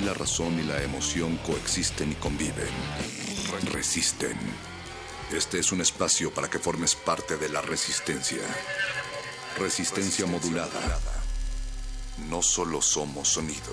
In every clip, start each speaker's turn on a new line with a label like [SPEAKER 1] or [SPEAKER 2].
[SPEAKER 1] La razón y la emoción coexisten y conviven. Resisten. Este es un espacio para que formes parte de la resistencia. Resistencia modulada. No solo somos sonido.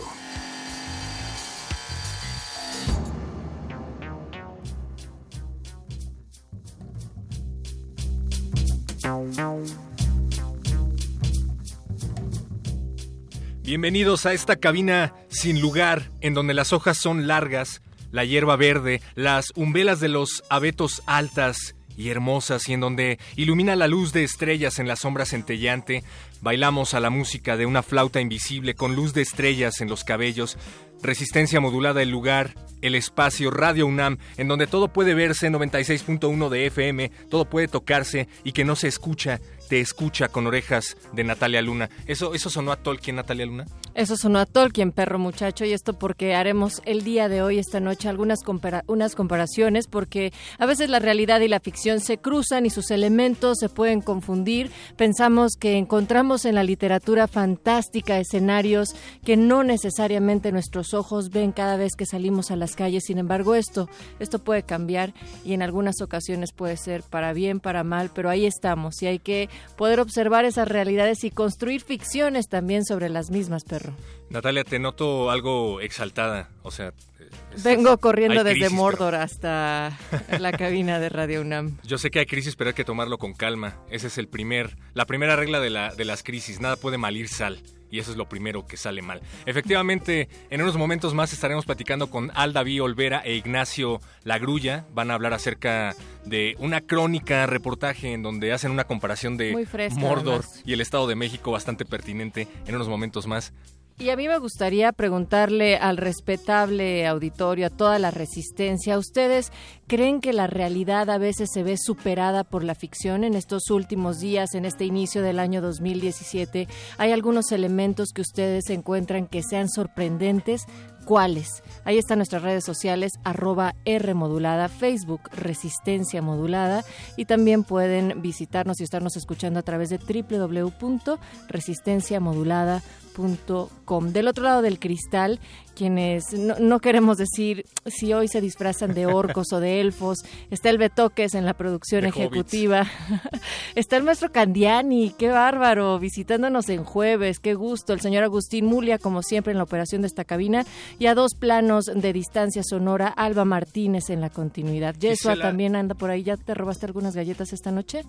[SPEAKER 2] Bienvenidos a esta cabina sin lugar, en donde las hojas son largas, la hierba verde, las umbelas de los abetos altas y hermosas, y en donde ilumina la luz de estrellas en la sombra centellante, bailamos a la música de una flauta invisible con luz de estrellas en los cabellos, resistencia modulada el lugar, el espacio Radio UNAM, en donde todo puede verse 96.1 de FM, todo puede tocarse y que no se escucha te escucha con orejas de Natalia Luna. ¿Eso, eso sonó a Tolkien, Natalia Luna?
[SPEAKER 3] Eso sonó a Tolkien, perro muchacho, y esto porque haremos el día de hoy, esta noche, algunas unas comparaciones, porque a veces la realidad y la ficción se cruzan y sus elementos se pueden confundir. Pensamos que encontramos en la literatura fantástica escenarios que no necesariamente nuestros ojos ven cada vez que salimos a las calles. Sin embargo, esto, esto puede cambiar y en algunas ocasiones puede ser para bien, para mal, pero ahí estamos y hay que poder observar esas realidades y construir ficciones también sobre las mismas, perro.
[SPEAKER 2] Natalia, te noto algo exaltada, o sea...
[SPEAKER 3] Vengo corriendo desde Mordor hasta la cabina de Radio UNAM.
[SPEAKER 2] Yo sé que hay crisis, pero hay que tomarlo con calma. Esa es el primer, la primera regla de, la, de las crisis. Nada puede malir sal y eso es lo primero que sale mal. Efectivamente, en unos momentos más estaremos platicando con Alda V. Olvera e Ignacio Lagrulla. Van a hablar acerca de una crónica, reportaje en donde hacen una comparación de Mordor y el Estado de México bastante pertinente en unos momentos más.
[SPEAKER 3] Y a mí me gustaría preguntarle al respetable auditorio, a toda la resistencia, ¿ustedes creen que la realidad a veces se ve superada por la ficción en estos últimos días, en este inicio del año 2017? ¿Hay algunos elementos que ustedes encuentran que sean sorprendentes? ¿Cuáles? Ahí están nuestras redes sociales, arroba R modulada, Facebook Resistencia Modulada y también pueden visitarnos y estarnos escuchando a través de www.resistenciamodulada.com. Del otro lado del cristal, quienes no, queremos decir si hoy se disfrazan de orcos o de elfos, está el Betoques en la producción ejecutiva, está el maestro Candiani, qué bárbaro, visitándonos en jueves, qué gusto, el señor Agustín Mulia, como siempre en la operación de esta cabina, y a dos planos de distancia sonora, Alba Martínez en la continuidad. Yesua también anda por ahí, ¿ya te robaste algunas galletas esta noche?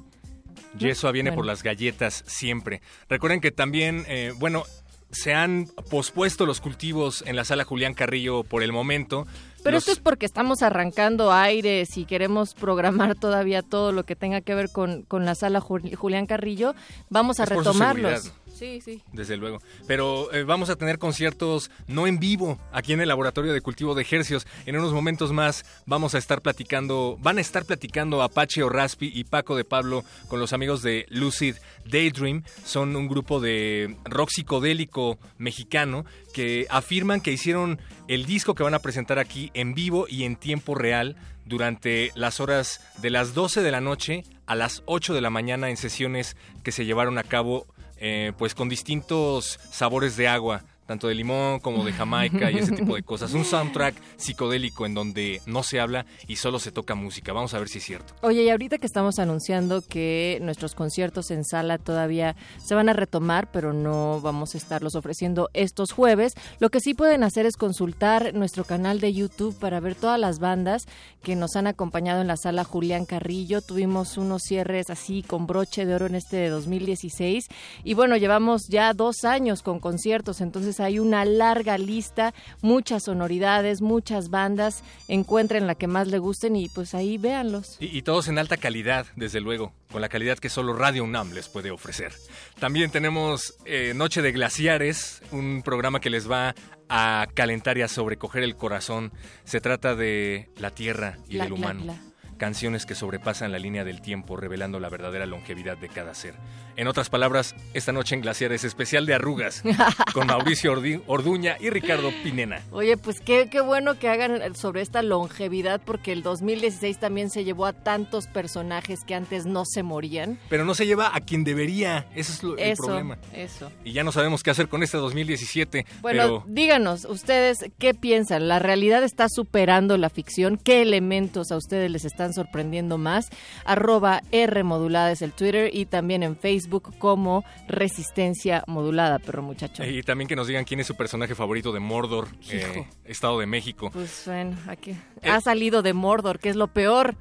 [SPEAKER 2] Yesua viene por las galletas siempre. Recuerden que también, eh, bueno, se han pospuesto los cultivos en la sala Julián Carrillo por el momento.
[SPEAKER 3] Pero esto es porque estamos arrancando aires y queremos programar todavía todo lo que tenga que ver con, con la sala Julián Carrillo. Vamos a retomarlos. Sí, sí.
[SPEAKER 2] Desde luego. Pero eh, vamos a tener conciertos no en vivo aquí en el Laboratorio de Cultivo de Ejercios. En unos momentos más vamos a estar platicando, van a estar platicando Apache Raspi y Paco de Pablo con los amigos de Lucid Daydream. Son un grupo de rock psicodélico mexicano que afirman que hicieron el disco que van a presentar aquí en vivo y en tiempo real durante las horas de las 12 de la noche a las 8 de la mañana en sesiones que se llevaron a cabo eh, pues con distintos sabores de agua tanto de limón como de Jamaica y ese tipo de cosas. Un soundtrack psicodélico en donde no se habla y solo se toca música. Vamos a ver si es cierto.
[SPEAKER 3] Oye, y ahorita que estamos anunciando que nuestros conciertos en sala todavía se van a retomar, pero no vamos a estarlos ofreciendo estos jueves, lo que sí pueden hacer es consultar nuestro canal de YouTube para ver todas las bandas que nos han acompañado en la sala Julián Carrillo. Tuvimos unos cierres así con broche de oro en este de 2016 y bueno, llevamos ya dos años con conciertos, entonces ahí una larga lista, muchas sonoridades, muchas bandas. Encuentren la que más le gusten y pues ahí véanlos.
[SPEAKER 2] Y, y todos en alta calidad, desde luego, con la calidad que solo Radio UNAM les puede ofrecer. También tenemos eh, Noche de Glaciares, un programa que les va a calentar y a sobrecoger el corazón. Se trata de la tierra y del
[SPEAKER 3] gla,
[SPEAKER 2] humano. Canciones que sobrepasan la línea del tiempo, revelando la verdadera longevidad de cada ser. En otras palabras, esta noche en Glaciares especial de arrugas, con Mauricio Orduña y Ricardo Pinena.
[SPEAKER 3] Oye, pues qué, qué bueno que hagan sobre esta longevidad, porque el 2016 también se llevó a tantos personajes que antes no se morían.
[SPEAKER 2] Pero no se lleva a quien debería, ese es lo- el
[SPEAKER 3] Eso,
[SPEAKER 2] problema.
[SPEAKER 3] eso.
[SPEAKER 2] Y ya no sabemos qué hacer con este 2017.
[SPEAKER 3] Bueno,
[SPEAKER 2] pero
[SPEAKER 3] díganos, ustedes, ¿qué piensan? ¿La realidad está superando la ficción? ¿Qué elementos a ustedes les están sorprendiendo más? Arroba R modulada es el Twitter y también en Facebook como Resistencia Modulada, perro muchacho.
[SPEAKER 2] Y también que nos digan quién es su personaje favorito de Mordor, eh. Estado de México.
[SPEAKER 3] Pues bueno, aquí
[SPEAKER 2] Eh.
[SPEAKER 3] ha salido de Mordor, que es lo peor.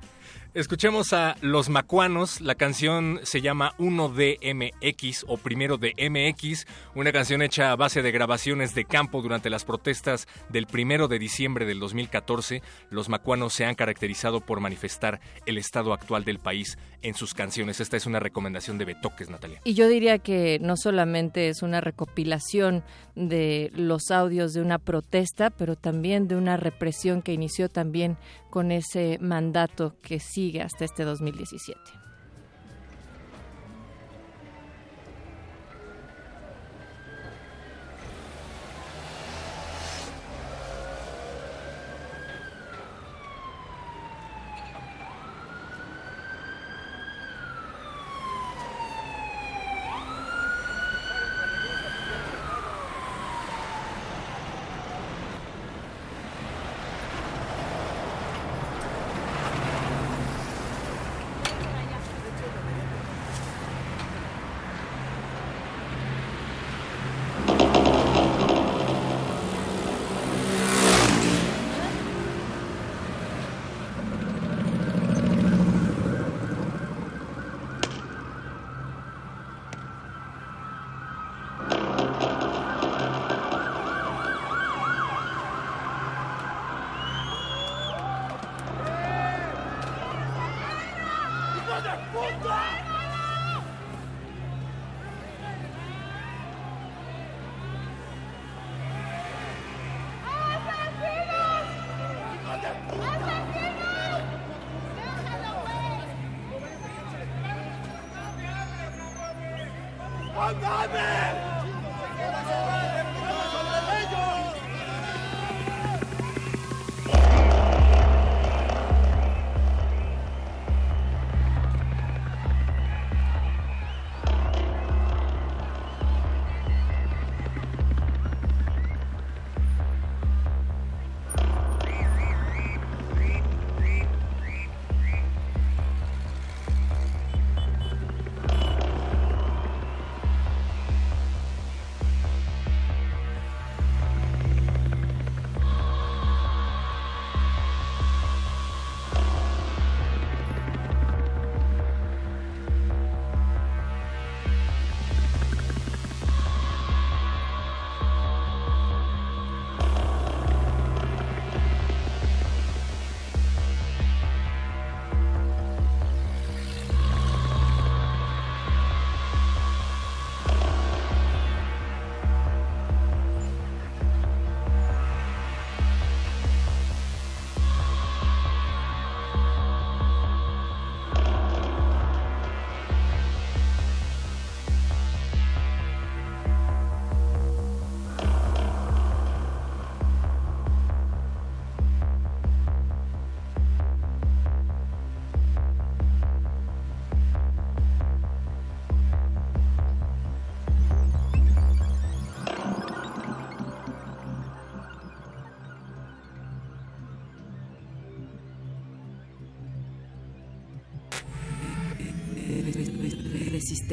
[SPEAKER 2] Escuchemos a Los Macuanos, la canción se llama 1DMX o Primero de MX, una canción hecha a base de grabaciones de campo durante las protestas del primero de diciembre del 2014. Los Macuanos se han caracterizado por manifestar el estado actual del país en sus canciones. Esta es una recomendación de Betoques, Natalia.
[SPEAKER 3] Y yo diría que no solamente es una recopilación de los audios de una protesta, pero también de una represión que inició también con ese mandato que sigue hasta este 2017.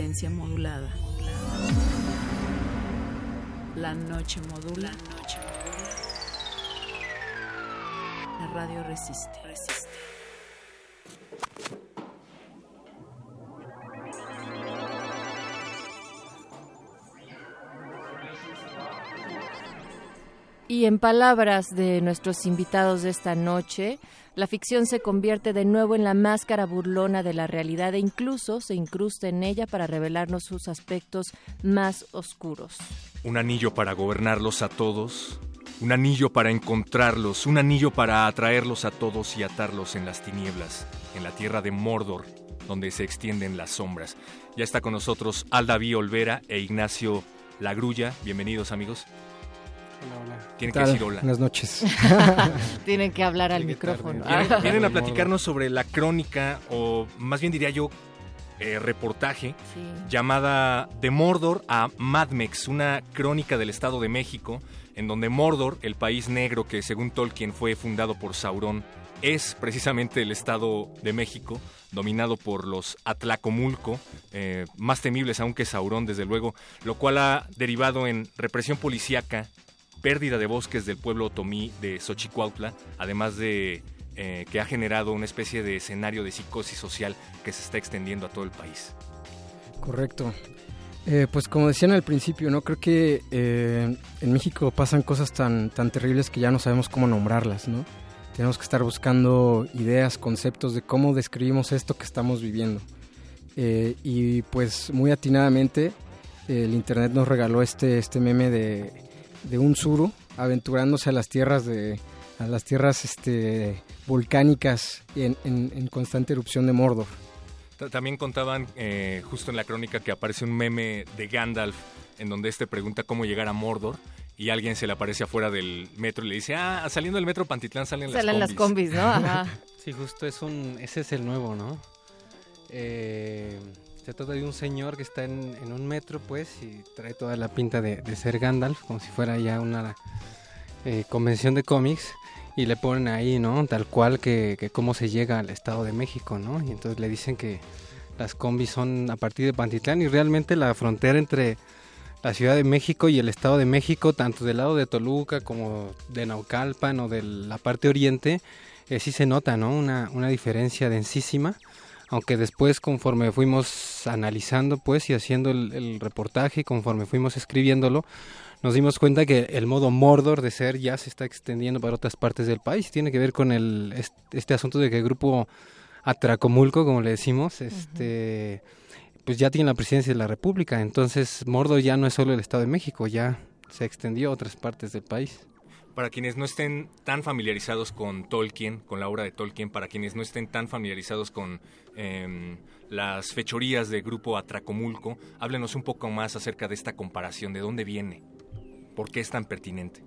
[SPEAKER 4] Resistencia modulada. La noche modula. La radio resiste.
[SPEAKER 3] Y en palabras de nuestros invitados de esta noche, la ficción se convierte de nuevo en la máscara burlona de la realidad e incluso se incrusta en ella para revelarnos sus aspectos más oscuros.
[SPEAKER 2] Un anillo para gobernarlos a todos, un anillo para encontrarlos, un anillo para atraerlos a todos y atarlos en las tinieblas, en la tierra de Mordor, donde se extienden las sombras. Ya está con nosotros Aldaví Olvera e Ignacio Lagrulla. Bienvenidos amigos.
[SPEAKER 5] Hola, hola.
[SPEAKER 2] Tienen
[SPEAKER 5] ¿Qué
[SPEAKER 2] que decir hola.
[SPEAKER 5] Buenas noches.
[SPEAKER 3] Tienen que hablar al micrófono.
[SPEAKER 2] Vienen, vienen a platicarnos sobre la crónica, o más bien diría yo, eh, reportaje,
[SPEAKER 3] Sí.
[SPEAKER 2] llamada De Mordor a Mad Mex, una crónica del Estado de México, en donde Mordor, el país negro que según Tolkien fue fundado por Sauron, es precisamente el Estado de México, dominado por los Atlacomulco, eh, más temibles aún que Sauron, desde luego, lo cual ha derivado en represión policíaca, pérdida de bosques del pueblo otomí de Xochicuautla, además de eh, que ha generado una especie de escenario de psicosis social que se está extendiendo a todo el país.
[SPEAKER 5] Correcto. Eh, pues como decían al principio, no creo que eh, en México pasan cosas tan, tan terribles que ya no sabemos cómo nombrarlas, ¿no? Tenemos que estar buscando ideas, conceptos de cómo describimos esto que estamos viviendo. Y pues muy atinadamente el internet nos regaló este, este meme de, de un suru aventurándose a las tierras de a las tierras este, volcánicas en, en- en constante erupción de Mordor.
[SPEAKER 2] Ta- También contaban eh, justo en la crónica que aparece un meme de Gandalf en donde este pregunta cómo llegar a Mordor y alguien se le aparece afuera del metro y le dice, ah, saliendo del metro Pantitlán salen,
[SPEAKER 3] Salen
[SPEAKER 2] las
[SPEAKER 3] las
[SPEAKER 2] combis.
[SPEAKER 3] combis, ¿no? Ajá.
[SPEAKER 6] Sí, justo es un, ese es el nuevo, ¿no? Eh, se trata de un señor que está en, un metro, pues, y trae toda la pinta de, ser Gandalf, como si fuera ya una eh, convención de cómics, y le ponen ahí, ¿no? Tal cual que, que cómo se llega al Estado de México, ¿no? Y entonces le dicen que las combis son a partir de Pantitlán y realmente la frontera entre la Ciudad de México y el Estado de México, tanto del lado de Toluca como de Naucalpan o de la parte oriente, eh, sí se nota, ¿no? Una, una diferencia densísima, aunque después conforme fuimos analizando pues y haciendo el, el reportaje, conforme fuimos escribiéndolo, nos dimos cuenta que el modo Mordor de ser ya se está extendiendo para otras partes del país. Tiene que ver con el, est- este asunto de que el grupo Atracomulco, como le decimos, este, pues ya tiene la presidencia de la República. Entonces Mordor ya no es solo el Estado de México, ya se extendió a otras partes del país.
[SPEAKER 2] Para quienes no estén tan familiarizados con Tolkien, con la obra de Tolkien, para quienes no estén tan familiarizados con em, las fechorías del grupo Atracomulco, háblenos un poco más acerca de esta comparación, de dónde viene, por qué es tan pertinente.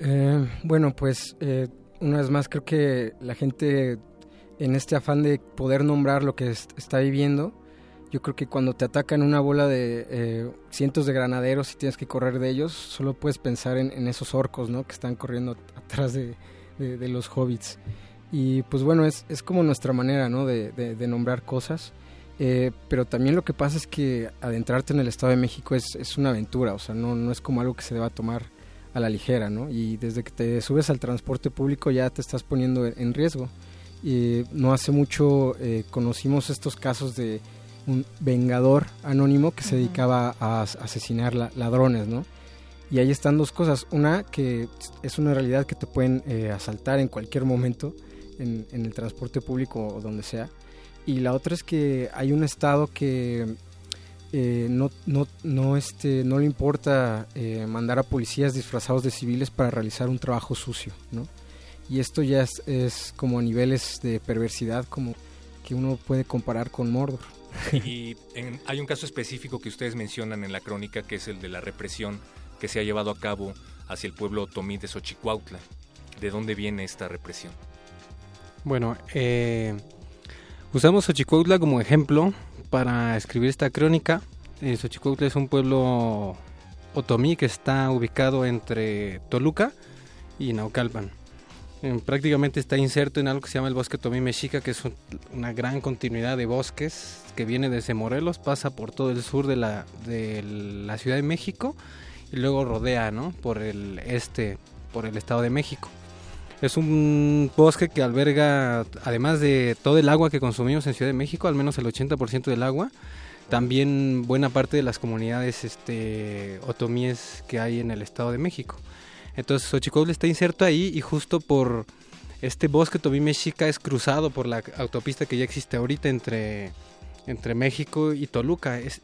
[SPEAKER 5] Eh, bueno, pues eh, una vez más creo que la gente en este afán de poder nombrar lo que est- está viviendo, yo creo que cuando te atacan una bola de eh, cientos de granaderos y tienes que correr de ellos, solo puedes pensar en, esos orcos, ¿no? Que están corriendo atrás de, de- los hobbits. Y pues bueno, es, es como nuestra manera, ¿no? De, de- nombrar cosas. Eh, pero también lo que pasa es que adentrarte en el Estado de México es, es una aventura, o sea, no, no es como algo que se deba tomar a la ligera, ¿no? Y desde que te subes al transporte público ya te estás poniendo en- riesgo. Y no hace mucho eh, conocimos estos casos de un vengador anónimo que se dedicaba a as- asesinar la- ladrones, ¿no? Y ahí están dos cosas. Una, que es una realidad que te pueden eh, asaltar en cualquier momento en, en el transporte público o donde sea. Y la otra es que hay un estado que eh, no, no, no, este, no le importa eh, mandar a policías disfrazados de civiles para realizar un trabajo sucio, ¿no? Y esto ya es, es como a niveles de perversidad como que uno puede comparar con Mordor.
[SPEAKER 2] Y en- hay un caso específico que ustedes mencionan en la crónica, que es el de la represión que se ha llevado a cabo hacia el pueblo otomí de Xochicuautla. ¿De dónde viene esta represión?
[SPEAKER 6] Bueno, eh, usamos Xochicuautla como ejemplo para escribir esta crónica. Eh, Xochicuautla es un pueblo otomí que está ubicado entre Toluca y Naucalpan. Prácticamente está inserto en algo que se llama el bosque otomí mexica, que es un- una gran continuidad de bosques que viene desde Morelos, pasa por todo el sur de la, de la Ciudad de México y luego rodea, ¿no? Por el este, por el Estado de México. Es un bosque que alberga, además de todo el agua que consumimos en Ciudad de México, al menos el 80% del agua, también buena parte de las comunidades este, otomíes que hay en el Estado de México. Entonces Xochicóatl está inserto ahí y justo por este bosque Tobí-Mexica es cruzado por la autopista que ya existe ahorita entre, entre México y Toluca. Es,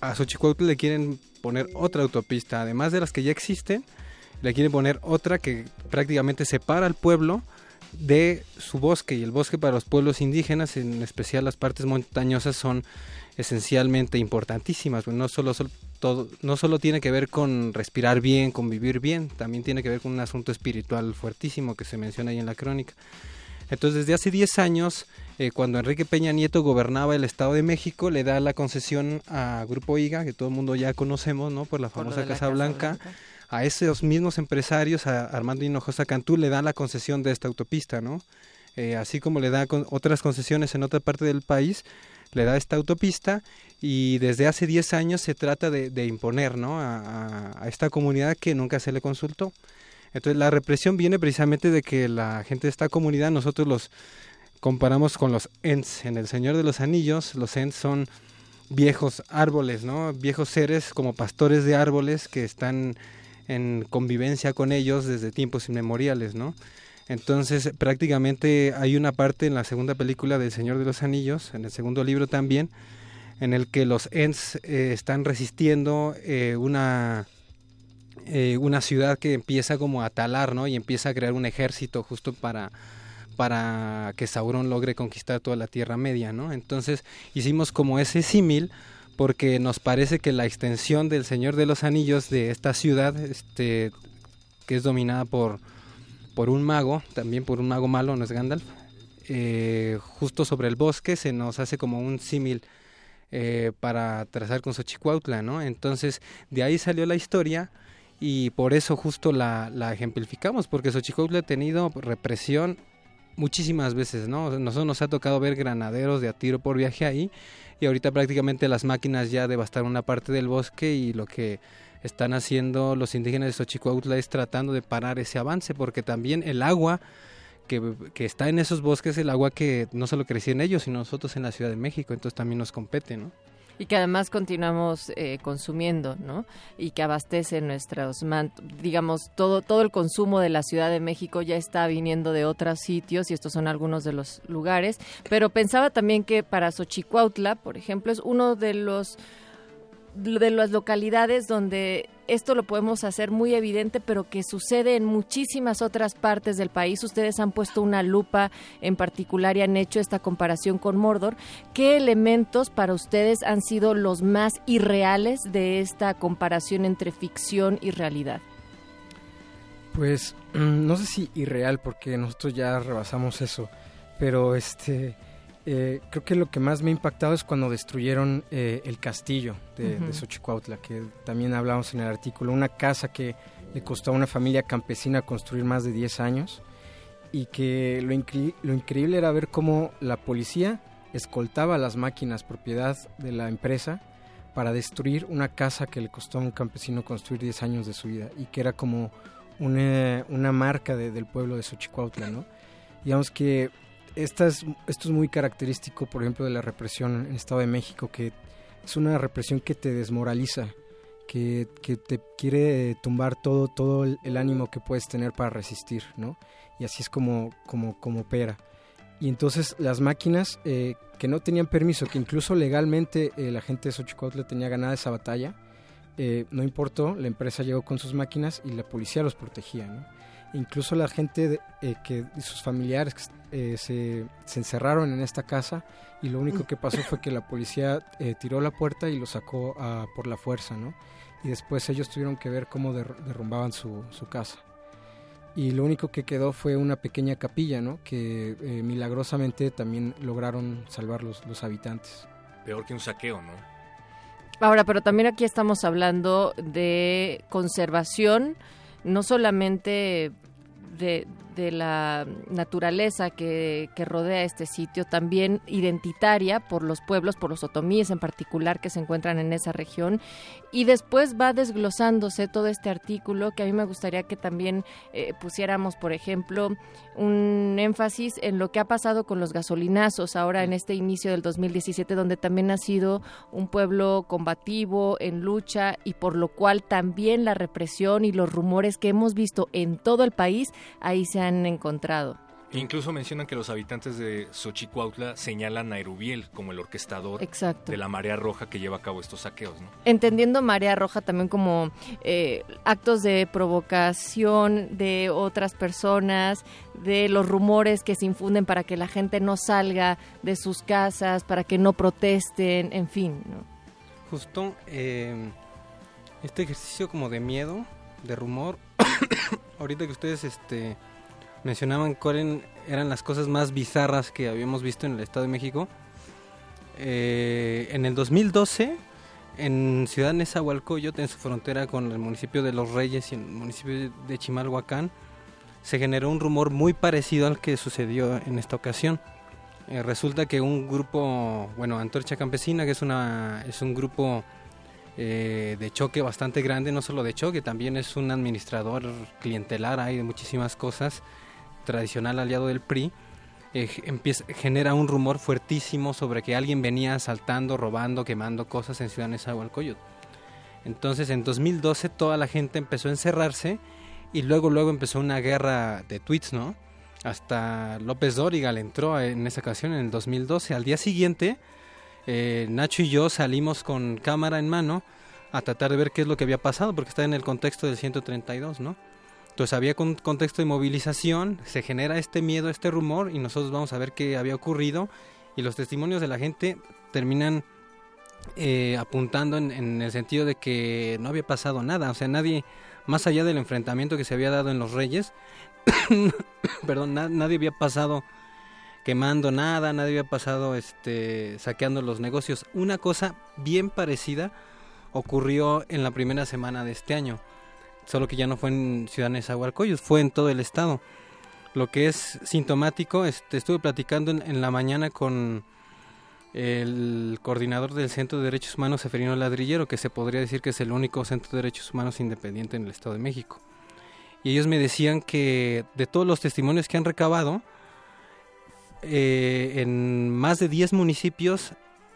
[SPEAKER 6] a Xochicóatl le quieren poner otra autopista, además de las que ya existen, le quieren poner otra que prácticamente separa al pueblo de su bosque y el bosque para los pueblos indígenas, en especial las partes montañosas, son esencialmente importantísimas. No solo, todo, no solo tiene que ver con respirar bien, con vivir bien, también tiene que ver con un asunto espiritual fuertísimo que se menciona ahí en la crónica. Entonces, desde hace 10 años, eh, cuando Enrique Peña Nieto gobernaba el Estado de México, le da la concesión a Grupo IGA, que todo el mundo ya conocemos, ¿no? Por la famosa Casa, Blanca, a esos mismos empresarios, a Armando Hinojosa Cantú, le da la concesión de esta autopista, ¿no? Eh, así como le da con otras concesiones en otra parte del país, le da esta autopista y desde hace 10 años se trata de, imponer ¿no? a, esta comunidad que nunca se le consultó. Entonces la represión viene precisamente de que la gente de esta comunidad, nosotros los comparamos con los Ents. En El Señor de los Anillos, los Ents son viejos árboles, ¿no? Viejos seres como pastores de árboles que están en convivencia con ellos desde tiempos inmemoriales, ¿no? Entonces, prácticamente hay una parte en la segunda película del Señor de los Anillos, en el segundo libro también, en el que los Ents eh, están resistiendo eh, una, eh, una ciudad que empieza como a talar, ¿no? Y empieza a crear un ejército justo para, para que Sauron logre conquistar toda la Tierra Media, ¿no? Entonces, hicimos como ese símil porque nos parece que la extensión del Señor de los Anillos de esta ciudad, este, que es dominada por por un mago, también por un mago malo, no es Gandalf, eh, justo sobre el bosque se nos hace como un símil eh, para trazar con Xochicuautla, ¿no? Entonces, de ahí salió la historia y por eso justo la, ejemplificamos, porque Xochicuautla ha tenido represión muchísimas veces, ¿no? Nosotros nos ha tocado ver granaderos de a tiro por viaje ahí y ahorita prácticamente las máquinas ya devastaron una parte del bosque y lo que están haciendo los indígenas de Xochicuautla es tratando de parar ese avance, porque también el agua que, está en esos bosques, el agua que no solo crecía en ellos, sino nosotros en la Ciudad de México, entonces también nos compete, ¿no?
[SPEAKER 3] y que además continuamos eh, consumiendo, ¿no? Y que abastece nuestros, digamos, todo, todo el consumo de la Ciudad de México ya está viniendo de otros sitios y estos son algunos de los lugares. Pero pensaba también que para Xochicuautla, por ejemplo, es uno de los de las localidades donde esto lo podemos hacer muy evidente, pero que sucede en muchísimas otras partes del país. Ustedes han puesto una lupa en particular y han hecho esta comparación con Mordor. ¿Qué elementos para ustedes han sido los más irreales de esta comparación entre ficción y realidad?
[SPEAKER 5] Pues no sé si irreal, porque nosotros ya rebasamos eso, pero este eh, creo que lo que más me ha impactado es cuando destruyeron eh, el castillo de, Xochicuautla, que también hablamos en el artículo, una casa que le costó a una familia campesina construir más de 10 años y que lo, lo increíble era ver cómo la policía escoltaba las máquinas propiedad de la empresa para destruir una casa que le costó a un campesino construir 10 años de su vida y que era como una, una marca del pueblo de Xochicuautla, ¿no? Digamos que esta es, esto es muy característico, por ejemplo, de la represión en el Estado de México, que es una represión que te desmoraliza, que, que te quiere tumbar todo, todo el, ánimo que puedes tener para resistir, ¿no? Y así es como, como, como opera. Y entonces las máquinas eh, que no tenían permiso, que incluso legalmente eh, la gente de Xochicotl tenía ganada esa batalla, eh, no importó, la empresa llegó con sus máquinas y la policía los protegía, ¿no? Incluso la gente eh, que sus familiares eh, se, encerraron en esta casa y lo único que pasó fue que la policía eh, tiró la puerta y lo sacó ah, por la fuerza, ¿no? Y después ellos tuvieron que ver cómo derrumbaban su, casa. Y lo único que quedó fue una pequeña capilla, ¿no? Que milagrosamente también lograron salvar los, los habitantes.
[SPEAKER 2] Peor que un saqueo, ¿no?
[SPEAKER 3] Ahora, pero también aquí estamos hablando de conservación no solamente de, de la naturaleza que, que, rodea este sitio, también identitaria por los pueblos, por los otomíes en particular que se encuentran en esa región. Y después va desglosándose todo este artículo que a mí me gustaría que también eh, pusiéramos, por ejemplo, un énfasis en lo que ha pasado con los gasolinazos ahora en este inicio del 2017, donde también ha sido un pueblo combativo, en lucha y por lo cual también la represión y los rumores que hemos visto en todo el país ahí se han encontrado.
[SPEAKER 2] Incluso mencionan que los habitantes de Xochicuautla señalan a Erubiel como el orquestador
[SPEAKER 3] Exacto.
[SPEAKER 2] de la marea roja que lleva a cabo estos saqueos. ¿no?
[SPEAKER 3] Entendiendo marea roja también como eh, actos de provocación de otras personas, de los rumores que se infunden para que la gente no salga de sus casas, para que no protesten, en fin. ¿no?
[SPEAKER 6] Justo eh, este ejercicio como de miedo, de rumor, ahorita que ustedes este mencionaban cuáles eran las cosas más bizarras que habíamos visto en el Estado de México. Eh, en el 2012, en Ciudad Nezahualcóyotl, en su frontera con el municipio de Los Reyes y el municipio de Chimalhuacán, se generó un rumor muy parecido al que sucedió en esta ocasión. Eh, resulta que un grupo, bueno, Antorcha Campesina, que es, una, es un grupo eh, de choque bastante grande, no solo de choque, también es un administrador clientelar, hay de muchísimas cosas, tradicional aliado del PRI, eh, genera un rumor fuertísimo sobre que alguien venía asaltando, robando, quemando cosas en Ciudad Nezahualcóyotl. Entonces en 2012 toda la gente empezó a encerrarse y luego luego empezó una guerra de tweets, ¿no? Hasta López Dóriga le entró en esa ocasión en el 2012. Al día siguiente, eh, Nacho y yo salimos con cámara en mano a tratar de ver qué es lo que había pasado, porque está en el contexto del 132, ¿no? Entonces había un contexto de movilización, se genera este miedo, este rumor, y nosotros vamos a ver qué había ocurrido, y los testimonios de la gente terminan eh, apuntando en, el sentido de que no había pasado nada, o sea, nadie, más allá del enfrentamiento que se había dado en los Reyes, perdón, na, nadie había pasado quemando nada, nadie había pasado este, saqueando los negocios. Una cosa bien parecida ocurrió en la primera semana de este año, solo que ya no fue en Ciudad Nezahualcóyotl, fue en todo el estado. Lo que es sintomático, este, estuve platicando en, la mañana con el coordinador del Centro de Derechos Humanos, Seferino Ladrillero, que se podría decir que es el único centro de derechos humanos independiente en el Estado de México. Y ellos me decían que de todos los testimonios que han recabado, eh, en más de 10 municipios,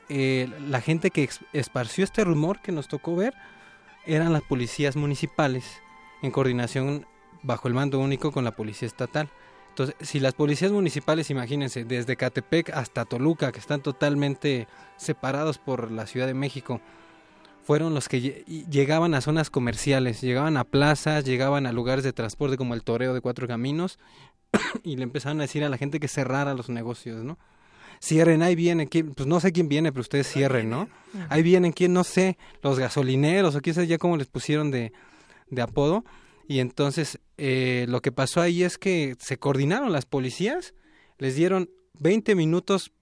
[SPEAKER 6] eh, la gente que esparció este rumor que nos tocó ver eran las policías municipales, en coordinación bajo el mando único con la policía estatal. Entonces, si las policías municipales, imagínense, desde Catepec hasta Toluca, que están totalmente separados por la Ciudad de México, fueron los que llegaban a zonas comerciales, llegaban a plazas, llegaban a lugares de transporte como el Toreo de Cuatro Caminos y le empezaron a decir a la gente que cerrara los negocios, ¿no? Cierren, ahí vienen, ¿quién? pues no sé quién viene, pero ustedes cierren, ¿no? Ahí vienen, ¿quién? No sé, los gasolineros o quién sabe ya cómo les pusieron de, de apodo. Y entonces eh, lo que pasó ahí es que se coordinaron las policías, les dieron 20 minutos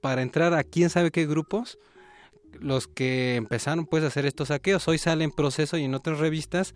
[SPEAKER 6] para entrar a quién sabe qué grupos, los que empezaron pues a hacer estos saqueos. Hoy sale en proceso y en otras revistas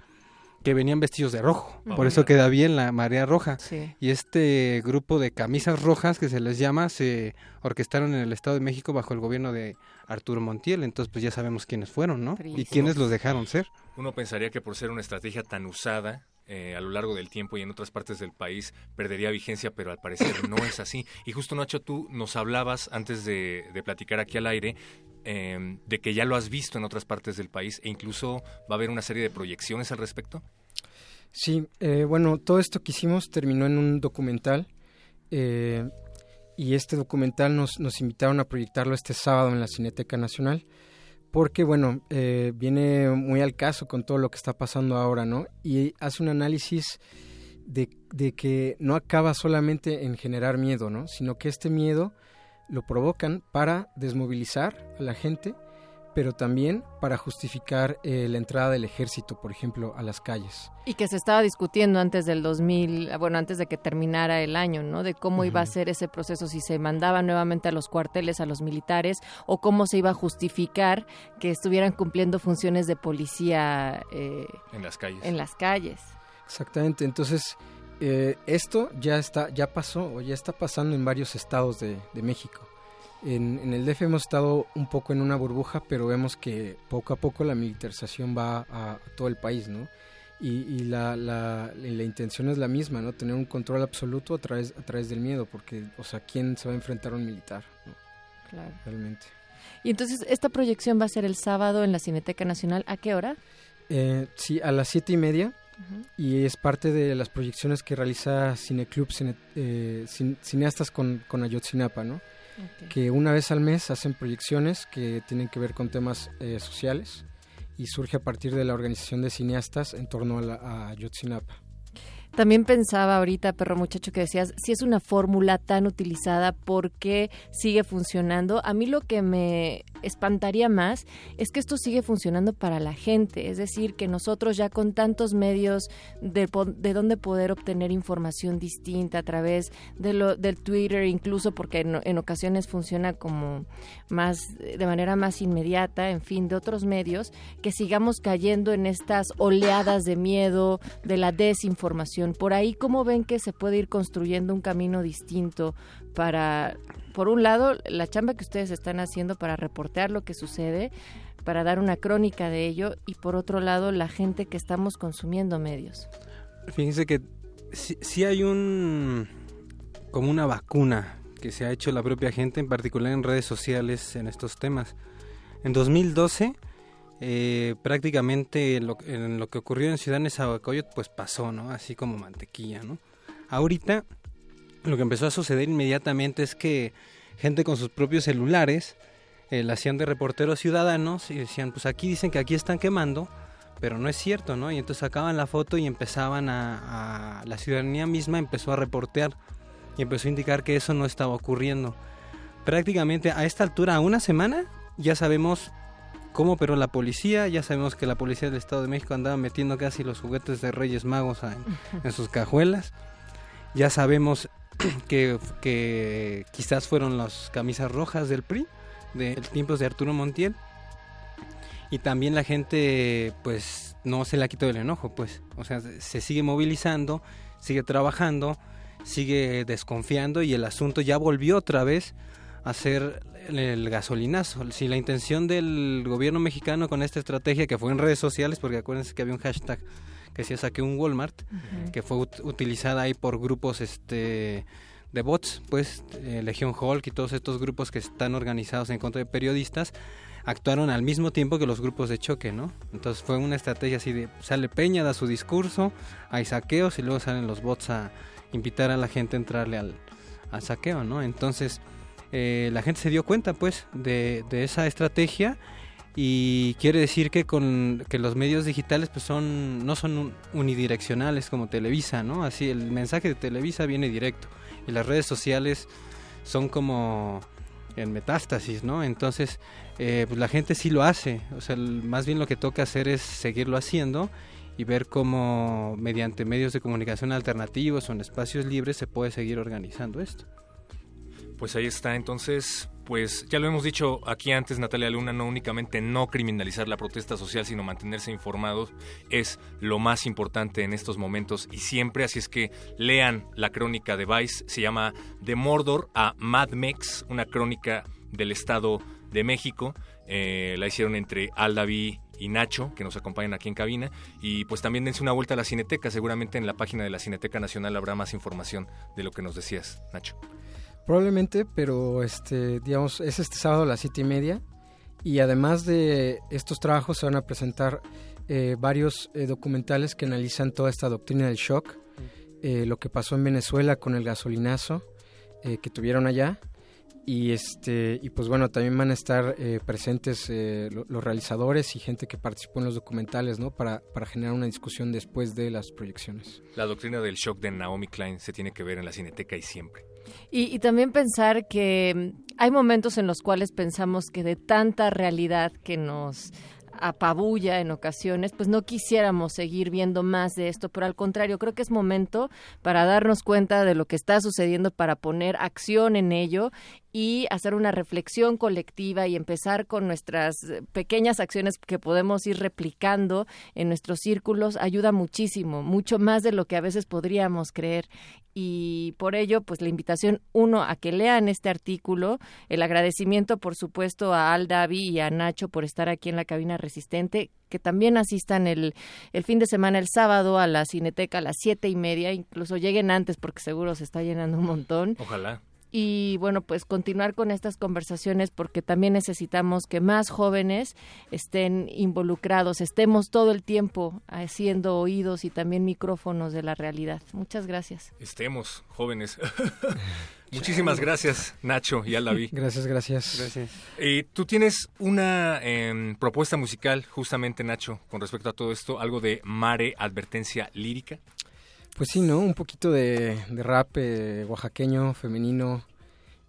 [SPEAKER 6] que venían vestidos de rojo. Oh, Por eso mira. queda bien la marea roja.
[SPEAKER 3] Sí.
[SPEAKER 6] Y este grupo de camisas rojas que se les llama se orquestaron en el Estado de México bajo el gobierno de Arturo Montiel. Entonces pues ya sabemos quiénes fueron, ¿no?
[SPEAKER 3] Prísimo.
[SPEAKER 6] Y quiénes los dejaron ser.
[SPEAKER 2] Uno pensaría que por ser una estrategia tan usada eh, a lo largo del tiempo y en otras partes del país perdería vigencia, pero al parecer no es así. Y justo Nacho, tú nos hablabas antes de, platicar aquí al aire eh, de que ya lo has visto en otras partes del país e incluso va a haber una serie de proyecciones al respecto.
[SPEAKER 5] Sí, eh, bueno, todo esto que hicimos terminó en un documental eh, y este documental nos, nos invitaron a proyectarlo este sábado en la Cineteca Nacional porque, bueno, eh, viene muy al caso con todo lo que está pasando ahora, ¿no? Y hace un análisis de, de que no acaba solamente en generar miedo, ¿no? Sino que este miedo lo provocan para desmovilizar a la gente, pero también para justificar eh, la entrada del ejército, por ejemplo, a las calles.
[SPEAKER 3] Y que se estaba discutiendo antes del 2000, bueno, antes de que terminara el año, ¿no? De cómo uh -huh. iba a ser ese proceso, si se mandaba nuevamente a los cuarteles, a los militares, o cómo se iba a justificar que estuvieran cumpliendo funciones de policía
[SPEAKER 2] eh, en las calles.
[SPEAKER 3] En las calles.
[SPEAKER 5] Exactamente. Entonces, Eh, esto ya está, ya pasó o ya está pasando en varios estados de, de México. En, en, el DF hemos estado un poco en una burbuja, pero vemos que poco a poco la militarización va a, todo el país, ¿no? Y, y la, la, la, intención es la misma, ¿no? Tener un control absoluto a través, a través del miedo, porque, o sea, ¿quién se va a enfrentar a un militar? ¿no?
[SPEAKER 3] Claro.
[SPEAKER 5] Realmente.
[SPEAKER 3] Y entonces, ¿esta proyección va a ser el sábado en la Cineteca Nacional? ¿A qué hora?
[SPEAKER 5] Eh, sí, a las siete y media. Uh -huh. Y es parte de las proyecciones que realiza Cineclub Cine, eh, cine, Cineastas con, con Ayotzinapa, ¿no? Que una vez al mes hacen proyecciones que tienen que ver con temas eh, sociales y surge a partir de la organización de cineastas en torno a, la, a Ayotzinapa.
[SPEAKER 3] También pensaba ahorita, perro muchacho, que decías, si es una fórmula tan utilizada, ¿por qué sigue funcionando? A mí lo que me espantaría más es que esto sigue funcionando para la gente, es decir, que nosotros ya con tantos medios de, de donde poder obtener información distinta a través de lo, del Twitter, incluso porque en, en ocasiones funciona como más, de manera más inmediata, en fin, de otros medios, que sigamos cayendo en estas oleadas de miedo, de la desinformación por ahí, ¿cómo ven que se puede ir construyendo un camino distinto para, por un lado, la chamba que ustedes están haciendo para reportear lo que sucede, para dar una crónica de ello, y por otro lado, la gente que estamos consumiendo medios?
[SPEAKER 6] Fíjense que si, si hay un como una vacuna que se ha hecho la propia gente, en particular en redes sociales, en estos temas. En 2012 eh, prácticamente lo, que ocurrió en Ciudad Nezahualcóyotl pues pasó, ¿no? Así como mantequilla, ¿no? Ahorita lo que empezó a suceder inmediatamente es que gente con sus propios celulares eh, la hacían de reporteros ciudadanos y decían, pues aquí dicen que aquí están quemando, pero no es cierto, ¿no? Y entonces sacaban la foto y empezaban a, a la ciudadanía misma empezó a reportear y empezó a indicar que eso no estaba ocurriendo. Prácticamente a esta altura, a una semana, ya sabemos cómo pero la policía, ya sabemos que la policía del Estado de México andaba metiendo casi los juguetes de Reyes Magos en, en sus cajuelas, ya sabemos que, que, quizás fueron las camisas rojas del PRI, de tiempos de Arturo Montiel, y también la gente pues no se la quitó del enojo, pues, o sea, se sigue movilizando, sigue trabajando, sigue desconfiando y el asunto ya volvió otra vez a ser el gasolinazo. Si la intención del gobierno mexicano con esta estrategia que fue en redes sociales, porque acuérdense que había un hashtag que se saqué un Walmart, uh -huh. que fue ut utilizada ahí por grupos este de bots, pues eh, Legión Hulk y todos estos grupos que están organizados en contra de periodistas actuaron al mismo tiempo que los grupos de choque, ¿no? Entonces fue una estrategia así de sale Peña, da su discurso, hay saqueos y luego salen los bots a invitar a la gente a entrarle al, al saqueo, ¿no? Entonces eh, la gente se dio cuenta pues de, esa estrategia y quiere decir que con que los medios digitales pues son no son unidireccionales como Televisa no así el mensaje de Televisa viene directo y las redes sociales son como en metástasis no entonces eh, pues la gente sí lo hace. O sea más bien lo que toca hacer es seguirlo haciendo y ver cómo mediante medios de comunicación alternativos o en espacios libres se puede seguir organizando esto
[SPEAKER 2] pues ahí está, entonces, pues ya lo hemos dicho aquí antes, Natalia Luna, no únicamente no criminalizar la protesta social, sino mantenerse informados es lo más importante en estos momentos y siempre, así es que lean la crónica de Vice, se llama De Mordor a Mad Mex, una crónica del Estado de México, eh, la hicieron entre Aldaví y Nacho, que nos acompañan aquí en cabina. Y pues también dense una vuelta a la Cineteca. Seguramente en la página de la Cineteca Nacional habrá más información de lo que nos decías, Nacho.
[SPEAKER 5] Probablemente, pero este, digamos, es este sábado a las siete y media. Y además de estos trabajos se van a presentar eh, varios eh, documentales que analizan toda esta doctrina del shock, eh, lo que pasó en Venezuela con el gasolinazo que tuvieron allá. Y este y pues bueno, también van a estar presentes lo, los realizadores y gente que participó en los documentales, ¿no? Para, para generar una discusión después de las proyecciones.
[SPEAKER 2] La doctrina del shock de Naomi Klein se tiene que ver en la Cineteca y siempre.
[SPEAKER 3] Y, y, también pensar que hay momentos en los cuales pensamos que de tanta realidad que nos apabulla en ocasiones, pues no quisiéramos seguir viendo más de esto, pero al contrario, creo que es momento para darnos cuenta de lo que está sucediendo, para poner acción en ello y hacer una reflexión colectiva y empezar con nuestras eh, pequeñas acciones que podemos ir replicando en nuestros círculos ayuda muchísimo, mucho más de lo que a veces podríamos creer. Y por ello, pues la invitación, uno, a que lean este artículo, el agradecimiento, por supuesto, a Al Davi y a Nacho por estar aquí en la cabina resistente, que también asistan el, el fin de semana, el sábado, a la Cineteca a las siete y media, incluso lleguen antes porque seguro se está llenando un montón.
[SPEAKER 2] Ojalá
[SPEAKER 3] y bueno, pues continuar con estas conversaciones porque también necesitamos que más jóvenes estén involucrados, estemos todo el tiempo haciendo oídos y también micrófonos de la realidad. Muchas gracias.
[SPEAKER 2] Estemos jóvenes. Muchísimas gracias, Nacho y Alavi.
[SPEAKER 5] Gracias, gracias.
[SPEAKER 6] Gracias.
[SPEAKER 2] Eh, Tú tienes una em, propuesta musical, justamente, Nacho, con respecto a todo esto, algo de Mare Advertencia Lírica.
[SPEAKER 5] Pues sí, ¿no? Un poquito de, de rap eh, oaxaqueño, femenino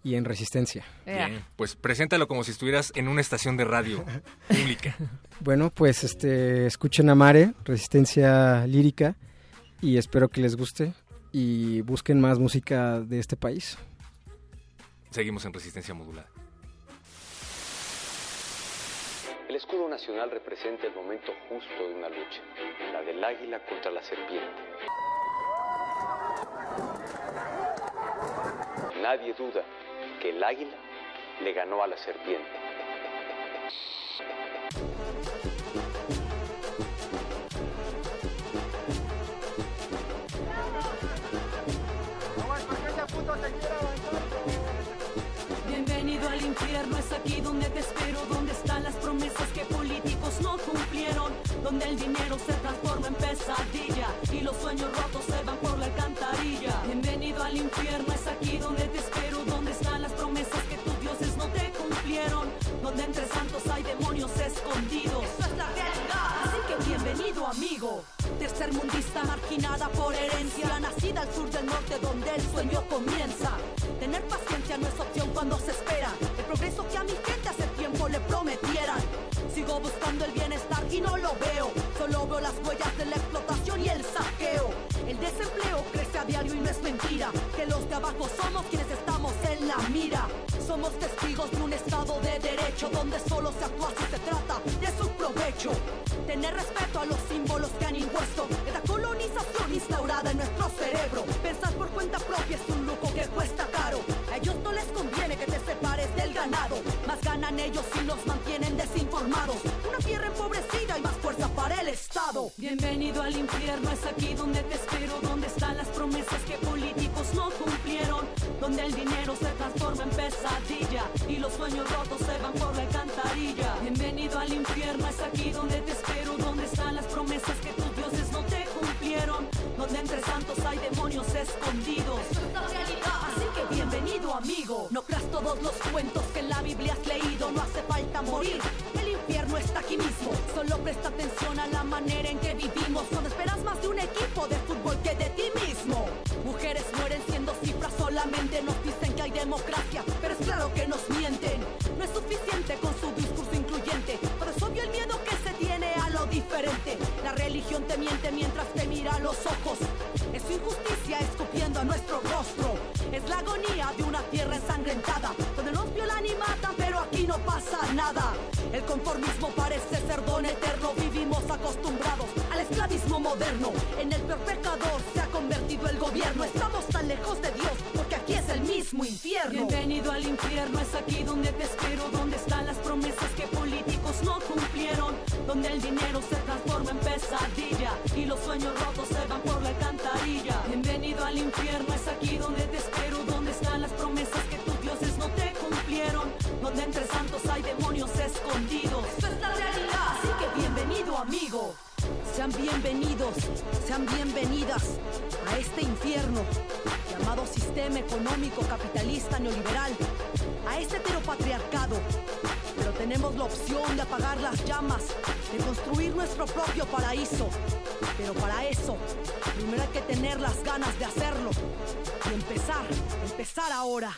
[SPEAKER 5] y en resistencia.
[SPEAKER 2] Bien, pues preséntalo como si estuvieras en una estación de radio pública.
[SPEAKER 5] Bueno, pues este escuchen a Mare, resistencia lírica, y espero que les guste y busquen más música de este país.
[SPEAKER 2] Seguimos en resistencia modulada.
[SPEAKER 7] El escudo nacional representa el momento justo de una lucha, la del águila contra la serpiente. Nadie duda que el águila le ganó a la serpiente.
[SPEAKER 8] Bienvenido al infierno, es aquí donde te espero, donde están las promesas que políticos no cumplieron, donde el dinero se transforma en pesadilla y los sueños rotos se van Bienvenido al infierno, es aquí donde te espero, donde están las promesas que tus dioses no te cumplieron, donde entre santos hay demonios escondidos. Es la realidad, así que bienvenido amigo. Tercermundista marginada por herencia, nacida al sur del norte donde el sueño comienza. Tener paciencia no es opción cuando se espera el progreso que a mi gente hace tiempo le prometieran. Sigo buscando el bienestar y no lo veo, solo veo las huellas de la explotación y el saqueo. El desempleo crece a diario y no es mentira, que los de abajo somos quienes estamos en la mira. Somos testigos de un estado de derecho donde solo se actúa si se trata de su provecho. Tener respeto a los símbolos que han impuesto esta colonización instaurada en nuestro cerebro. Pensar por cuenta propia es un lujo que cuesta caro. A ellos no les conviene que te separes del ganado. Más ganan ellos si los mantienen desinformados. Una tierra empobrecida y más Estado. Bienvenido al infierno, es aquí donde te espero. Donde están las promesas que políticos no cumplieron. Donde el dinero se transforma en pesadilla y los sueños rotos se van por la alcantarilla. Bienvenido al infierno, es aquí donde te espero. Donde están las promesas que tus dioses no te cumplieron. Donde entre santos hay demonios escondidos. Eso es la realidad, así que bienvenido amigo. No creas todos los cuentos que en la Biblia has leído, no hace falta morir. El infierno está aquí mismo. Solo presta atención a la manera en que vivimos. Donde esperas más de un equipo de fútbol que de ti mismo. Mujeres mueren siendo cifras solamente. Nos dicen que hay democracia, pero es claro que nos mienten. No es suficiente con su discurso incluyente. Pero es obvio el miedo que se tiene a lo diferente. La religión te miente mientras te mira los ojos. Es injusticia escupiendo a nuestro rostro. Es la agonía de una tierra ensangrentada. Donde nos violan y matan, pero aquí no pasa nada. El conformismo parece ser don eterno. Vivimos acostumbrados al esclavismo moderno. En el peor pecador se ha convertido el gobierno. Estamos tan lejos de Dios porque aquí es el mismo infierno. Bienvenido al infierno, es aquí donde te espero. Donde están las promesas que políticos no cumplieron. Donde el dinero se transforma en pesadilla y los sueños rotos se van por la alcantarilla. Bienvenido al infierno, Donde entre santos hay demonios escondidos. Eso es la realidad, así que bienvenido amigo. Sean bienvenidos, sean bienvenidas a este infierno llamado sistema económico capitalista neoliberal, a este heteropatriarcado. Pero tenemos la opción de apagar las llamas, de construir nuestro propio paraíso. Pero para eso, primero hay que tener las ganas de hacerlo y empezar, empezar ahora.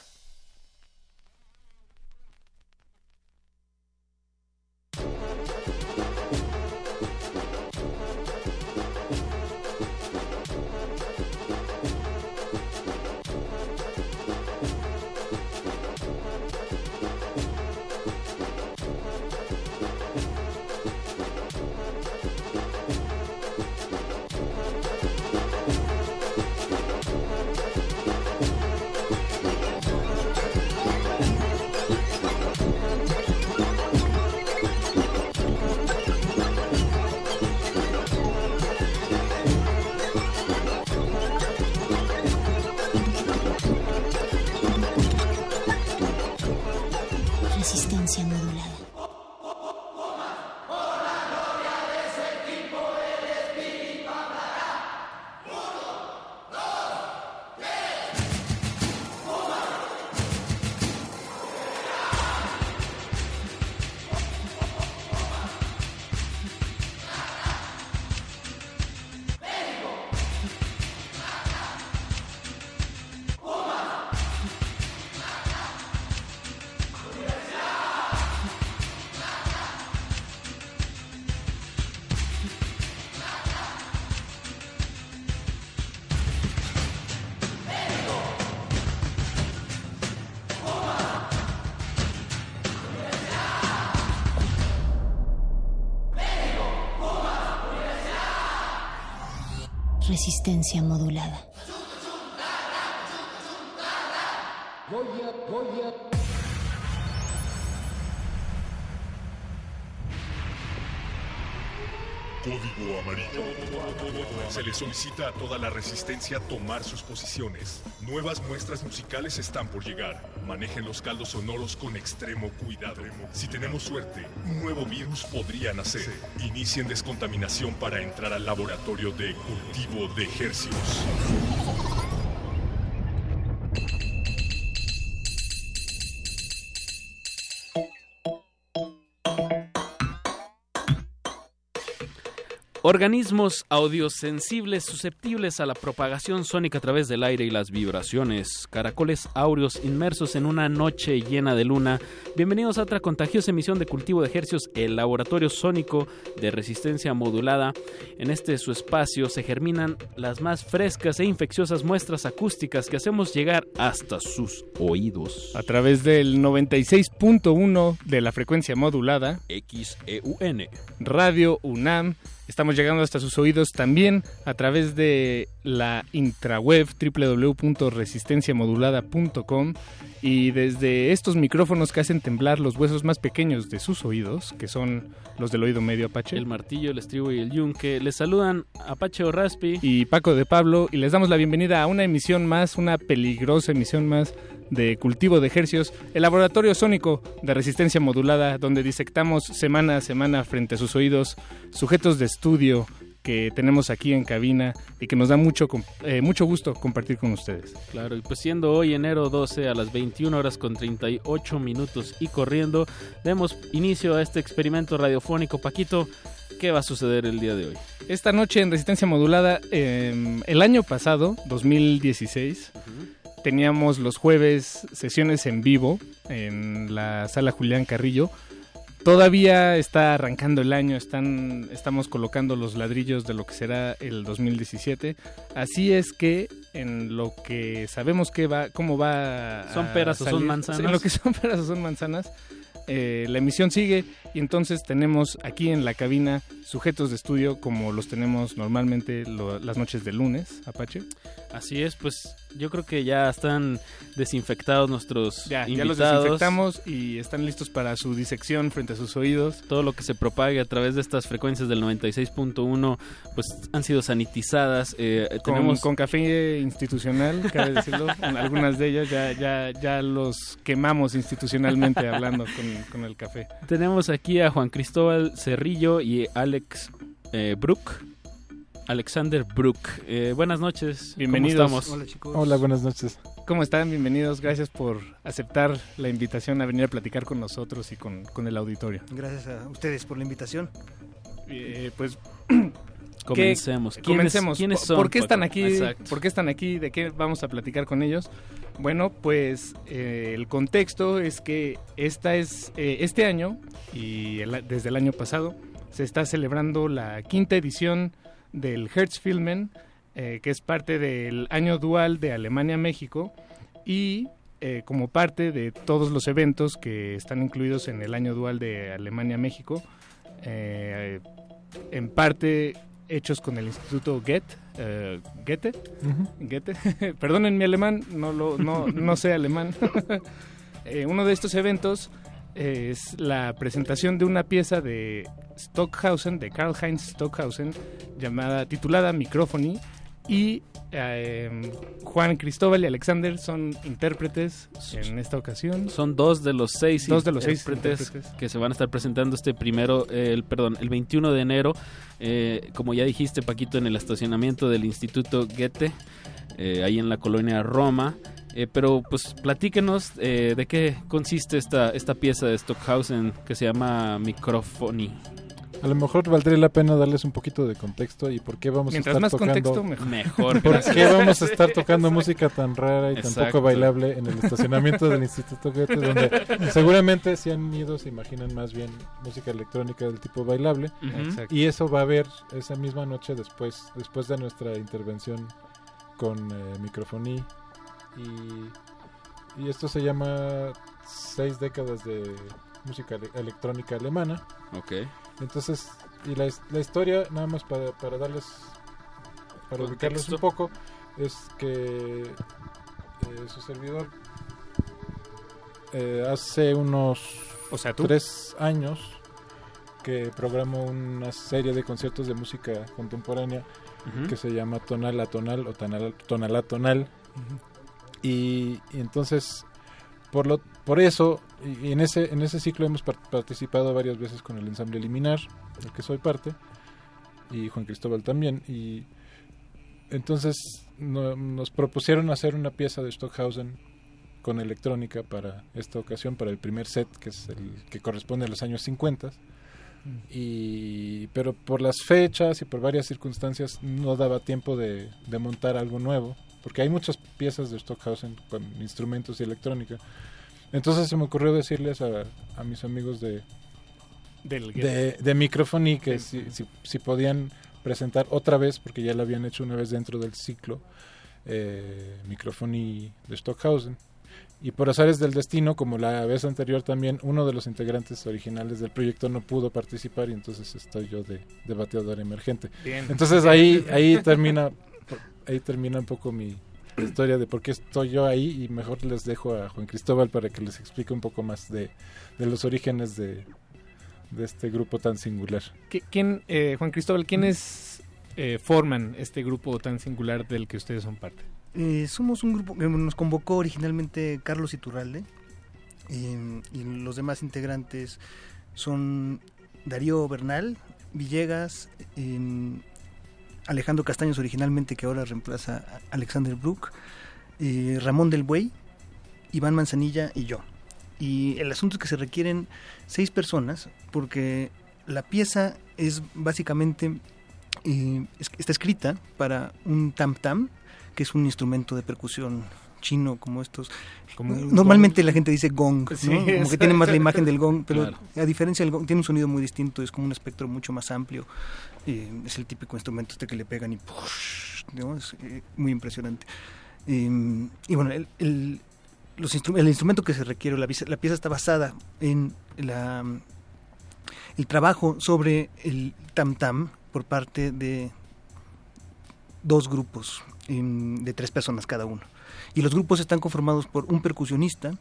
[SPEAKER 9] Resistencia modulada.
[SPEAKER 10] Código Amarillo. Se le solicita a toda la resistencia tomar sus posiciones. Nuevas muestras musicales están por llegar. Manejen los caldos sonoros con extremo cuidado. Si tenemos suerte, un nuevo virus podría nacer. Inicien descontaminación para entrar al laboratorio de cultivo de ejercicios.
[SPEAKER 11] Organismos audiosensibles susceptibles a la propagación sónica a través del aire y las vibraciones. Caracoles áureos inmersos en una noche llena de luna. Bienvenidos a otra contagiosa emisión de Cultivo de Hercios, el laboratorio sónico de resistencia modulada. En este su espacio se germinan las más frescas e infecciosas muestras acústicas que hacemos llegar hasta sus oídos.
[SPEAKER 12] A través del 96.1 de la frecuencia modulada.
[SPEAKER 11] XEUN.
[SPEAKER 12] Radio UNAM. Estamos llegando hasta sus oídos también a través de la intraweb www.resistenciamodulada.com y desde estos micrófonos que hacen temblar los huesos más pequeños de sus oídos, que son los del oído medio Apache.
[SPEAKER 11] El martillo, el estribo y el yunque. Les saludan Apache Raspi.
[SPEAKER 12] Y Paco de Pablo y les damos la bienvenida a una emisión más, una peligrosa emisión más de cultivo de ejercios, el laboratorio sónico de resistencia modulada, donde disectamos semana a semana frente a sus oídos sujetos de estudio que tenemos aquí en cabina y que nos da mucho, eh, mucho gusto compartir con ustedes.
[SPEAKER 11] Claro, y pues siendo hoy enero 12 a las 21 horas con 38 minutos y corriendo, demos inicio a este experimento radiofónico. Paquito, ¿qué va a suceder el día de hoy?
[SPEAKER 12] Esta noche en Resistencia Modulada, eh, el año pasado, 2016, teníamos los jueves sesiones en vivo en la sala Julián Carrillo. Todavía está arrancando el año, están, estamos colocando los ladrillos de lo que será el 2017. Así es que en lo que sabemos que va, cómo va.
[SPEAKER 11] Son peras o son manzanas.
[SPEAKER 12] En lo que son peras o son manzanas. Eh, la emisión sigue y entonces tenemos aquí en la cabina sujetos de estudio como los tenemos normalmente lo, las noches de lunes, Apache.
[SPEAKER 11] Así es, pues yo creo que ya están desinfectados nuestros
[SPEAKER 12] ya,
[SPEAKER 11] invitados.
[SPEAKER 12] Ya los desinfectamos y están listos para su disección frente a sus oídos.
[SPEAKER 11] Todo lo que se propague a través de estas frecuencias del 96.1 pues han sido sanitizadas. Eh,
[SPEAKER 12] con,
[SPEAKER 11] tenemos...
[SPEAKER 12] con café institucional, cabe decirlo. algunas de ellas ya, ya, ya los quemamos institucionalmente hablando con, con el café.
[SPEAKER 11] Tenemos aquí a Juan Cristóbal Cerrillo y Alex eh, Brook. Alexander Brook. Eh, buenas noches.
[SPEAKER 12] Bienvenidos.
[SPEAKER 11] ¿Cómo estamos?
[SPEAKER 13] Hola chicos.
[SPEAKER 14] Hola, buenas noches.
[SPEAKER 12] ¿Cómo están? Bienvenidos. Gracias por aceptar la invitación a venir a platicar con nosotros y con, con el auditorio.
[SPEAKER 13] Gracias a ustedes por la invitación.
[SPEAKER 12] Eh, pues
[SPEAKER 11] Comencemos.
[SPEAKER 12] ¿Qué? Comencemos.
[SPEAKER 11] ¿Quiénes son?
[SPEAKER 12] ¿Por qué están aquí?
[SPEAKER 11] Exacto.
[SPEAKER 12] ¿Por qué están aquí? ¿De qué vamos a platicar con ellos? Bueno, pues eh, el contexto es que esta es eh, este año y el, desde el año pasado se está celebrando la quinta edición del Herzfilmen, eh, que es parte del año dual de Alemania-México y eh, como parte de todos los eventos que están incluidos en el año dual de Alemania-México, eh, en parte hechos con el Instituto Goethe, eh, Goethe,
[SPEAKER 14] Ujú.
[SPEAKER 12] Goethe. perdonen mi alemán, no, lo, no, no sé alemán. Uno de estos eventos es la presentación de una pieza de Stockhausen, de Karl Heinz Stockhausen, llamada, titulada Microphony, y eh, Juan Cristóbal y Alexander son intérpretes en esta ocasión.
[SPEAKER 11] Son dos de los seis
[SPEAKER 12] Dos de los seis
[SPEAKER 11] intérpretes
[SPEAKER 12] intérpretes.
[SPEAKER 11] que se van a estar presentando este primero, eh, el perdón, el 21 de enero, eh, como ya dijiste Paquito, en el estacionamiento del Instituto Goethe, eh, ahí en la colonia Roma. Eh, pero pues platíquenos de qué consiste esta, esta pieza de Stockhausen que se llama Microphony.
[SPEAKER 14] A lo mejor valdría la pena darles un poquito de contexto y por qué vamos
[SPEAKER 12] Mientras
[SPEAKER 14] a estar
[SPEAKER 12] más
[SPEAKER 14] tocando
[SPEAKER 12] contexto, mejor.
[SPEAKER 14] Por
[SPEAKER 11] gracias.
[SPEAKER 14] qué vamos a estar tocando música tan rara y tan poco bailable en el estacionamiento del Instituto Goethe donde seguramente si han ido se imaginan más bien música electrónica del tipo bailable.
[SPEAKER 12] Exacto.
[SPEAKER 14] y eso va a haber esa misma noche después después de nuestra intervención con eh, microfonía y, y esto se llama seis décadas de música ele- electrónica alemana
[SPEAKER 11] Ok.
[SPEAKER 14] Entonces, y la, la historia, nada más para, para darles para ubicarlos un poco, es que eh, su servidor eh, hace unos
[SPEAKER 12] O sea, tú.
[SPEAKER 14] tres años que programó una serie de conciertos de música contemporánea que se llama Tonal a Tonal o Tonal, tonal a Tonal. y, y entonces, por, lo, por eso, en, ese, en ese ciclo hemos par- participado varias veces con el ensamble Eliminar, del que soy parte, y Juan Cristóbal también. Y entonces no- nos propusieron hacer una pieza de Stockhausen con electrónica para esta ocasión, para el primer set, que es el que corresponde a los años 50. Y, pero por las fechas y por varias circunstancias no daba tiempo de, de montar algo nuevo, porque hay muchas piezas de Stockhausen con instrumentos y electrónica. Entonces se me ocurrió decirles a, a mis amigos de,
[SPEAKER 12] Del-
[SPEAKER 14] de, de Microphony que si, si, si podían presentar otra vez, porque ya lo habían hecho una vez dentro del ciclo, eh, Microphony de Stockhausen. Y por azares del destino, como la vez anterior también, uno de los integrantes originales del proyecto no pudo participar y entonces estoy yo de, de bateador emergente.
[SPEAKER 12] Bien.
[SPEAKER 14] Entonces ahí, ahí termina ahí termina un poco mi historia de por qué estoy yo ahí y mejor les dejo a Juan Cristóbal para que les explique un poco más de, de los orígenes de, de este grupo tan singular.
[SPEAKER 12] ¿Qui- ¿Quién, eh, Juan Cristóbal, quiénes eh, forman este grupo tan singular del que ustedes son parte?
[SPEAKER 13] Eh, somos un grupo que nos convocó originalmente Carlos Iturralde eh, y los demás integrantes son Darío Bernal, Villegas, eh, Alejandro Castaños originalmente que ahora reemplaza a Alexander Brook, eh, Ramón del Buey, Iván Manzanilla y yo. Y el asunto es que se requieren seis personas porque la pieza es básicamente eh, es- está escrita para un tam tam que es un instrumento de percusión chino como estos.
[SPEAKER 12] Como
[SPEAKER 13] Normalmente la gente dice gong, ¿no?
[SPEAKER 12] Sí,
[SPEAKER 13] como que tiene más la imagen del gong, pero
[SPEAKER 11] Claro.
[SPEAKER 13] a diferencia del gong tiene un sonido muy distinto, es como un espectro mucho más amplio. eh, es el típico instrumento este que le pegan y ¡push! ¿no? es eh, muy impresionante. Eh, y bueno, el, el- los instru- el instrumento que se requiere, la, pieza- la pieza está basada en la, el trabajo sobre el tam tam por parte de dos grupos em, de tres personas cada uno. Y los grupos están conformados por un percusionista,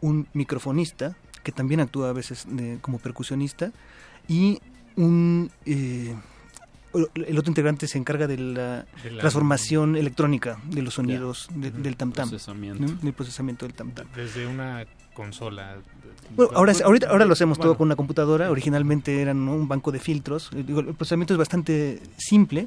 [SPEAKER 13] un microfonista, que también actúa a veces de- como percusionista, y un... eh, el otro integrante se encarga de la,
[SPEAKER 12] De la-
[SPEAKER 13] transformación electrónica de los sonidos de- del tam tam.
[SPEAKER 11] Procesamiento.
[SPEAKER 13] ¿no? Del procesamiento del tam tam.
[SPEAKER 12] Desde una consola.
[SPEAKER 13] Bueno, ahora, ahorita, ahora lo hacemos todo con una computadora. Originalmente eran ¿no? un banco de filtros. El procesamiento es bastante simple,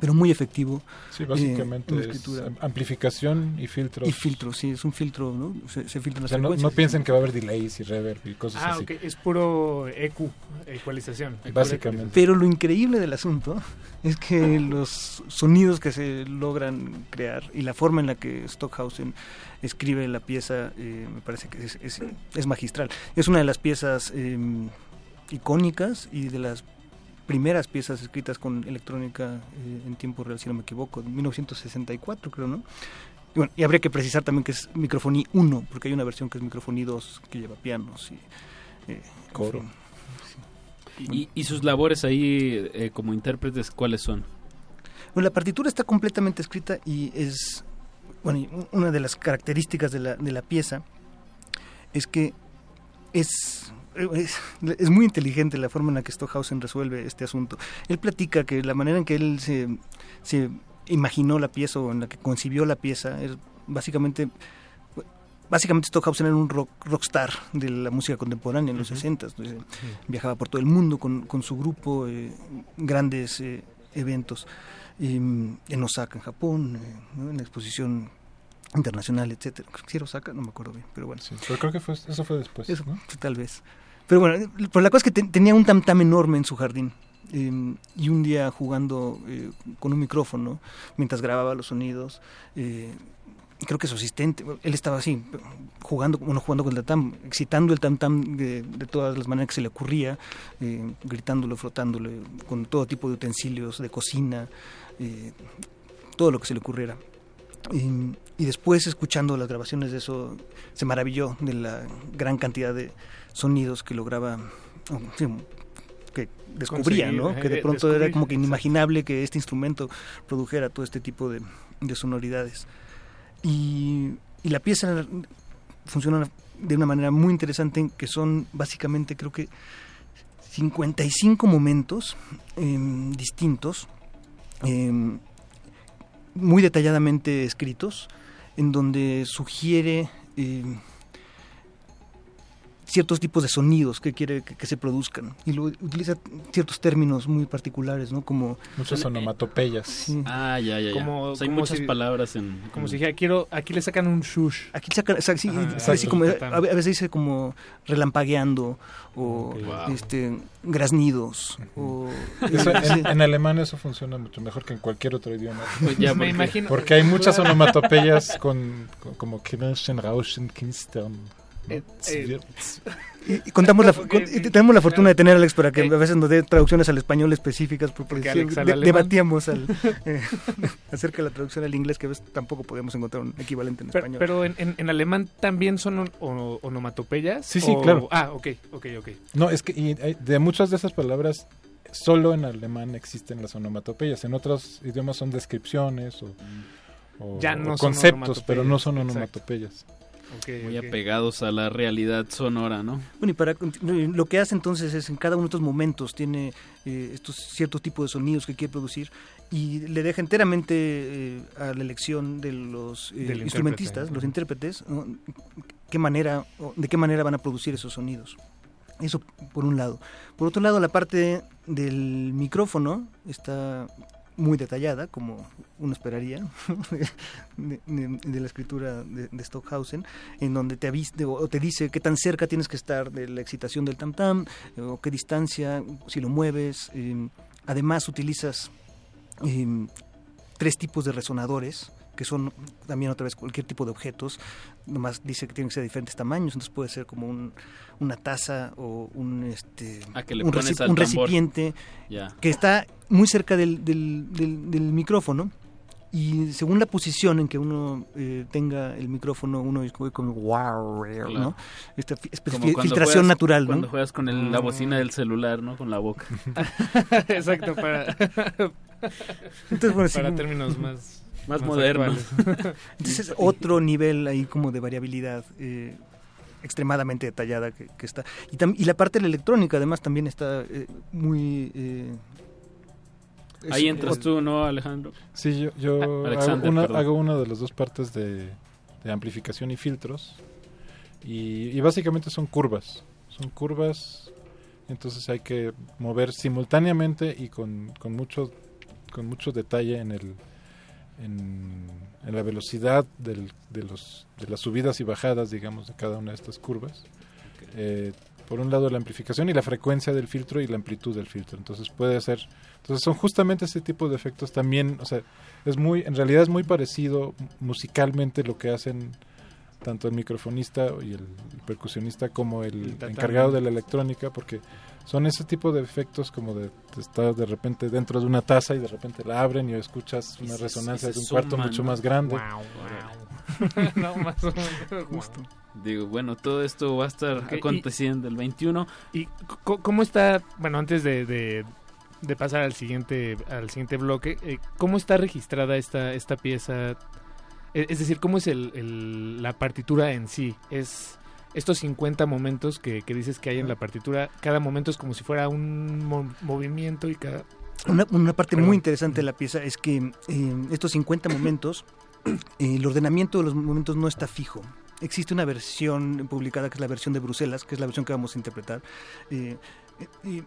[SPEAKER 13] pero muy efectivo.
[SPEAKER 14] Sí,
[SPEAKER 13] eh,
[SPEAKER 14] básicamente es amplificación y filtros.
[SPEAKER 13] Y filtros, sí, es un filtro, ¿no? Se, se filtran
[SPEAKER 14] O
[SPEAKER 13] las
[SPEAKER 14] sea, no,
[SPEAKER 13] frecuencias.
[SPEAKER 14] no piensen que va a haber delays y reverb y cosas
[SPEAKER 12] Ah,
[SPEAKER 14] así.
[SPEAKER 12] ok, es puro EQ, ecualización.
[SPEAKER 14] Básicamente.
[SPEAKER 13] Pero lo increíble del asunto es que los sonidos que se logran crear y la forma en la que Stockhausen escribe la pieza eh, me parece que es, es- es magistral. Es una de las piezas eh, icónicas y de las primeras piezas escritas con electrónica eh, en tiempo real, si no me equivoco, de 1964 creo, ¿no? Y, bueno, y habría que precisar también que es microfonía 1, porque hay una versión que es microfonía 2 que lleva pianos y eh, en
[SPEAKER 14] Coro.
[SPEAKER 13] fin.
[SPEAKER 11] ¿Y, y sus labores ahí eh, como intérpretes cuáles son?
[SPEAKER 13] Bueno, la partitura está completamente escrita y es, bueno, una de las características de la, de la pieza es que es, es, es muy inteligente la forma en la que Stockhausen resuelve este asunto. Él platica que la manera en que él se, se imaginó la pieza o en la que concibió la pieza es básicamente... Básicamente Stockhausen era un rock, rockstar de la música contemporánea en los 60 Viajaba por todo el mundo con, con su grupo, eh, grandes eh, eventos eh, en Osaka, en Japón, eh, ¿no? en la exposición internacional, etcétera. Creo que era Osaka, no me acuerdo bien, pero bueno.
[SPEAKER 14] Sí, pero creo que fue, eso fue después.
[SPEAKER 13] Eso,
[SPEAKER 14] ¿no?
[SPEAKER 13] tal vez. Pero bueno, pero la cosa es que ten- tenía un tam tam enorme en su jardín. eh, y un día jugando eh, con un micrófono, mientras grababa los sonidos, eh, creo que su asistente, él estaba así, jugando, bueno, jugando con el tam, excitando el tam tam de, todas las maneras que se le ocurría, eh, gritándolo, frotándole, con todo tipo de utensilios de cocina, eh, todo lo que se le ocurriera. Y después, escuchando las grabaciones de eso, se maravilló de la gran cantidad de sonidos que lograba, que descubría,
[SPEAKER 12] Conseguir,
[SPEAKER 13] ¿no? Que de
[SPEAKER 12] eh,
[SPEAKER 13] pronto era como que inimaginable que este instrumento produjera todo este tipo de, de sonoridades. Y, y la pieza funciona de una manera muy interesante, que son básicamente creo que 55 momentos em, distintos, em, muy detalladamente escritos, en donde sugiere em, ciertos tipos de sonidos que quiere que, que se produzcan y lo, utiliza ciertos términos muy particulares, ¿no? Como
[SPEAKER 14] Muchas onomatopeyas.
[SPEAKER 13] Sí.
[SPEAKER 11] Ah, ya, ya, ya.
[SPEAKER 12] Como-
[SPEAKER 11] O sea, hay
[SPEAKER 12] como
[SPEAKER 11] muchas
[SPEAKER 12] si-
[SPEAKER 11] palabras en...
[SPEAKER 12] Como si dijera, quiero, aquí le sacan un shush.
[SPEAKER 13] Aquí saca, o sea, sí,
[SPEAKER 12] Ajá,
[SPEAKER 13] sí,
[SPEAKER 12] exacto.
[SPEAKER 13] así como, a, veces dice como relampagueando o.
[SPEAKER 11] Wow.
[SPEAKER 13] este graznidos o
[SPEAKER 14] Eso, en, en alemán eso funciona mucho mejor que en cualquier otro idioma.
[SPEAKER 11] Pues ya,
[SPEAKER 12] Me
[SPEAKER 11] porque-
[SPEAKER 12] imagino-
[SPEAKER 14] Porque hay muchas onomatopeyas con, con- como
[SPEAKER 12] Eh, eh,
[SPEAKER 13] Y, y contamos la, con- y tenemos la fortuna
[SPEAKER 12] claro.
[SPEAKER 13] de tener a Alex para que
[SPEAKER 12] Eh.
[SPEAKER 13] a veces nos dé traducciones al español específicas porque,
[SPEAKER 12] Porque
[SPEAKER 13] sí,
[SPEAKER 12] Alex
[SPEAKER 13] de- debatíamos al, eh, acerca de la traducción al inglés que a veces tampoco podemos encontrar un equivalente en
[SPEAKER 12] Pero,
[SPEAKER 13] español.
[SPEAKER 12] pero en, en- en alemán también son on- onomatopeyas.
[SPEAKER 14] Sí, sí,
[SPEAKER 12] o-
[SPEAKER 14] claro.
[SPEAKER 12] Ah, ok, ok, ok.
[SPEAKER 14] No, es que y de muchas de esas palabras solo en alemán existen las onomatopeyas. En otros idiomas son descripciones o, o-
[SPEAKER 12] Ya no
[SPEAKER 14] o
[SPEAKER 12] son
[SPEAKER 14] conceptos, pero no
[SPEAKER 12] onomatopeyas,
[SPEAKER 14] son
[SPEAKER 12] exacto.
[SPEAKER 11] Muy apegados a la realidad sonora, ¿no?
[SPEAKER 13] Bueno, y para lo que hace entonces es en cada uno de estos momentos tiene eh, estos ciertos tipos de sonidos que quiere producir y le deja enteramente eh, a la elección de los eh, instrumentistas,
[SPEAKER 12] intérprete.
[SPEAKER 13] los intérpretes, ¿no? qué manera, o de qué manera van a producir esos sonidos. Eso por un lado. Por otro lado, la parte del micrófono está muy detallada, como uno esperaría, de, la escritura de, de Stockhausen, en donde te aviste o te dice qué tan cerca tienes que estar de la excitación del tam tam, eh, o qué distancia, si lo mueves. eh, además, utilizas eh, tres tipos de resonadores que son también otra vez cualquier tipo de objetos, nomás dice que tienen que ser de diferentes tamaños, entonces puede ser como un, una taza o un este
[SPEAKER 11] Ah, que le
[SPEAKER 13] un, reci- recipiente que está muy cerca del, del, del- del micrófono y según la posición en que uno eh, tenga el micrófono uno es como, wow,
[SPEAKER 11] Claro.
[SPEAKER 13] ¿no? Esta filtración
[SPEAKER 11] juegas-
[SPEAKER 13] natural,
[SPEAKER 11] Cuando juegas con el- la bocina del celular, ¿no? Con la boca.
[SPEAKER 12] Exacto, para,
[SPEAKER 13] Entonces, bueno, sí,
[SPEAKER 12] para términos más,
[SPEAKER 11] Más modernos.
[SPEAKER 12] actuales.
[SPEAKER 13] Entonces, otro nivel ahí como de variabilidad eh, extremadamente detallada que, que está. Y, tam- y la parte de la electrónica además también está eh, muy... eh, es-
[SPEAKER 11] Ahí entras tú, ¿no, Alejandro?
[SPEAKER 14] Sí, yo, yo hago,
[SPEAKER 11] Alexander,
[SPEAKER 14] una,
[SPEAKER 11] perdón.
[SPEAKER 14] hago una de las dos partes de, de amplificación y filtros. Y, y básicamente son curvas. Son curvas, entonces hay que mover simultáneamente y con, con, mucho, con mucho detalle en, el, en, en la velocidad del, de, los, de las subidas y bajadas, digamos, de cada una de estas curvas. Eh, por un lado la amplificación y la frecuencia del filtro y la amplitud del filtro. Entonces puede ser, entonces son justamente este tipo de efectos también, o sea, es muy, en realidad es muy parecido musicalmente lo que hacen tanto el microfonista y el percusionista como el, encargado de la electrónica, porque son ese tipo de efectos como de, de estar de repente dentro de una taza y de repente la abren y escuchas
[SPEAKER 11] Y
[SPEAKER 14] una
[SPEAKER 11] se-
[SPEAKER 14] resonancia
[SPEAKER 11] se
[SPEAKER 14] de un cuarto
[SPEAKER 11] suman,
[SPEAKER 14] mucho más grande.
[SPEAKER 12] Wow, wow. no, más o menos.
[SPEAKER 13] Justo.
[SPEAKER 11] Digo, bueno, todo esto va a estar
[SPEAKER 12] y-
[SPEAKER 11] aconteciendo el 21.
[SPEAKER 12] ¿Y co- cómo está, bueno, antes de, de, de pasar al siguiente, al siguiente bloque, eh, cómo está registrada esta, esta pieza? E- Es decir, ¿cómo es el, el- la partitura en sí? Es estos 50 momentos que, que dices que hay en la partitura, cada momento es como si fuera un mo- movimiento y cada...
[SPEAKER 13] Una, una parte
[SPEAKER 12] Perdón.
[SPEAKER 13] muy interesante de la pieza es que eh, estos 50 momentos, eh, el ordenamiento de los momentos no está fijo. Existe una versión publicada que es la versión de Bruselas, que es la versión que vamos a interpretar. Eh,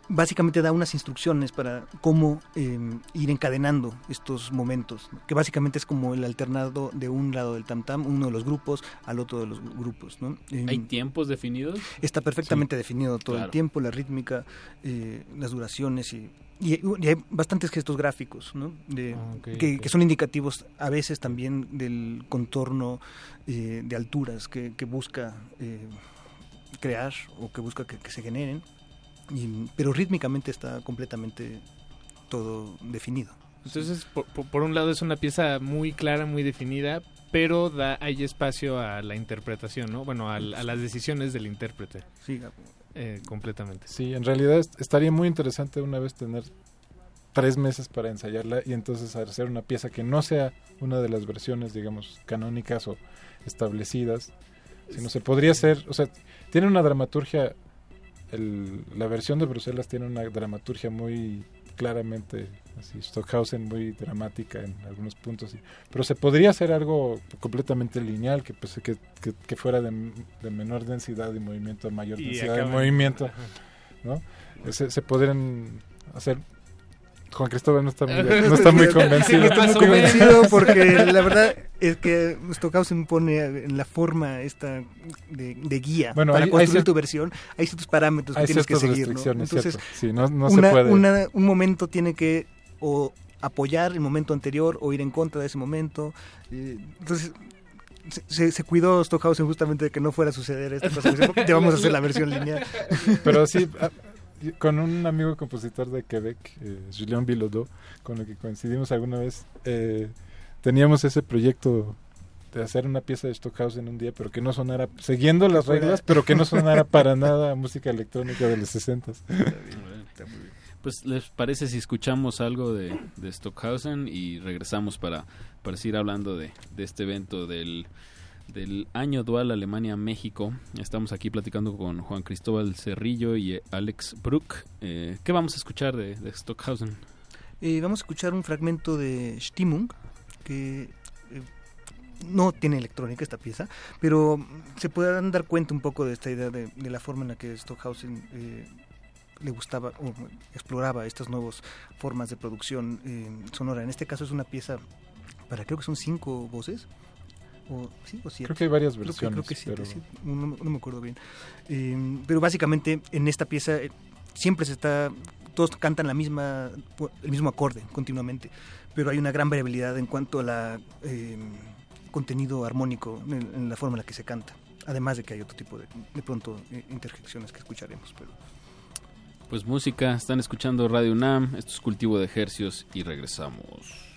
[SPEAKER 13] básicamente da unas instrucciones para cómo eh, ir encadenando estos momentos, ¿no? que básicamente es como el alternado de un lado del tam tam, uno de los grupos al otro de los grupos. ¿no? Eh,
[SPEAKER 11] ¿Hay tiempos definidos?
[SPEAKER 13] Está perfectamente definido todo
[SPEAKER 11] claro.
[SPEAKER 13] el tiempo, la rítmica, eh, las duraciones y, y- y hay bastantes gestos gráficos, ¿no? De,
[SPEAKER 12] Ah,
[SPEAKER 13] que, son indicativos a veces también del contorno eh, de alturas que, que busca eh, crear o que busca que, que se generen, y- pero rítmicamente está completamente todo definido.
[SPEAKER 12] Entonces, por, por- por un lado es una pieza muy clara, muy definida, pero da hay espacio a la interpretación, ¿no? Bueno, a, las decisiones del intérprete.
[SPEAKER 13] Sí,
[SPEAKER 12] eh, completamente.
[SPEAKER 14] Sí, en realidad est- estaría muy interesante una vez tener tres meses para ensayarla y entonces hacer una pieza que no sea una de las versiones, digamos, canónicas o establecidas, sino se podría hacer, o sea, tiene una dramaturgia, el- la versión de Bruselas tiene una dramaturgia muy claramente, así, Stockhausen muy dramática en algunos puntos, y- pero se podría hacer algo completamente lineal, que, pues, que, que, que fuera de, de menor densidad de movimiento, a mayor
[SPEAKER 12] Y
[SPEAKER 14] densidad de movimiento. ¿no? Se, se podrían hacer... Juan Cristóbal no está muy, no está muy convencido.
[SPEAKER 13] No estoy muy convencido porque la verdad es que Stockhausen pone en la forma esta de, de guía
[SPEAKER 14] Bueno,
[SPEAKER 13] para
[SPEAKER 14] hay-
[SPEAKER 13] construir tu versión. Hay ciertos parámetros que tienes que seguir. ¿no? Entonces.
[SPEAKER 14] Sí, no- no se puede.
[SPEAKER 13] una- un momento tiene que o apoyar el momento anterior o ir en contra de ese momento. Eh, entonces, se- se, cuidó Stockhausen justamente de que no fuera a suceder esta cosa. Te vamos a hacer la versión lineal.
[SPEAKER 14] Pero sí, con un amigo compositor de Quebec, eh, Julien Bilodeau, con el que coincidimos alguna vez, eh, teníamos ese proyecto de hacer una pieza de Stockhausen un día, pero que no sonara, siguiendo las reglas, pero que no sonara para nada a música electrónica de los 60
[SPEAKER 11] Pues, ¿les parece si escuchamos algo de, de Stockhausen y regresamos para, para seguir hablando de, de este evento del, del año dual Alemania-México? Estamos aquí platicando con Juan Cristóbal Cerrillo y eh, Alex Brook. Eh, ¿Qué vamos a escuchar de, Stockhausen?
[SPEAKER 13] Eh, vamos a escuchar un fragmento de Stimmung, que eh, no tiene electrónica esta pieza, pero se pueden dar cuenta un poco de esta idea de, de la forma en la que Stockhausen eh, le gustaba o exploraba estas nuevas formas de producción sonora. En este caso es una pieza para creo que son cinco voces. O, sí, o siete.
[SPEAKER 14] Creo que hay varias
[SPEAKER 13] Creo que-
[SPEAKER 14] versiones,
[SPEAKER 13] creo que siete,
[SPEAKER 14] pero-
[SPEAKER 13] sí. no, me acuerdo bien. Eh, pero básicamente en esta pieza eh, siempre se está, todos cantan la misma, el mismo acorde continuamente, pero hay una gran variabilidad en cuanto a la eh, contenido armónico en, en la forma en la que se canta. Además de que hay otro tipo de, de pronto, eh, interjecciones que escucharemos. Pero
[SPEAKER 11] Pues música, están escuchando Radio UNAM, esto es Cultivo de Ejercios y regresamos.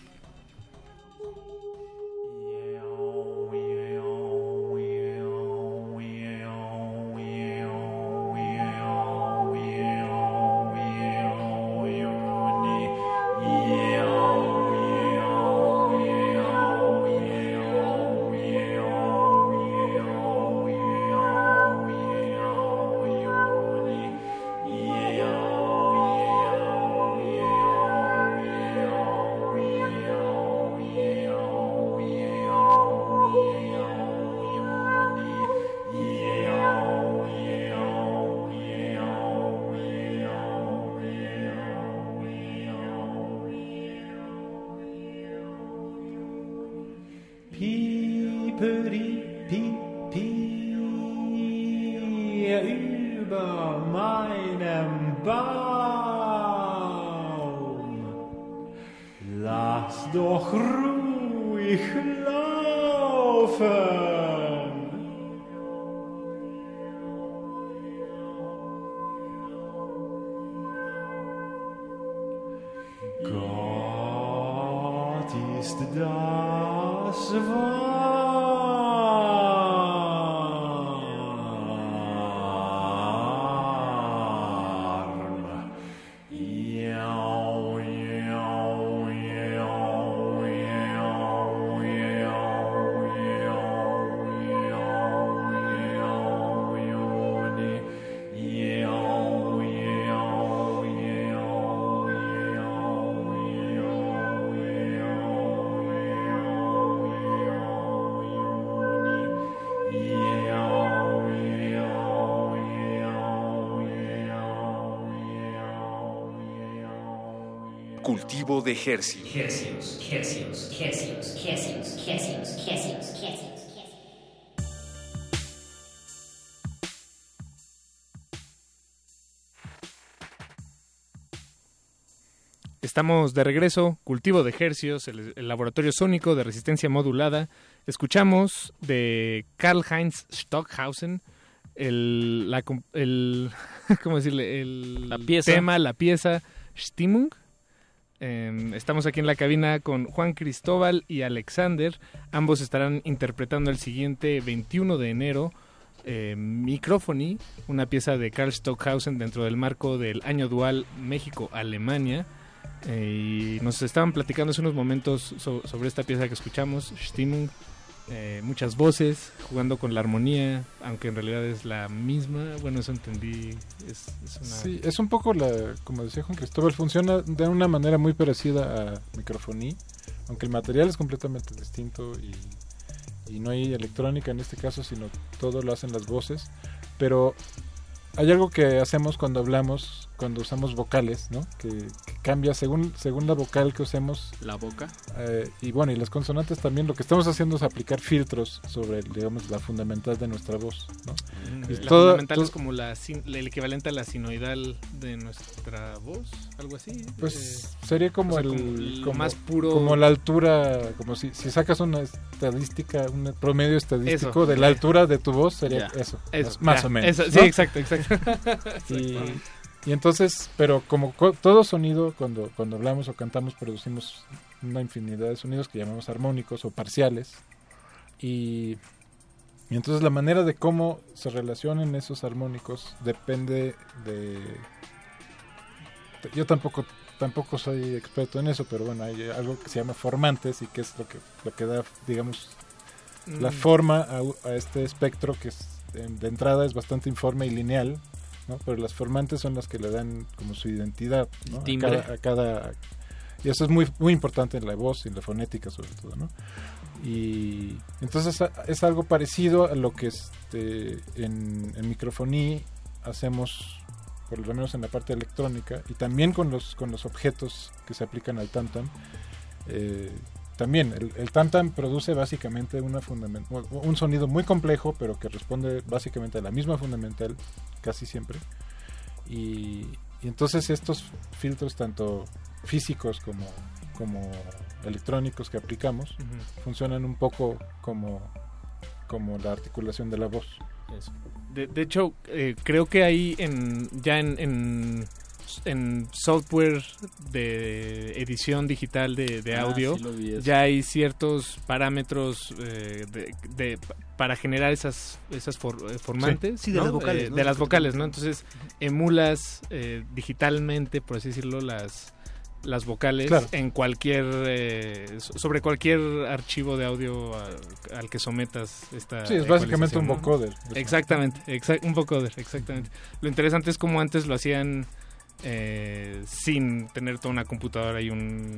[SPEAKER 12] Estamos de regreso, cultivo de ejercios, el, el laboratorio sónico de resistencia modulada. Escuchamos de Karl Heinz Stockhausen el, la, el ¿cómo decirle? El
[SPEAKER 11] pieza.
[SPEAKER 12] tema, la pieza Stimmung. Estamos aquí en la cabina con Juan Cristóbal y Alexander. Ambos estarán interpretando el siguiente 21 de enero eh, una pieza de Karl Stockhausen dentro del marco del año dual México-Alemania. Eh, y nos estaban platicando hace unos momentos so- sobre esta pieza que escuchamos, Stimmung, eh, muchas voces, jugando con la armonía, aunque en realidad es la misma. Bueno, eso entendí. Es, es.
[SPEAKER 14] Sí, es un poco la, como decía Juan Cristóbal, funciona de una manera muy parecida a microfonía, aunque el material es completamente distinto y, y no hay electrónica en este caso, sino todo lo hacen las voces. Pero hay algo que hacemos cuando hablamos, cuando usamos vocales, ¿no? Que, que cambia según, según la vocal que usemos.
[SPEAKER 11] La boca.
[SPEAKER 14] Eh, y bueno, y las consonantes también, lo que estamos haciendo es aplicar filtros sobre, digamos, la fundamental de nuestra voz, ¿no?
[SPEAKER 12] Mm, La fundamental es como la, el equivalente a la sinoidal de nuestra voz, algo así.
[SPEAKER 14] Pues
[SPEAKER 12] Eh,
[SPEAKER 14] sería como
[SPEAKER 12] o sea,
[SPEAKER 14] el
[SPEAKER 12] como lo
[SPEAKER 14] como-
[SPEAKER 12] más puro-
[SPEAKER 14] como la altura, como si, si sacas una estadística, un promedio estadístico
[SPEAKER 12] Eso.
[SPEAKER 14] de la altura de tu voz sería
[SPEAKER 12] Ya.
[SPEAKER 14] eso,
[SPEAKER 12] Eso,
[SPEAKER 14] más
[SPEAKER 12] ya.
[SPEAKER 14] o menos.
[SPEAKER 12] Eso,
[SPEAKER 14] ¿no?
[SPEAKER 12] sí, exacto, exacto.
[SPEAKER 14] y, entonces, pero como co- todo sonido cuando cuando hablamos o cantamos producimos una infinidad de sonidos que llamamos armónicos o parciales y y entonces la manera de cómo se relacionan esos armónicos depende de yo tampoco tampoco soy experto en eso, pero bueno, hay algo que se llama formantes y que es lo que lo que da digamos la
[SPEAKER 12] Mm.
[SPEAKER 14] forma a este espectro que es, de, de entrada es bastante informe y lineal, ¿no? Pero las formantes son las que le dan como su identidad, ¿no? A cada, a cada- y eso es muy muy importante en la voz y en la fonética sobre todo, ¿no? Y entonces es algo parecido a lo que este, en, en microfonía hacemos, por lo menos en la parte electrónica, y también con los, con los objetos que se aplican al tam-tam. Eh, también, el, el tam-tam produce básicamente una un sonido muy complejo, pero que responde básicamente a la misma fundamental casi siempre. Y, y entonces estos filtros, tanto físicos como, como electrónicos que aplicamos, funcionan un poco como, como la articulación de la voz.
[SPEAKER 12] De, de hecho, eh, creo que ahí en, ya en, en, en software de edición digital de, de
[SPEAKER 11] Ah,
[SPEAKER 12] audio,
[SPEAKER 11] sí
[SPEAKER 12] ya hay ciertos parámetros eh, de, de- para generar esas, esas for- eh, formantes.
[SPEAKER 13] Sí, de
[SPEAKER 12] ¿no?
[SPEAKER 13] las vocales,
[SPEAKER 12] Eh,
[SPEAKER 13] ¿no?
[SPEAKER 12] de las vocales, ¿no? Entonces, emulas eh, digitalmente, por así decirlo, las las vocales
[SPEAKER 14] Claro.
[SPEAKER 12] en cualquier eh, so- sobre cualquier archivo de audio a- al que sometas esta
[SPEAKER 14] Sí, es básicamente un vocoder.
[SPEAKER 12] Exactamente, exact- un vocoder, exactamente. Lo interesante es como antes lo hacían eh, sin tener toda una computadora y un-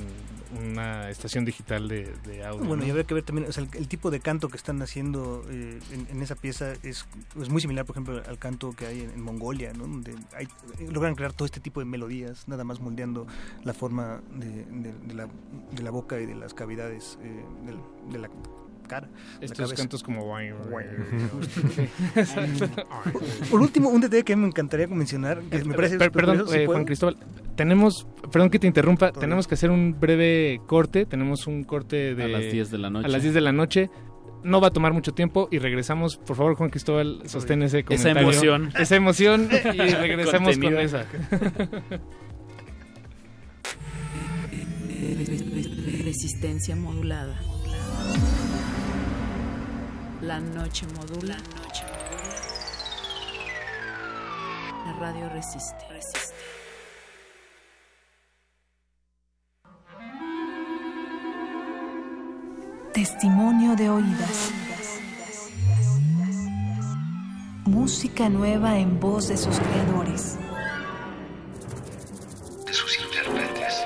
[SPEAKER 12] una estación digital de, de audio.
[SPEAKER 13] Bueno,
[SPEAKER 12] ¿no?
[SPEAKER 13] y habría que ver también, o sea, el, el tipo de canto que están haciendo eh, en, en esa pieza es, es muy similar, por ejemplo, al canto que hay en, en Mongolia, ¿no? Donde hay- eh, logran crear todo este tipo de melodías, nada más moldeando la forma de, de- de la, de la boca y de las cavidades eh, del- de la cara.
[SPEAKER 12] Estos cantos como...
[SPEAKER 13] Por- último, un detalle que me encantaría mencionar, que me parece
[SPEAKER 12] Per- perdón,
[SPEAKER 13] curioso,
[SPEAKER 12] eh. Juan Cristóbal, tenemos, perdón que te interrumpa,
[SPEAKER 13] Todo
[SPEAKER 12] tenemos que hacer un breve corte, tenemos un corte de...
[SPEAKER 11] A las 10 de la noche.
[SPEAKER 12] A las 10 de la noche. No va a tomar mucho tiempo y regresamos. Por favor, Juan Cristóbal, sostén ese
[SPEAKER 11] Esa
[SPEAKER 12] comentario.
[SPEAKER 11] emoción.
[SPEAKER 12] Esa emoción y regresamos con
[SPEAKER 11] Contenido.
[SPEAKER 12] esa.
[SPEAKER 4] Resistencia modulada. La noche modula. La radio resiste.
[SPEAKER 15] Testimonio de oídas. Música nueva en voz de sus creadores.
[SPEAKER 16] de sus intérpretes.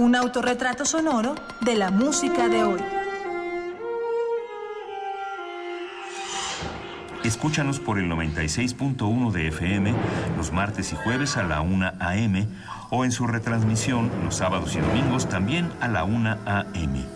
[SPEAKER 15] Un autorretrato sonoro de la música de hoy.
[SPEAKER 16] Escúchanos por el 96.1 de FM los martes y jueves a la 1 a.m. o en su retransmisión los sábados y domingos también a la 1 a.m.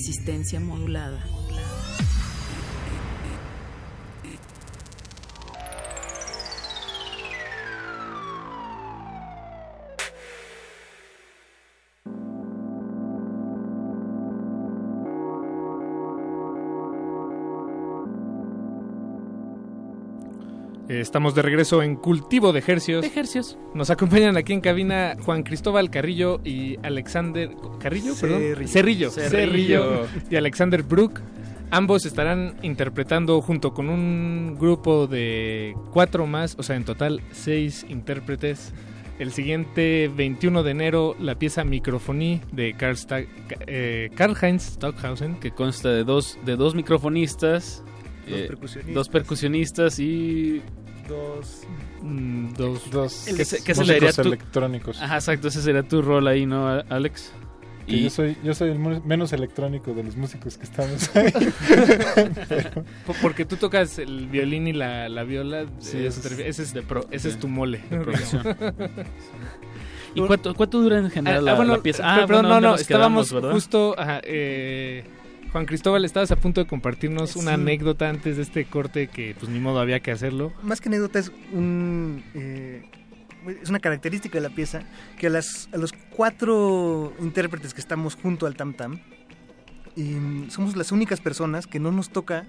[SPEAKER 4] Resistencia modulada.
[SPEAKER 12] Estamos de regreso en Cultivo de Ejercios.
[SPEAKER 11] Ejercios.
[SPEAKER 12] Nos acompañan aquí en cabina Juan Cristóbal Carrillo y Alexander Carrillo, perdón.
[SPEAKER 13] Cerrillo.
[SPEAKER 12] Cerrillo.
[SPEAKER 11] Cerrillo.
[SPEAKER 12] Cerrillo y Alexander Brook. Ambos estarán interpretando junto con un grupo de cuatro más, o sea, en total seis intérpretes. El siguiente 21 de enero, la pieza Microfoní de Karl, Sta- eh, Karl-Heinz Stockhausen.
[SPEAKER 11] Que consta de dos, de dos microfonistas,
[SPEAKER 13] Dos
[SPEAKER 11] eh,
[SPEAKER 13] percusionistas.
[SPEAKER 11] dos percusionistas y
[SPEAKER 13] Dos.
[SPEAKER 12] Mm, dos.
[SPEAKER 14] Dos
[SPEAKER 11] ¿Qué se, qué se
[SPEAKER 14] músicos
[SPEAKER 11] le diría tu-
[SPEAKER 14] electrónicos.
[SPEAKER 11] Ajá, exacto, ese sería tu rol ahí, ¿no, Alex?
[SPEAKER 14] Que yo soy yo soy el menos electrónico de los músicos que estamos ahí. Pero-
[SPEAKER 12] Porque tú tocas el violín y la, la viola.
[SPEAKER 11] Sí,
[SPEAKER 12] eh,
[SPEAKER 11] ese es-
[SPEAKER 12] ese es,
[SPEAKER 11] de pro-
[SPEAKER 12] ese es tu mole.
[SPEAKER 11] de producción. ¿Y cuánto, cuánto dura en general la,
[SPEAKER 12] Ah, bueno,
[SPEAKER 11] la pieza?
[SPEAKER 12] pero- perdón,
[SPEAKER 11] bueno,
[SPEAKER 12] no,
[SPEAKER 11] ¿dónde
[SPEAKER 12] no, estábamos justo. ajá, eh, Juan Cristóbal, estabas a punto de compartirnos una anécdota antes de este corte que, pues, ni modo había que hacerlo.
[SPEAKER 13] Más que anécdota es un... eh, es una característica de la pieza que a, las, a los cuatro intérpretes que estamos junto al tam tam eh, somos las únicas personas que no nos toca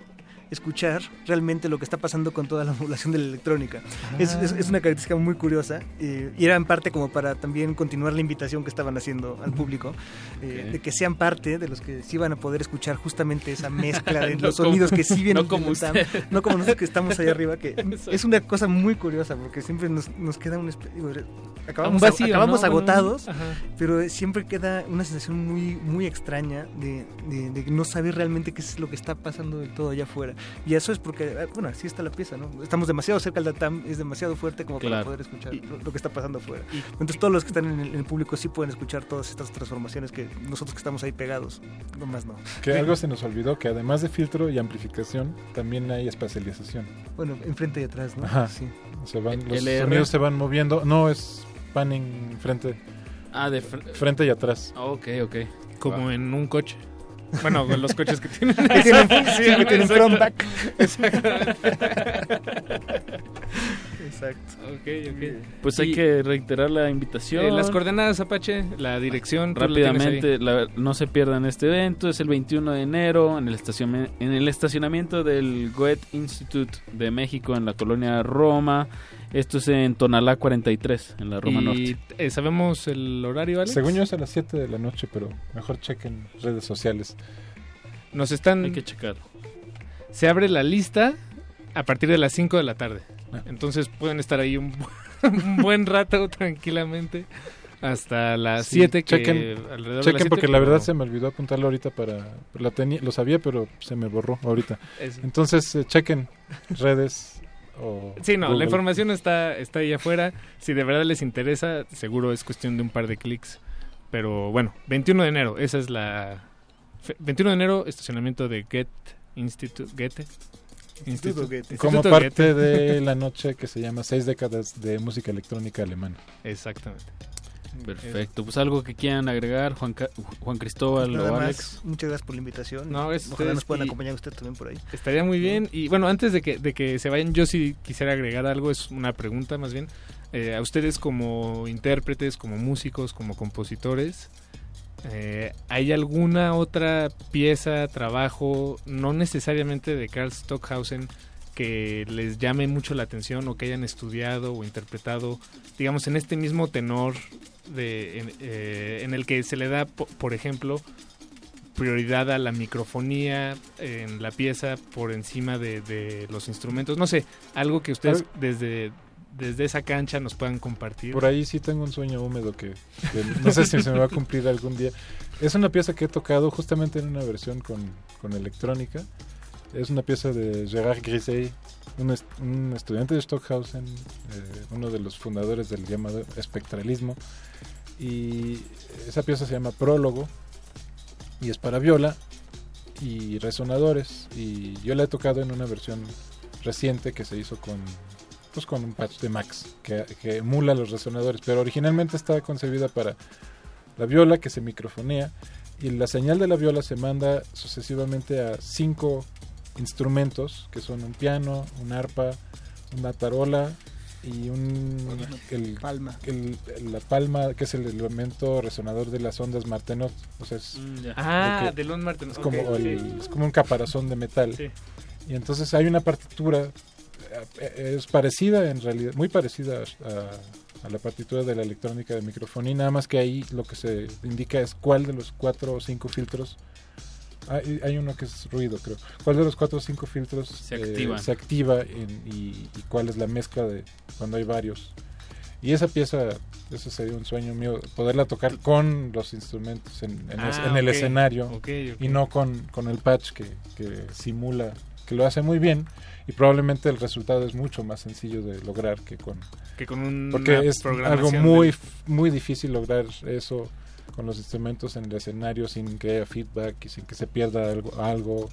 [SPEAKER 13] escuchar realmente lo que está pasando con toda la población de la electrónica. Es, es- es una característica muy curiosa eh, y era en parte como para también continuar la invitación que estaban haciendo al público, eh, de que sean parte de los que sí van a poder escuchar justamente esa mezcla de
[SPEAKER 11] No
[SPEAKER 13] los
[SPEAKER 11] como-
[SPEAKER 13] sonidos que sí vienen
[SPEAKER 11] no como usted.
[SPEAKER 13] no como nosotros que estamos allá arriba, que es una cosa muy curiosa porque siempre nos, nos queda un... digo, Acabamos,
[SPEAKER 12] Un vacío,
[SPEAKER 13] acabamos agotados,
[SPEAKER 12] ajá.
[SPEAKER 13] pero siempre queda una sensación muy, muy extraña de, de- de no saber realmente qué es lo que está pasando del todo allá afuera. Y eso es porque, eh, bueno, así está la pieza, ¿no? Estamos demasiado cerca del Datam, es demasiado fuerte como para
[SPEAKER 11] Claro.
[SPEAKER 13] poder escuchar lo, lo que está pasando afuera. Entonces todos los que están en el, en el público sí pueden escuchar todas estas transformaciones que nosotros que estamos ahí pegados, nomás no.
[SPEAKER 14] Que algo se nos olvidó, que además de filtro y amplificación, también hay espacialización.
[SPEAKER 13] Bueno, enfrente y atrás, ¿no?
[SPEAKER 14] Ajá.
[SPEAKER 13] Sí.
[SPEAKER 14] Se van, los
[SPEAKER 11] LR.
[SPEAKER 14] sonidos se van moviendo. No, es panning frente,
[SPEAKER 11] Ah, de fr-
[SPEAKER 14] frente y atrás.
[SPEAKER 11] Ah, Ok, ok.
[SPEAKER 12] Como en un coche. Bueno, con los coches que tienen.
[SPEAKER 13] Que tienen- sí, que tienen
[SPEAKER 12] Exacto.
[SPEAKER 13] front back.
[SPEAKER 12] Exactamente.
[SPEAKER 13] Exacto.
[SPEAKER 12] Ok, ok.
[SPEAKER 11] Pues hay
[SPEAKER 12] Y,
[SPEAKER 11] que reiterar la invitación.
[SPEAKER 12] eh, las coordenadas, Apache, la dirección.
[SPEAKER 11] Rápidamente, la- no se pierdan este evento, es el 21 de enero en el, estacion- en el estacionamiento del Goethe Institute de México en la colonia Roma. Esto es en Tonalá 43, en la Roma
[SPEAKER 12] y,
[SPEAKER 11] Norte.
[SPEAKER 12] eh, ¿Sabemos el horario, Alex?
[SPEAKER 14] Según yo es a las 7 de la noche, pero mejor chequen redes sociales.
[SPEAKER 12] Nos están...
[SPEAKER 11] Hay que checar.
[SPEAKER 12] Se abre la lista a partir de las 5 de la tarde.
[SPEAKER 14] Ah.
[SPEAKER 12] Entonces pueden estar ahí un, bu- un buen rato tranquilamente hasta las
[SPEAKER 14] Sí,
[SPEAKER 12] 7 que
[SPEAKER 14] chequen,
[SPEAKER 12] alrededor de las
[SPEAKER 14] chequen
[SPEAKER 12] 7,
[SPEAKER 14] porque la verdad se me olvidó apuntarlo ahorita para... La tenía, lo sabía, pero se me borró ahorita.
[SPEAKER 12] Eso.
[SPEAKER 14] Entonces, eh, chequen redes o...
[SPEAKER 12] Sí, no,
[SPEAKER 14] Google.
[SPEAKER 12] la información está, está ahí afuera. Si de verdad les interesa, seguro es cuestión de un par de clics. Pero bueno, 21 de enero, esa es la... fe- 21 de enero, estacionamiento de Get Institute, Goethe.
[SPEAKER 13] Instituto Goethe.
[SPEAKER 14] Como
[SPEAKER 12] Instituto
[SPEAKER 14] parte
[SPEAKER 12] Goethe.
[SPEAKER 14] de la noche que se llama Seis décadas de música electrónica alemana.
[SPEAKER 12] Exactamente.
[SPEAKER 11] Perfecto. Pues algo que quieran agregar, Juan, Juan Cristóbal
[SPEAKER 13] Nada
[SPEAKER 11] o
[SPEAKER 13] más,
[SPEAKER 11] Alex.
[SPEAKER 13] muchas gracias por la invitación.
[SPEAKER 12] No, es
[SPEAKER 13] Ojalá
[SPEAKER 12] ustedes
[SPEAKER 13] nos puedan acompañar usted también por ahí.
[SPEAKER 12] Estaría muy bien. Y bueno, antes de que, de que se vayan, yo sí quisiera agregar algo, es una pregunta más bien. Eh, a ustedes como intérpretes, como músicos, como compositores, eh, ¿hay alguna otra pieza, trabajo, no necesariamente de Carl Stockhausen, que les llame mucho la atención o que hayan estudiado o interpretado, digamos, en este mismo tenor de, en, eh, en el que se le da, po- por ejemplo, prioridad a la microfonía en la pieza por encima de, de los instrumentos. No sé, algo que ustedes desde desde esa cancha nos puedan compartir.
[SPEAKER 14] Por ahí sí tengo un sueño húmedo que, que no sé si se me va a cumplir algún día. Es una pieza que he tocado justamente en una versión con, con electrónica. Es una pieza de Gérard Grisey, un, est- un estudiante de Stockhausen, eh, uno de los fundadores del llamado espectralismo. Y esa pieza se llama Prólogo y es para viola y resonadores. Y yo la he tocado en una versión reciente que se hizo con pues con un patch de Max que, que emula los resonadores, pero originalmente estaba concebida para la viola que se microfonea y la señal de la viola se manda sucesivamente a cinco instrumentos que son un piano, un arpa, una tarola y un el,
[SPEAKER 13] palma.
[SPEAKER 14] el- la palma que es el elemento resonador de las ondas Martenot, o sea, es,
[SPEAKER 12] Mm, Ah, de los Martenot,
[SPEAKER 14] es como el-
[SPEAKER 12] sí.
[SPEAKER 14] es como un caparazón de metal.
[SPEAKER 12] Sí.
[SPEAKER 14] Y entonces hay una partitura eh, es parecida en realidad, muy parecida a, a la partitura de la electrónica de microfonía, nada más que ahí lo que se indica es cuál de los cuatro o cinco filtros hay, hay uno que es ruido, creo. ¿Cuál de los cuatro o cinco filtros
[SPEAKER 11] Se
[SPEAKER 14] eh,
[SPEAKER 11] activa.
[SPEAKER 14] se activa en- y, y cuál es la mezcla de cuando hay varios? Y esa pieza, eso sería un sueño mío, poderla tocar con los instrumentos en, en es-
[SPEAKER 12] Ah,
[SPEAKER 14] en el
[SPEAKER 12] ok.
[SPEAKER 14] escenario
[SPEAKER 12] Ok, ok.
[SPEAKER 14] y no con, con el patch que, que simula, que lo hace muy bien y probablemente el resultado es mucho más sencillo de lograr que con...
[SPEAKER 12] Que con una
[SPEAKER 14] Porque es algo muy,
[SPEAKER 12] del-
[SPEAKER 14] muy difícil lograr eso con los instrumentos en el escenario sin que haya feedback y sin que se pierda algo, algo.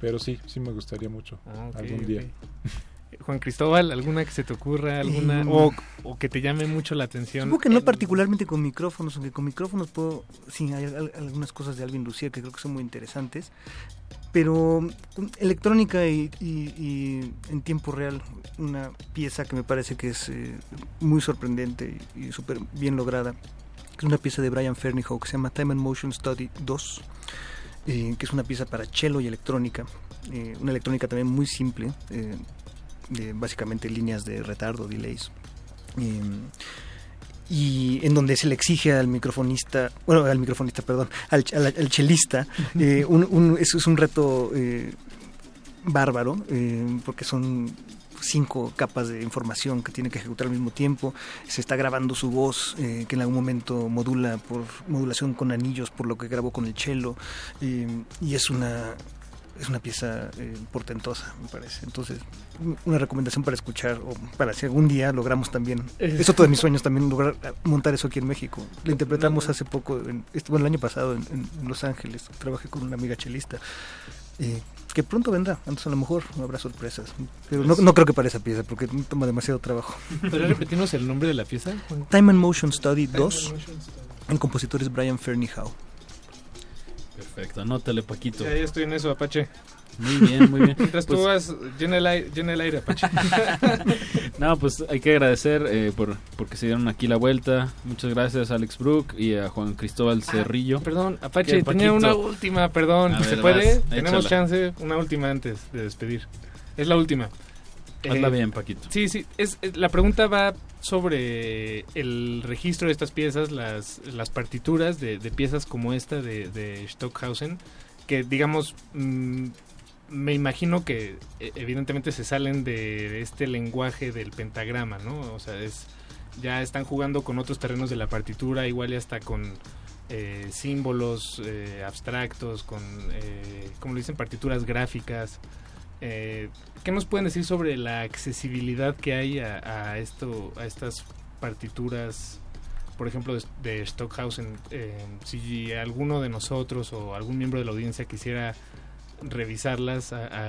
[SPEAKER 14] pero sí, sí me gustaría mucho
[SPEAKER 12] Ah,
[SPEAKER 14] algún día.
[SPEAKER 12] Juan Cristóbal, ¿alguna que se te ocurra? alguna
[SPEAKER 13] Mm.
[SPEAKER 12] o, o que te llame mucho la atención?
[SPEAKER 13] Supongo que no particularmente con micrófonos, aunque con micrófonos puedo, sí, hay al- algunas cosas de Alvin Lucía que creo que son muy interesantes, pero mm, electrónica y, y- y en tiempo real, una pieza que me parece que es eh, muy sorprendente y, y súper bien lograda, que es una pieza de Brian Fernihow que se llama Time and Motion Study 2, eh, que es una pieza para cello y electrónica, eh, una electrónica también muy simple, eh, de básicamente líneas de retardo, delays. Y en donde se le exige al microfonista, bueno, al microfonista, perdón, al, al, al chelista, un, un- eso es un reto bárbaro, porque son cinco capas de información que tiene que ejecutar al mismo tiempo, se está grabando su voz, eh, que en algún momento modula por modulación con anillos, por lo que grabó con el cello, eh, y es una es una pieza eh, portentosa, me parece. Entonces, un- una recomendación para escuchar o para si algún día logramos también. Es otro de mis sueños también lograr eh, montar eso aquí en México. Lo interpretamos hace poco, en, bueno, el año pasado en, en- en Los Ángeles. Trabajé con una amiga chelista. eh, que pronto vendrá, entonces a lo mejor habrá sorpresas. Pero no, no creo que para esa pieza, porque toma demasiado trabajo.
[SPEAKER 12] ¿Podrías repetirnos el nombre de la pieza?
[SPEAKER 13] Time and Motion Study 2. El compositor es Brian Fernihow.
[SPEAKER 11] Perfecto, anótale, Paquito.
[SPEAKER 12] Ya, ya estoy en eso, Apache.
[SPEAKER 11] Muy bien, muy bien.
[SPEAKER 12] Mientras tú
[SPEAKER 11] Pues-
[SPEAKER 12] vas, llena el aire, llena el aire Apache.
[SPEAKER 11] No, pues hay que agradecer eh, por porque se dieron aquí la vuelta. Muchas gracias a Alex Brook y a Juan Cristóbal Cerrillo.
[SPEAKER 12] Ah, Perdón, Apache,
[SPEAKER 11] ¿Qué,
[SPEAKER 12] tenía una última, perdón.
[SPEAKER 11] A
[SPEAKER 12] ¿Se
[SPEAKER 11] ver,
[SPEAKER 12] puede?
[SPEAKER 11] vas,
[SPEAKER 12] Tenemos chance, una última antes de despedir. Es la última.
[SPEAKER 11] Hazla
[SPEAKER 12] Eh,
[SPEAKER 11] bien, Paquito.
[SPEAKER 12] Sí, sí. Es, es- la pregunta va sobre el registro de estas piezas, las, las partituras de, de piezas como esta de, de Stockhausen, que digamos, mm, me imagino que eh, evidentemente se salen de este lenguaje del pentagrama, ¿no? O sea, es ya están jugando con otros terrenos de la partitura, igual ya está con eh, símbolos eh, abstractos, con, eh, como lo dicen, partituras gráficas. Eh, ¿Qué nos pueden decir sobre la accesibilidad que hay a, a esto, a estas partituras, por ejemplo, de, de Stockhausen? Si alguno de nosotros o algún miembro de la audiencia quisiera revisarlas, a- a,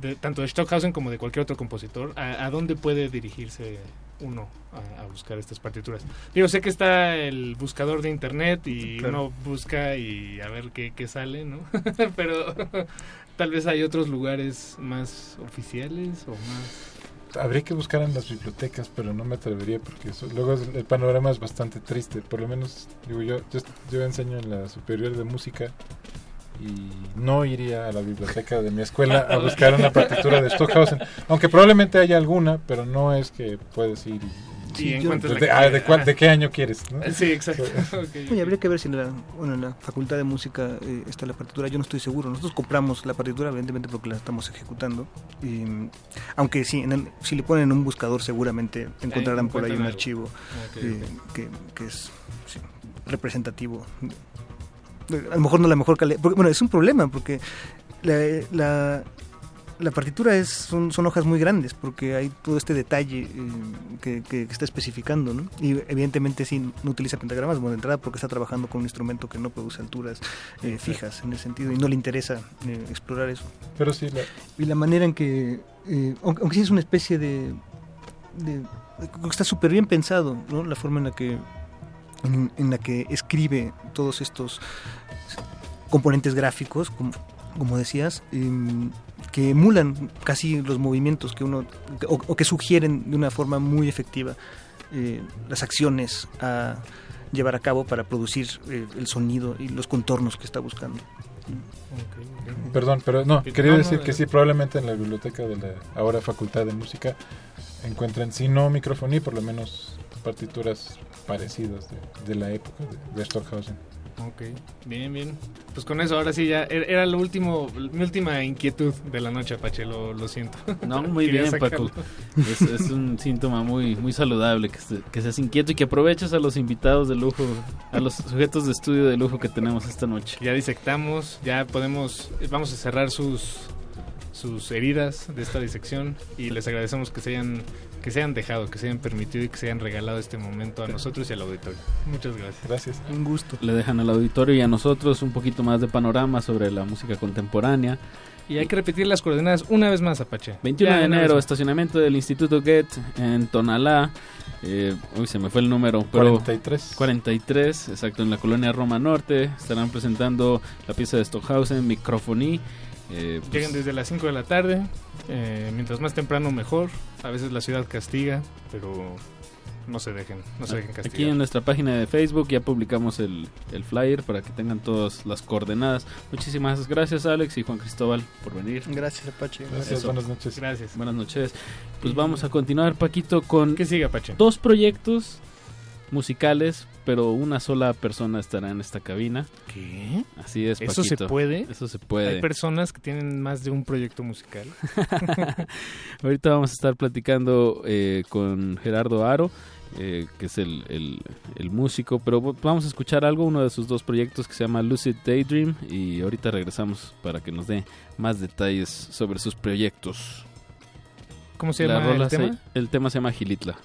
[SPEAKER 12] de- tanto de Stockhausen como de cualquier otro compositor, ¿a, a dónde puede dirigirse uno a, a buscar estas partituras? Yo sé que está el buscador de internet y
[SPEAKER 13] Claro.
[SPEAKER 12] uno busca y a ver qué, qué sale, ¿no? Pero tal vez hay otros lugares más oficiales o más...
[SPEAKER 14] Habría que buscar en las bibliotecas, pero no me atrevería porque eso- luego el panorama es bastante triste. Por lo menos, digo yo, yo, yo enseño en la superior de música y no iría a la biblioteca de mi escuela a buscar una partitura de Stockhausen, aunque probablemente haya alguna, pero no es que puedes ir y,
[SPEAKER 12] y
[SPEAKER 13] yo-
[SPEAKER 12] encuentras la
[SPEAKER 14] ¿De, ah, ¿de cuál- de qué año quieres? no?
[SPEAKER 12] Sí, exacto. Ok.
[SPEAKER 13] Oye, habría que ver si en la, bueno, en la Facultad de Música eh, está la partitura. Yo no estoy seguro. Nosotros compramos la partitura, evidentemente, porque la estamos ejecutando. Y, aunque sí, en el- si le ponen en un buscador, seguramente encontrarán por ahí un
[SPEAKER 12] algo.
[SPEAKER 13] archivo
[SPEAKER 12] Ok,
[SPEAKER 13] eh,
[SPEAKER 12] ok.
[SPEAKER 13] que, que es sí, representativo. A lo mejor no la mejor calidad. Bueno, es un problema porque la, la, la partitura es son, son hojas muy grandes porque hay todo este detalle eh, que, que está especificando, ¿no? Y evidentemente sí no utiliza pentagramas, bueno, de entrada porque está trabajando con un instrumento que no produce alturas eh, fijas en ese sentido y no le interesa eh, explorar eso.
[SPEAKER 14] Pero sí, la-
[SPEAKER 13] Y la manera en que, aunque, aunque sí es una especie de... está súper bien pensado, ¿no? La forma en la que en, en la que escribe todos estos componentes gráficos, como, como decías, em, que emulan casi los movimientos que uno o, o que sugieren de una forma muy efectiva eh, las acciones a llevar a cabo para producir eh, el sonido y los contornos que está buscando.
[SPEAKER 14] Perdón, pero no, quería decir que sí, probablemente en la biblioteca de la ahora Facultad de Música encuentren, si no microfonía, por lo menos partituras parecidas de, de la época de, de Stockhausen.
[SPEAKER 12] Ok, bien, bien. Pues con eso, ahora sí ya er- era lo último, mi última inquietud de la noche, Apache, lo, lo siento.
[SPEAKER 11] No, muy bien,
[SPEAKER 12] sacarlo.
[SPEAKER 11] Paco. Es, es un síntoma muy, muy saludable que, se- que seas inquieto y que aproveches a los invitados de lujo, a los sujetos de estudio de lujo que tenemos esta noche.
[SPEAKER 12] Ya disectamos, ya podemos, vamos a cerrar sus sus heridas de esta disección y les agradecemos que se hayan que se hayan dejado, que se hayan permitido y que se hayan regalado este momento a nosotros y al auditorio. Muchas gracias.
[SPEAKER 14] Gracias.
[SPEAKER 13] Un gusto.
[SPEAKER 11] Le dejan al auditorio y a nosotros un poquito más de panorama sobre la música contemporánea.
[SPEAKER 12] Y hay que repetir las coordenadas una vez más, Apache.
[SPEAKER 11] 21
[SPEAKER 12] Ya,
[SPEAKER 11] de enero, estacionamiento del Instituto Get en Tonalá. Eh, uy, se me fue el número. Pero
[SPEAKER 14] 43.
[SPEAKER 11] 43, exacto, en la colonia Roma Norte. Estarán presentando la pieza de Stockhausen, Microfoní. Eh, pues,
[SPEAKER 12] Llegan desde las 5 de la tarde, eh, mientras más temprano mejor. A veces la ciudad castiga, pero no se dejen, no se dejen castigar.
[SPEAKER 11] Aquí en nuestra página de Facebook ya publicamos el, el flyer para que tengan todas las coordenadas. Muchísimas gracias Alex y Juan Cristóbal por venir.
[SPEAKER 13] Gracias, Apache.
[SPEAKER 14] Gracias, buenas noches.
[SPEAKER 12] Gracias.
[SPEAKER 11] Buenas noches. Pues vamos a continuar, Paquito, con
[SPEAKER 12] ¿Qué sigue, Apache?
[SPEAKER 11] dos proyectos musicales, pero una sola persona estará en esta cabina.
[SPEAKER 12] ¿Qué?
[SPEAKER 11] Así es,
[SPEAKER 12] ¿Eso se puede?
[SPEAKER 11] Eso se puede.
[SPEAKER 12] Hay personas que tienen más de un proyecto musical.
[SPEAKER 11] Ahorita vamos a estar platicando eh, con Gerardo Aro, eh, que es el, el- el músico, pero vamos a escuchar algo, uno de sus dos proyectos que se llama Lucid Daydream, y ahorita regresamos para que nos dé más detalles sobre sus proyectos.
[SPEAKER 12] ¿Cómo se
[SPEAKER 11] La
[SPEAKER 12] llama el
[SPEAKER 11] se-
[SPEAKER 12] tema?
[SPEAKER 11] el tema se llama Gilitla.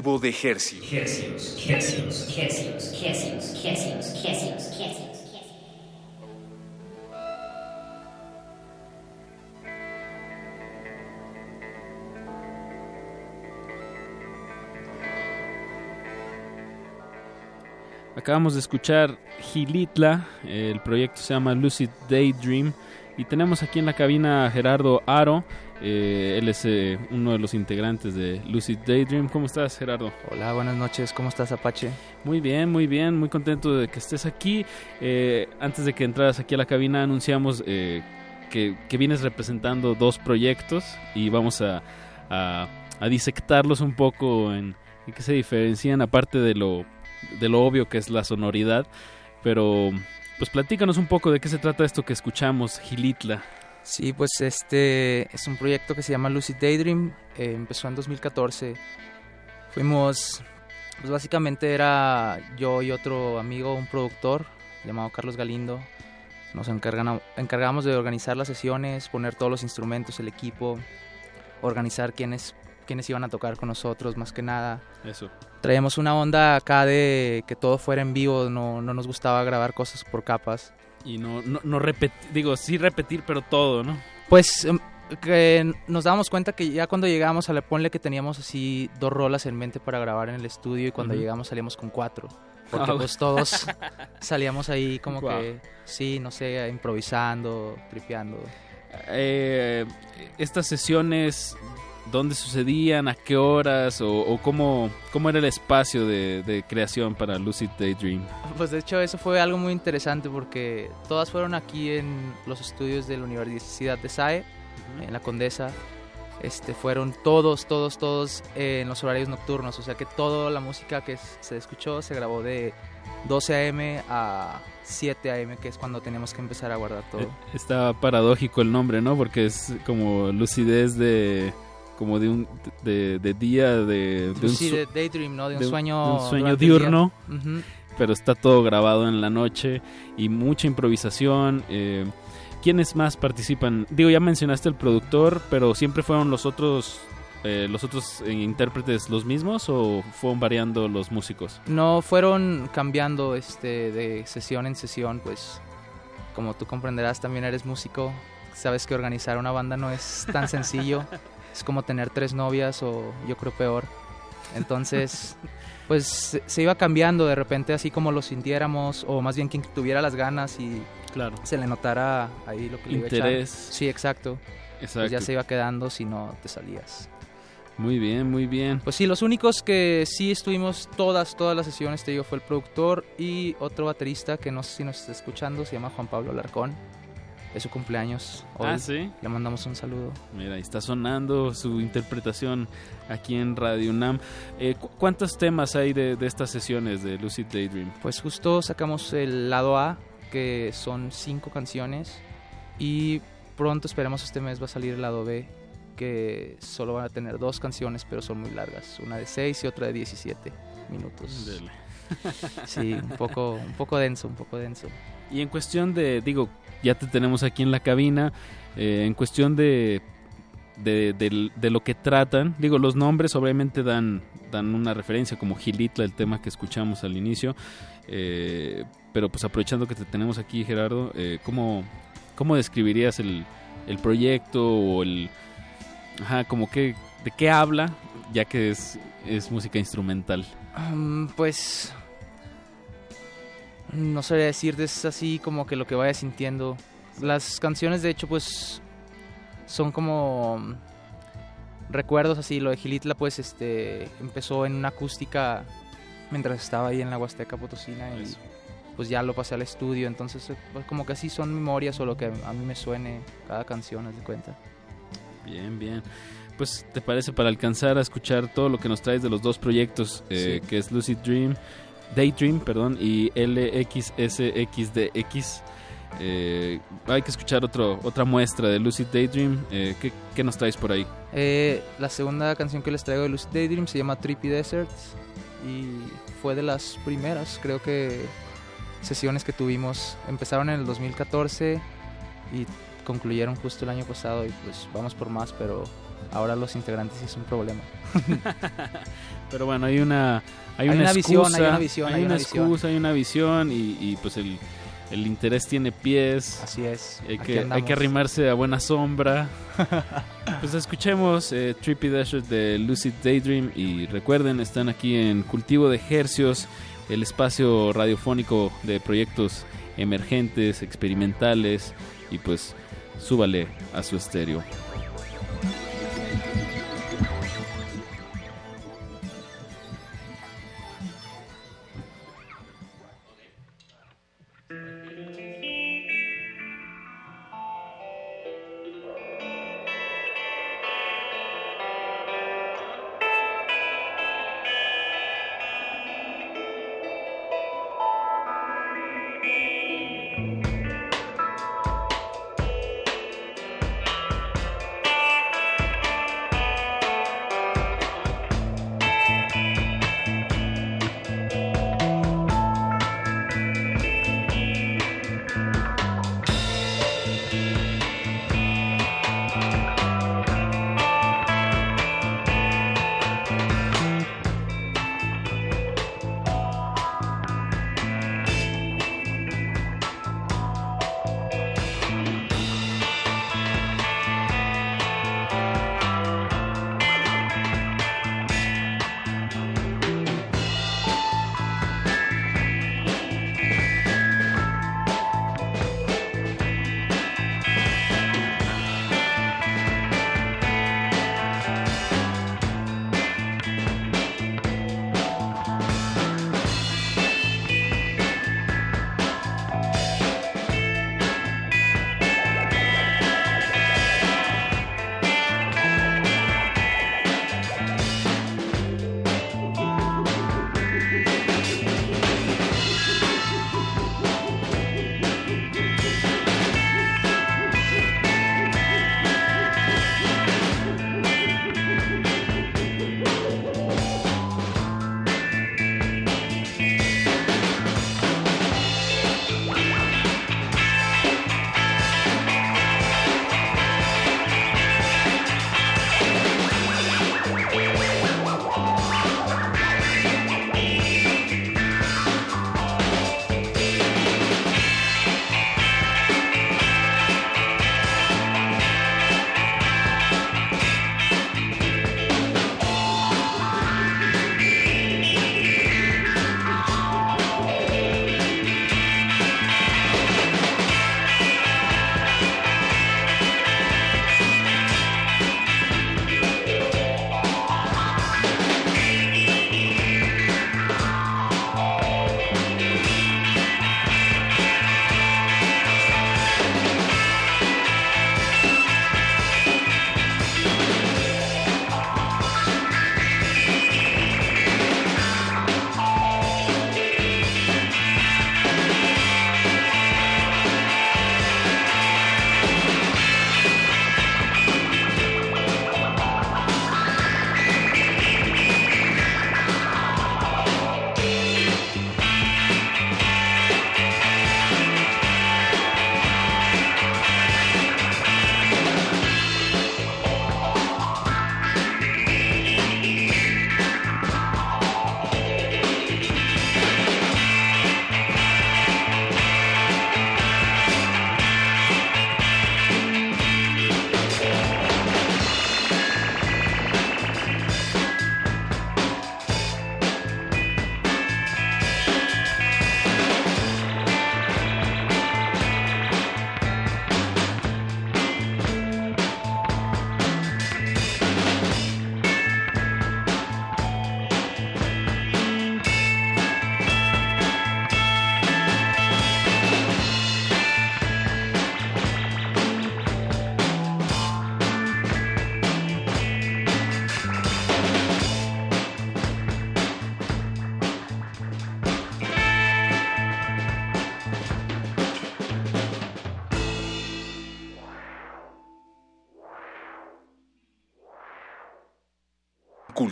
[SPEAKER 17] De Hercios.
[SPEAKER 11] Acabamos de escuchar Gilitla, el proyecto se llama Lucid Daydream y tenemos aquí en la cabina a Gerardo Aro, eh, él es eh, uno de los integrantes de Lucid Daydream. ¿Cómo estás Gerardo?
[SPEAKER 18] Hola, buenas noches, ¿cómo estás Apache?
[SPEAKER 11] Muy bien, muy bien, muy contento de que estés aquí. Eh, antes de que entraras aquí a la cabina anunciamos que, que, vienes representando dos proyectos y vamos a, a, a disectarlos un poco en, en qué se diferencian aparte de lo de lo obvio que es la sonoridad, pero pues platícanos un poco de qué se trata esto que escuchamos, Gilitla.
[SPEAKER 18] Sí, pues este es un proyecto que se llama Lucid Daydream, eh, empezó en 2014. Fuimos, pues básicamente era yo y otro amigo, un productor llamado Carlos Galindo. Nos encargamos de organizar las sesiones, poner todos los instrumentos, el equipo, organizar quiénes, quiénes iban a tocar con nosotros, más que nada.
[SPEAKER 11] Eso
[SPEAKER 18] traíamos una onda acá de que todo fuera en vivo, no, no nos gustaba grabar cosas por capas.
[SPEAKER 11] Y no, no, no repetir, digo, sí repetir, pero todo, ¿no?
[SPEAKER 18] Pues em, que nos dábamos cuenta que ya cuando llegamos a la ponle que teníamos así dos rolas en mente para grabar en el estudio y cuando llegamos salíamos con cuatro. Porque pues todos salíamos ahí como que, sí, no sé, improvisando, tripeando.
[SPEAKER 11] Eh, estas sesiones dónde sucedían, a qué horas o, cómo, cómo era el espacio de, creación para Lucid Daydream.
[SPEAKER 18] Pues de hecho eso fue algo muy interesante porque todas fueron aquí en los estudios de la Universidad de SAE, en la Condesa. Este, fueron todos, todos, todos en los horarios nocturnos, o sea que toda la música que se escuchó se grabó de 12 a.m. a 7 a.m., que es cuando tenemos que empezar a guardar todo. Eh,
[SPEAKER 11] está paradójico el nombre, ¿no? Porque es como lucidez de como de un de, día de,
[SPEAKER 18] de sí, de daydream no de un sueño
[SPEAKER 11] un sueño diurno. Pero está todo grabado en la noche y mucha improvisación eh, quiénes más participan digo ya mencionaste el productor pero siempre fueron los otros eh, los otros intérpretes los mismos o fueron variando los músicos
[SPEAKER 18] no fueron cambiando este de sesión en sesión pues como tú comprenderás también eres músico sabes que organizar una banda no es tan sencillo es como tener tres novias o yo creo peor. Entonces, pues se iba cambiando de repente así como lo sintiéramos o más bien quien tuviera las ganas y
[SPEAKER 11] claro.
[SPEAKER 18] se le notara ahí lo que
[SPEAKER 11] Interés.
[SPEAKER 18] le iba a echar. Sí, exacto.
[SPEAKER 11] Exacto.
[SPEAKER 18] Pues ya se iba quedando si no te salías.
[SPEAKER 11] Muy bien, muy bien.
[SPEAKER 18] Pues sí, los únicos que sí estuvimos todas, todas las sesiones, te digo, fue el productor y otro baterista que no sé si nos está escuchando, se llama Juan Pablo Larcón es su cumpleaños. Hoy.
[SPEAKER 11] Ah, sí.
[SPEAKER 18] Le mandamos un saludo.
[SPEAKER 11] Mira, ahí está sonando su interpretación aquí en Radio UNAM. Eh, ¿Cuántos temas hay de, estas sesiones de Lucid Daydream?
[SPEAKER 18] Pues justo sacamos el lado A, que son cinco canciones. Y pronto, esperemos este mes, va a salir el lado B, que solo van a tener dos canciones, pero son muy largas. Una de seis y otra de 17 minutos.
[SPEAKER 11] Dele.
[SPEAKER 18] Sí, un poco, un poco denso, un poco denso.
[SPEAKER 11] Y en cuestión de, digo, ya te tenemos aquí en la cabina, eh, en cuestión de, de, lo que tratan, digo, los nombres obviamente dan, dan una referencia, como Gilitla, el tema que escuchamos al inicio, eh, pero pues aprovechando que te tenemos aquí, Gerardo, eh, ¿cómo, ¿cómo describirías el, el proyecto o el... Ajá, como que, ¿de qué habla? Ya que es, es música instrumental.
[SPEAKER 18] Um, pues no sé decir, es así como que lo que vaya sintiendo. Las canciones, de hecho, pues son como recuerdos así. Lo de Gilitla, pues, este, empezó en una acústica mientras estaba ahí en la Huasteca Potosina y pues ya lo pasé al estudio. Entonces, pues, como que así son memorias o lo que a mí me suene cada canción, haz de cuenta.
[SPEAKER 11] Bien, bien. Pues, ¿te parece para alcanzar a escuchar todo lo que nos traes de los dos proyectos, eh, que es Lucid Dream Daydream, perdón, y LXSXDX. Eh, hay que escuchar otro, otra muestra de Lucid Daydream. Eh, ¿qué, nos traes por ahí?
[SPEAKER 18] Eh, la segunda canción que les traigo de Lucid Daydream se llama Trippy Deserts y fue de las primeras, creo que, sesiones que tuvimos. Empezaron en el 2014 y concluyeron justo el año pasado y pues vamos por más, pero ahora los integrantes sí es un problema.
[SPEAKER 11] Pero bueno, hay una hay,
[SPEAKER 18] Hay
[SPEAKER 11] una,
[SPEAKER 18] una visión,
[SPEAKER 11] excusa,
[SPEAKER 18] hay una visión,
[SPEAKER 11] hay
[SPEAKER 18] hay
[SPEAKER 11] una
[SPEAKER 18] una visión.
[SPEAKER 11] excusa, hay una visión y, y, pues el, el interés tiene pies.
[SPEAKER 18] Así es.
[SPEAKER 11] Hay que, hay que arrimarse a buena sombra. pues escuchemos eh, Trippy Dasher de Lucid Daydream y recuerden, están aquí en Cultivo de Hercios, el espacio radiofónico de proyectos emergentes, experimentales y pues súbale a su estéreo.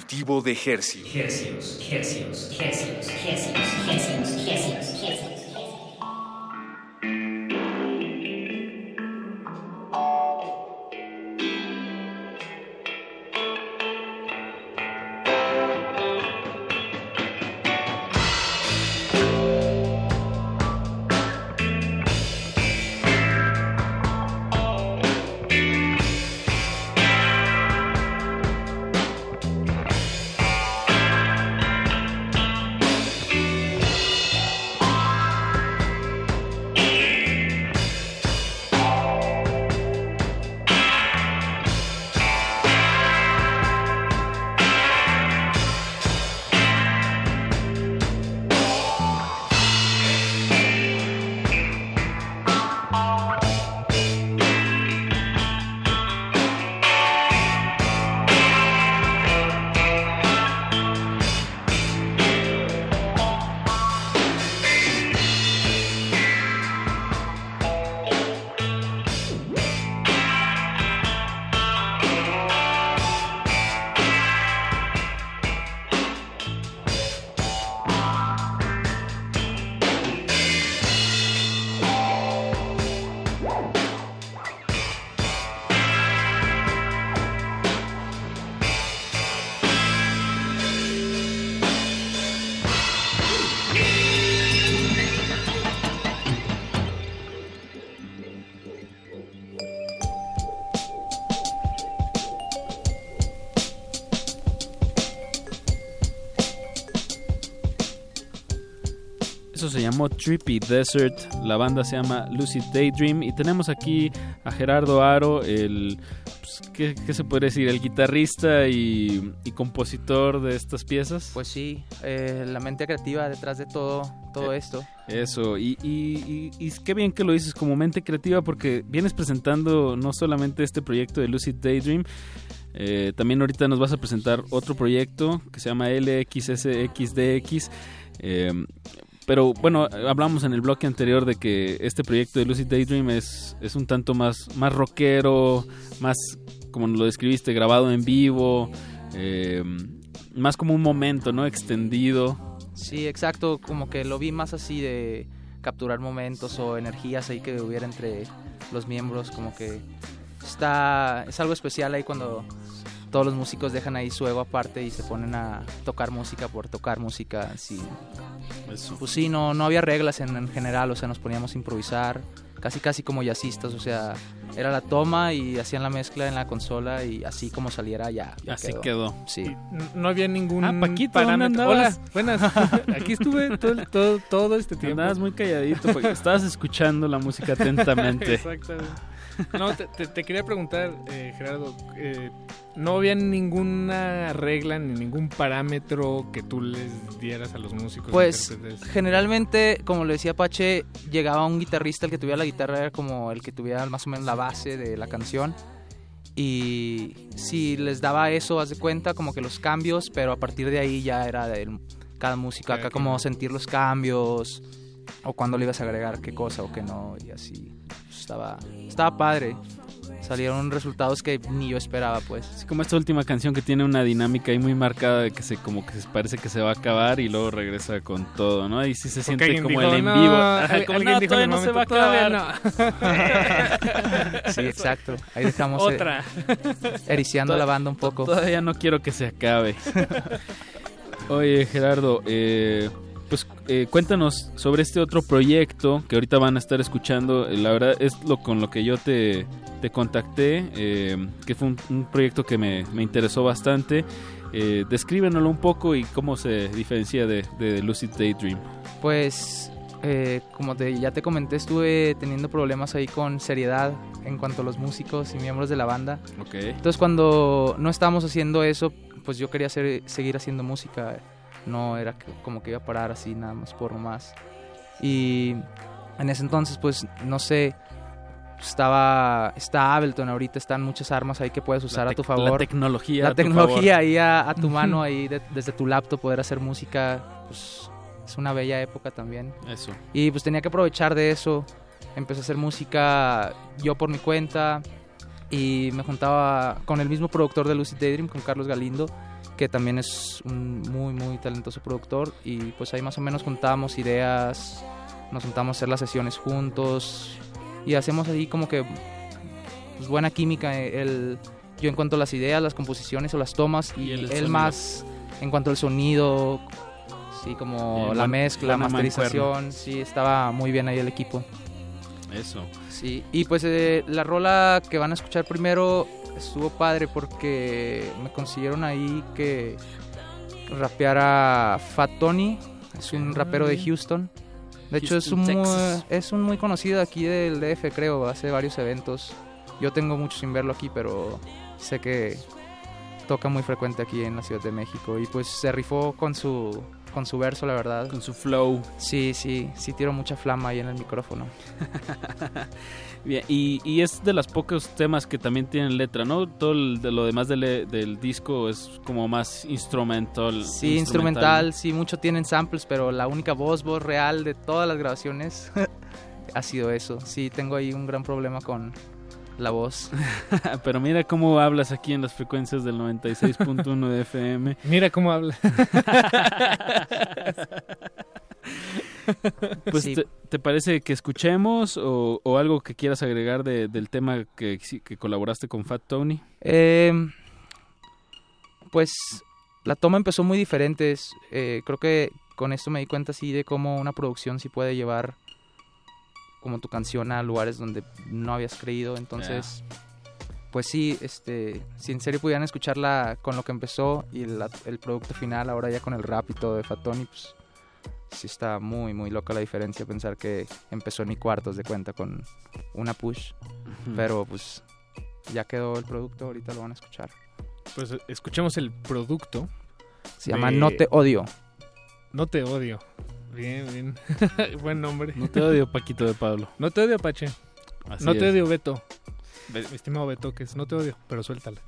[SPEAKER 17] Cultivo de Hercios.
[SPEAKER 11] Llamó Trippy Desert. La banda se llama Lucid Daydream. Y tenemos aquí a Gerardo Aro, el. pues, ¿qué, qué se puede decir? El guitarrista y, y compositor de estas piezas.
[SPEAKER 18] Pues sí, eh, la mente creativa detrás de todo, todo
[SPEAKER 11] Eh,
[SPEAKER 18] esto.
[SPEAKER 11] Eso, y, y, y- qué bien que lo dices como mente creativa porque vienes presentando no solamente este proyecto de Lucid Daydream, eh, también ahorita nos vas a presentar otro proyecto que se llama LXSXDX. eh, pero bueno, hablamos en el bloque anterior de que este proyecto de Lucid Daydream es, es un tanto más, más rockero, más, como lo describiste, grabado en vivo, eh, más como un momento, ¿no? Extendido.
[SPEAKER 18] Sí, exacto, como que lo vi más así de capturar momentos o energías ahí que hubiera entre los miembros, como que está es algo especial ahí cuando todos los músicos dejan ahí su ego aparte y se ponen a tocar música por tocar música, sí. Pues sí, no no había reglas en, en general, o sea, nos poníamos a improvisar, casi casi como jazzistas, o sea, era la toma y hacían la mezcla en la consola y así como saliera ya. ya
[SPEAKER 11] Así quedó.
[SPEAKER 18] Sí.
[SPEAKER 12] No había ningún
[SPEAKER 11] Ah, Paquito, ¿dónde
[SPEAKER 12] parámetro. Hola, buenas. Aquí estuve todo, todo, todo este tiempo.
[SPEAKER 11] Andabas muy calladito porque estabas escuchando la música atentamente.
[SPEAKER 12] Exactamente. No, te, te- te quería preguntar, eh, Gerardo, eh, ¿no había ninguna regla ni ningún parámetro que tú les dieras a los músicos?
[SPEAKER 18] Pues generalmente, como le decía Pache, llegaba un guitarrista, el que tuviera la guitarra era como el que tuviera más o menos la base de la canción. Y si les daba eso, haz de cuenta, como que los cambios, pero a partir de ahí ya era de cada músico, acá como sentir los cambios, o cuando le ibas a agregar qué cosa o qué no, y así. Estaba, estaba padre. Salieron resultados que ni yo esperaba, pues.
[SPEAKER 11] Así como esta última canción que tiene una dinámica ahí muy marcada de que se como que se parece que se va a acabar y luego regresa con todo, ¿no? Y sí se siente como
[SPEAKER 12] dijo,
[SPEAKER 11] el en
[SPEAKER 12] "No",
[SPEAKER 11] vivo. como,
[SPEAKER 12] alguien
[SPEAKER 11] no,
[SPEAKER 12] dijo en
[SPEAKER 11] todavía
[SPEAKER 12] el
[SPEAKER 11] no se va a
[SPEAKER 12] momento, "Todavía
[SPEAKER 11] acabar.
[SPEAKER 18] Sí, exacto. Ahí dejamos eh,
[SPEAKER 11] Otra.
[SPEAKER 18] ericiando la banda un poco.
[SPEAKER 11] Todavía no quiero que se acabe. Oye, Gerardo, eh, pues eh, cuéntanos sobre este otro proyecto que ahorita van a estar escuchando. Eh, La verdad es lo con lo que yo te, te contacté, eh, que fue un, un proyecto que me, me interesó bastante. Eh, descríbenoslo un poco y cómo se diferencia de, de Lucid Daydream.
[SPEAKER 18] Pues, eh, como te, ya te comenté, estuve teniendo problemas ahí con seriedad en cuanto a los músicos y miembros de la banda.
[SPEAKER 11] Ok.
[SPEAKER 18] Entonces, cuando no estábamos haciendo eso, pues yo quería hacer- seguir haciendo música. No era como que iba a parar así nada más por más. Y en ese entonces, pues, no sé, estaba está Ableton ahorita están muchas armas ahí que puedes usar a tu
[SPEAKER 11] tec- la
[SPEAKER 18] favor
[SPEAKER 11] tecnología
[SPEAKER 18] la
[SPEAKER 11] a
[SPEAKER 18] tecnología
[SPEAKER 11] favor.
[SPEAKER 18] ahí a, a tu mano ahí de- desde tu laptop poder hacer música pues es una bella época también
[SPEAKER 11] Eso.
[SPEAKER 18] y pues tenía que aprovechar de eso empecé a hacer música yo por mi cuenta y me juntaba con el mismo productor de Lucid Daydream con Carlos Galindo que también es un muy muy talentoso productor y pues ahí más o menos juntábamos ideas nos juntamos a hacer las sesiones juntos y hacemos ahí como que pues, buena química el yo en cuanto a las ideas las composiciones o las tomas y, él
[SPEAKER 11] sonido.
[SPEAKER 18] más en cuanto al sonido sí como la mezcla
[SPEAKER 11] buena
[SPEAKER 18] masterización sí estaba muy bien ahí el equipo
[SPEAKER 11] Eso.
[SPEAKER 18] Sí, y pues eh, la rola que van a escuchar primero estuvo padre porque me consiguieron ahí que rapeara Fat Tony, es un rapero de Houston. De hecho es un, muy, es un muy conocido aquí del DF, creo, hace varios eventos. Yo tengo mucho sin verlo aquí, pero sé que toca muy frecuente aquí en la Ciudad de México y pues se rifó con su con su verso, la verdad.
[SPEAKER 11] Con su flow.
[SPEAKER 18] Sí, sí, sí tiró mucha flama ahí en el micrófono.
[SPEAKER 11] Bien, y, y es de los pocos temas que también tienen letra, ¿no? Todo el- de lo demás del, del disco es como más instrumental.
[SPEAKER 18] Sí, instrumental, sí, mucho tienen samples, pero la única voz, voz real de todas las grabaciones ha sido eso. Sí, tengo ahí un gran problema con la voz.
[SPEAKER 11] Pero mira cómo hablas aquí en las frecuencias del 96.1 de FM.
[SPEAKER 12] Mira cómo habla.
[SPEAKER 11] Pues,
[SPEAKER 18] Sí.
[SPEAKER 11] te, te parece que escuchemos o, o algo que quieras agregar de- del tema que, que colaboraste con Fat Tony?
[SPEAKER 18] Eh, pues la toma empezó muy diferente. eh, creo que con esto me di cuenta así de cómo una producción sí puede llevar como tu canción a lugares donde no habías creído. Entonces, pues sí, este, si en serio pudieran escucharla con lo que empezó y la- el producto final, ahora ya con el rap y todo de Fat Tony, pues sí está muy, muy loca la diferencia. Pensar que empezó en mi cuarto, haz de cuenta, con una push. Pero pues ya quedó el producto, ahorita lo van a escuchar.
[SPEAKER 12] Pues escuchemos el producto.
[SPEAKER 18] Se llama No Te Odio.
[SPEAKER 12] No te odio. Bien, bien. Buen nombre.
[SPEAKER 11] No te odio, Paquito de Pablo.
[SPEAKER 12] No te odio, Apache.
[SPEAKER 11] Así
[SPEAKER 12] no te
[SPEAKER 11] es.
[SPEAKER 12] odio, Beto. Be- Mi estimado Beto, que es no te odio, pero suéltala.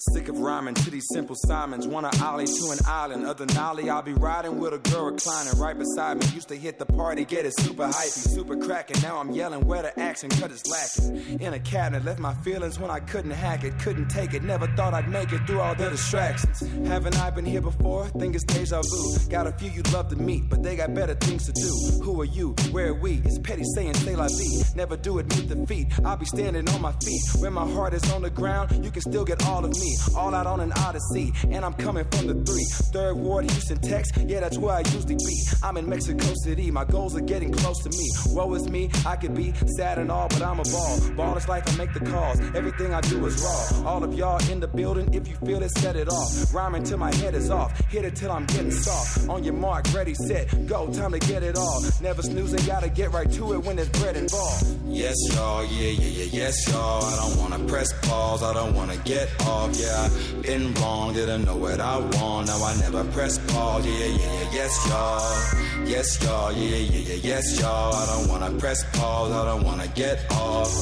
[SPEAKER 19] Sick of rhyming to these simple Simons. Wanna ollie to an island. Other nolly, I'll be riding with a girl reclining right beside me. Used to hit the party, get it super hypey, super cracking. Now I'm yelling where the action cut is lacking. In a cabinet, left my feelings when I couldn't hack it, couldn't take it. Never thought I'd make it through all the distractions. Haven't I been here before? Think it's deja vu. Got a few you'd love to meet, but they got better things to do. Who are you? Where are we? It's petty saying stay la vie. Never do it meet the feet. I'll be standing on my feet. When my heart is on the ground, you can still get all of me. All out on an odyssey, and I'm coming from the three. Third Ward, Houston, Tex. Yeah, that's where I usually be. I'm in Mexico City. My goals are getting close to me. Woe is me. I could be sad and all, but I'm a ball. Ball is life. I make the calls. Everything I do is raw. All of y'all in the building. If you feel it, set it off. Rhyming till my head is off. Hit it till I'm getting soft. On your mark, ready, set, go. Time to get it all. Never snoozing. Gotta get right to it when there's bread involved. Yes, y'all. Yeah, yeah, yeah. Yes, y'all. I don't wanna press pause. I don't wanna get off. Yeah, been wrong. Didn't know what I want. Now I never press pause. Yeah, yeah, yeah. Yes, y'all. Yes, y'all. Yeah, yeah, yeah. Yes, y'all. I don't wanna press pause. I don't wanna get off.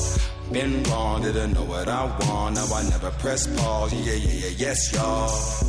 [SPEAKER 19] Been wrong. Didn't know what I want. Now I never press pause. Yeah, yeah, yeah. Yes, y'all.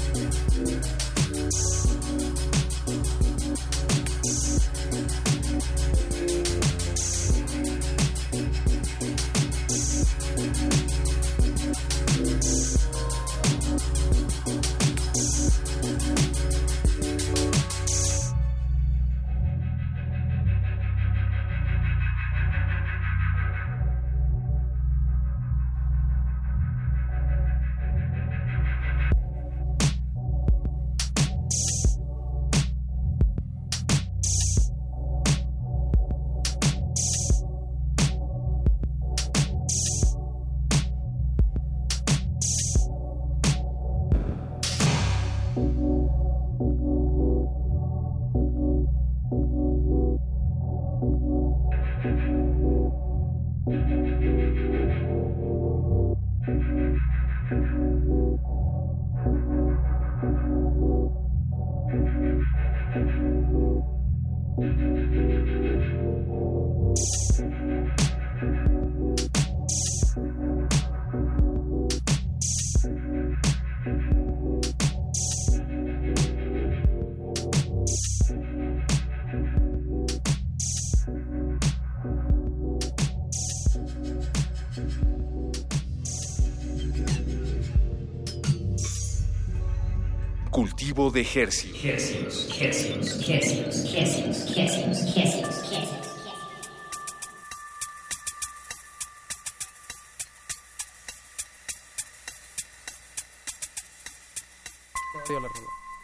[SPEAKER 17] De Hercios.
[SPEAKER 20] Hercios, hercios, hercios, hercios, hercios, hercios, hercios.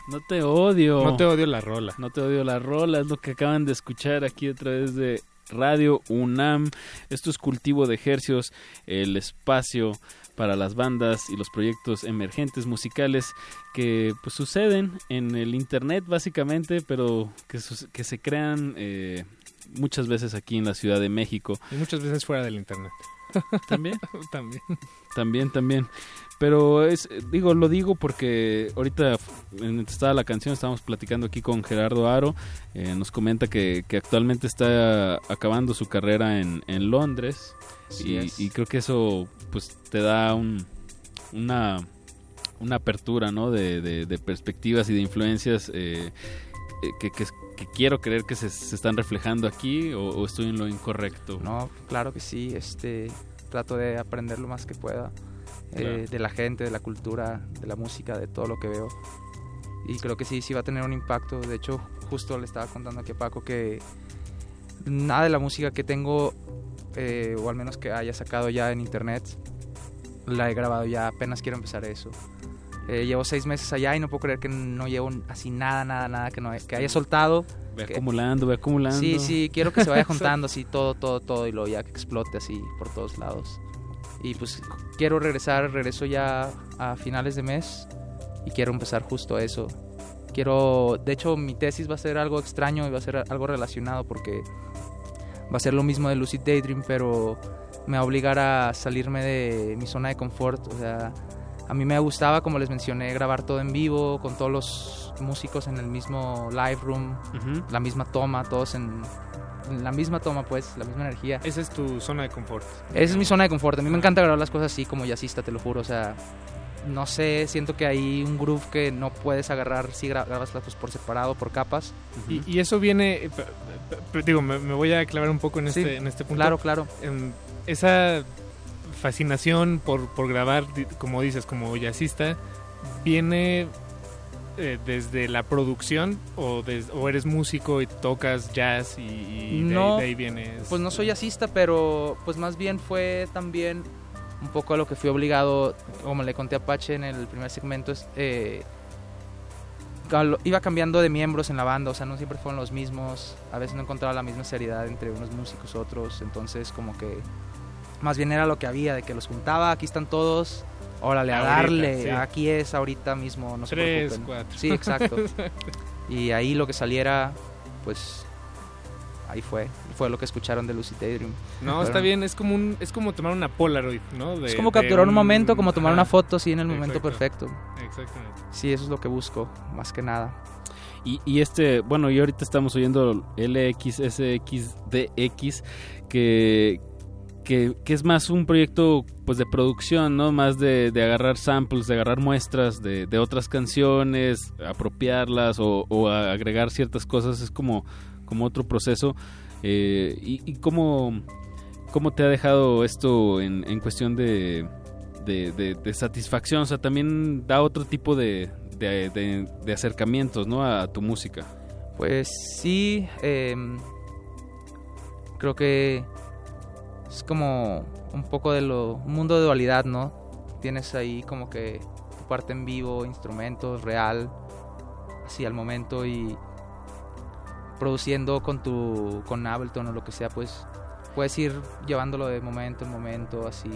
[SPEAKER 11] No te odio.
[SPEAKER 12] No te odio la rola.
[SPEAKER 11] No te odio la rola, es lo que acaban de escuchar aquí a través de Radio UNAM. Esto es Cultivo de Ejercios, el espacio para las bandas y los proyectos emergentes musicales que pues suceden en el internet básicamente, pero que, que se crean eh, muchas veces aquí en la Ciudad de México.
[SPEAKER 12] Y muchas veces fuera del internet.
[SPEAKER 11] ¿También?
[SPEAKER 12] También.
[SPEAKER 11] También, también. Pero es, digo, lo digo porque ahorita estaba la canción, estábamos platicando aquí con Gerardo Aro, eh, nos comenta que, que actualmente está acabando su carrera en, en Londres y, creo que eso pues te da un, una, una apertura, ¿no? De, de- de perspectivas y de influencias eh, eh, que, que, que quiero creer que se, se están reflejando aquí o, o estoy en lo incorrecto.
[SPEAKER 18] No, claro que sí, este, trato de aprender lo más que pueda eh, de la gente, de la cultura, de la música, de todo lo que veo. Y creo que sí, sí va a tener un impacto. De hecho, justo le estaba contando aquí a Paco que nada de la música que tengo, eh, o al menos que haya sacado ya en internet, la he grabado ya, apenas quiero empezar eso. Eh, llevo seis meses allá y no puedo creer que no llevo así nada, nada, nada que, no, que haya soltado.
[SPEAKER 11] Ve
[SPEAKER 18] que-
[SPEAKER 11] acumulando, ve acumulando.
[SPEAKER 18] Sí, sí, quiero que se vaya juntando así todo, todo, todo y luego ya que explote así por todos lados. Y pues quiero regresar, regreso ya a finales de mes y quiero empezar justo eso. Quiero, de hecho mi tesis va a ser algo extraño y va a ser algo relacionado porque va a ser lo mismo de Lucid Daydream, pero me va a obligar a salirme de mi zona de confort. O sea, a mí me gustaba, como les mencioné, grabar todo en vivo, con todos los músicos en el mismo live room, la misma toma, todos en, en la misma toma, pues, la misma energía.
[SPEAKER 12] Esa es tu zona de confort.
[SPEAKER 18] Esa es mi zona de confort. A mí me encanta grabar las cosas así como jazzista, te lo juro. O sea, no sé, siento que hay un groove que no puedes agarrar si gra- grabas las por separado, por capas.
[SPEAKER 12] Y, y eso viene, eh, digo, me, me voy a clavar un poco en
[SPEAKER 18] Sí,
[SPEAKER 12] este, en este punto.
[SPEAKER 18] claro, claro.
[SPEAKER 12] Em, esa fascinación por, por grabar, como dices, como jazzista, viene eh, desde la producción o, des- o eres músico y tocas jazz y, y de, ahí- de ahí vienes.
[SPEAKER 18] Pues no soy jazzista, pero pues más bien fue también un poco a lo que fui obligado, como le conté a Apache en el primer segmento, es, eh, iba cambiando de miembros en la banda, o sea, no siempre fueron los mismos, a veces no encontraba la misma seriedad entre unos músicos y otros, entonces como que más bien era lo que había, de que los juntaba, aquí están todos, órale, a
[SPEAKER 12] Ahorita,
[SPEAKER 18] darle,
[SPEAKER 12] sí.
[SPEAKER 18] aquí es ahorita mismo, no se
[SPEAKER 12] Tres,
[SPEAKER 18] preocupen.
[SPEAKER 12] cuatro.
[SPEAKER 18] Sí, exacto. y ahí lo que saliera, pues ahí fue, fue lo que escucharon de Lucid Daydream.
[SPEAKER 12] No, está bien, es como un, es como tomar una Polaroid, ¿no? De-
[SPEAKER 18] es como capturar un momento, como tomar
[SPEAKER 12] ajá.
[SPEAKER 18] una foto, sí, en el momento
[SPEAKER 12] Exacto.
[SPEAKER 18] perfecto.
[SPEAKER 12] Exactamente.
[SPEAKER 18] Sí, eso es lo que busco, más que nada.
[SPEAKER 11] Y, y este, bueno, y ahorita estamos oyendo LXSXDX, que, que, que es más un proyecto pues de producción, ¿no? Más de, de agarrar samples, de agarrar muestras de, de otras canciones, apropiarlas o, o agregar ciertas cosas, es como, como otro proceso. Eh, y, cómo, cómo te ha dejado esto en, en cuestión de, de, satisfacción? O sea, también da otro tipo de- de acercamientos, ¿no? A, tu música.
[SPEAKER 18] Pues sí, em, creo que es como un poco de lo, un mundo de dualidad, ¿no? Tienes ahí como que tu parte en vivo, instrumentos, real, así al momento y produciendo con tu, con Ableton o lo que sea, pues puedes ir llevándolo de momento en momento, así.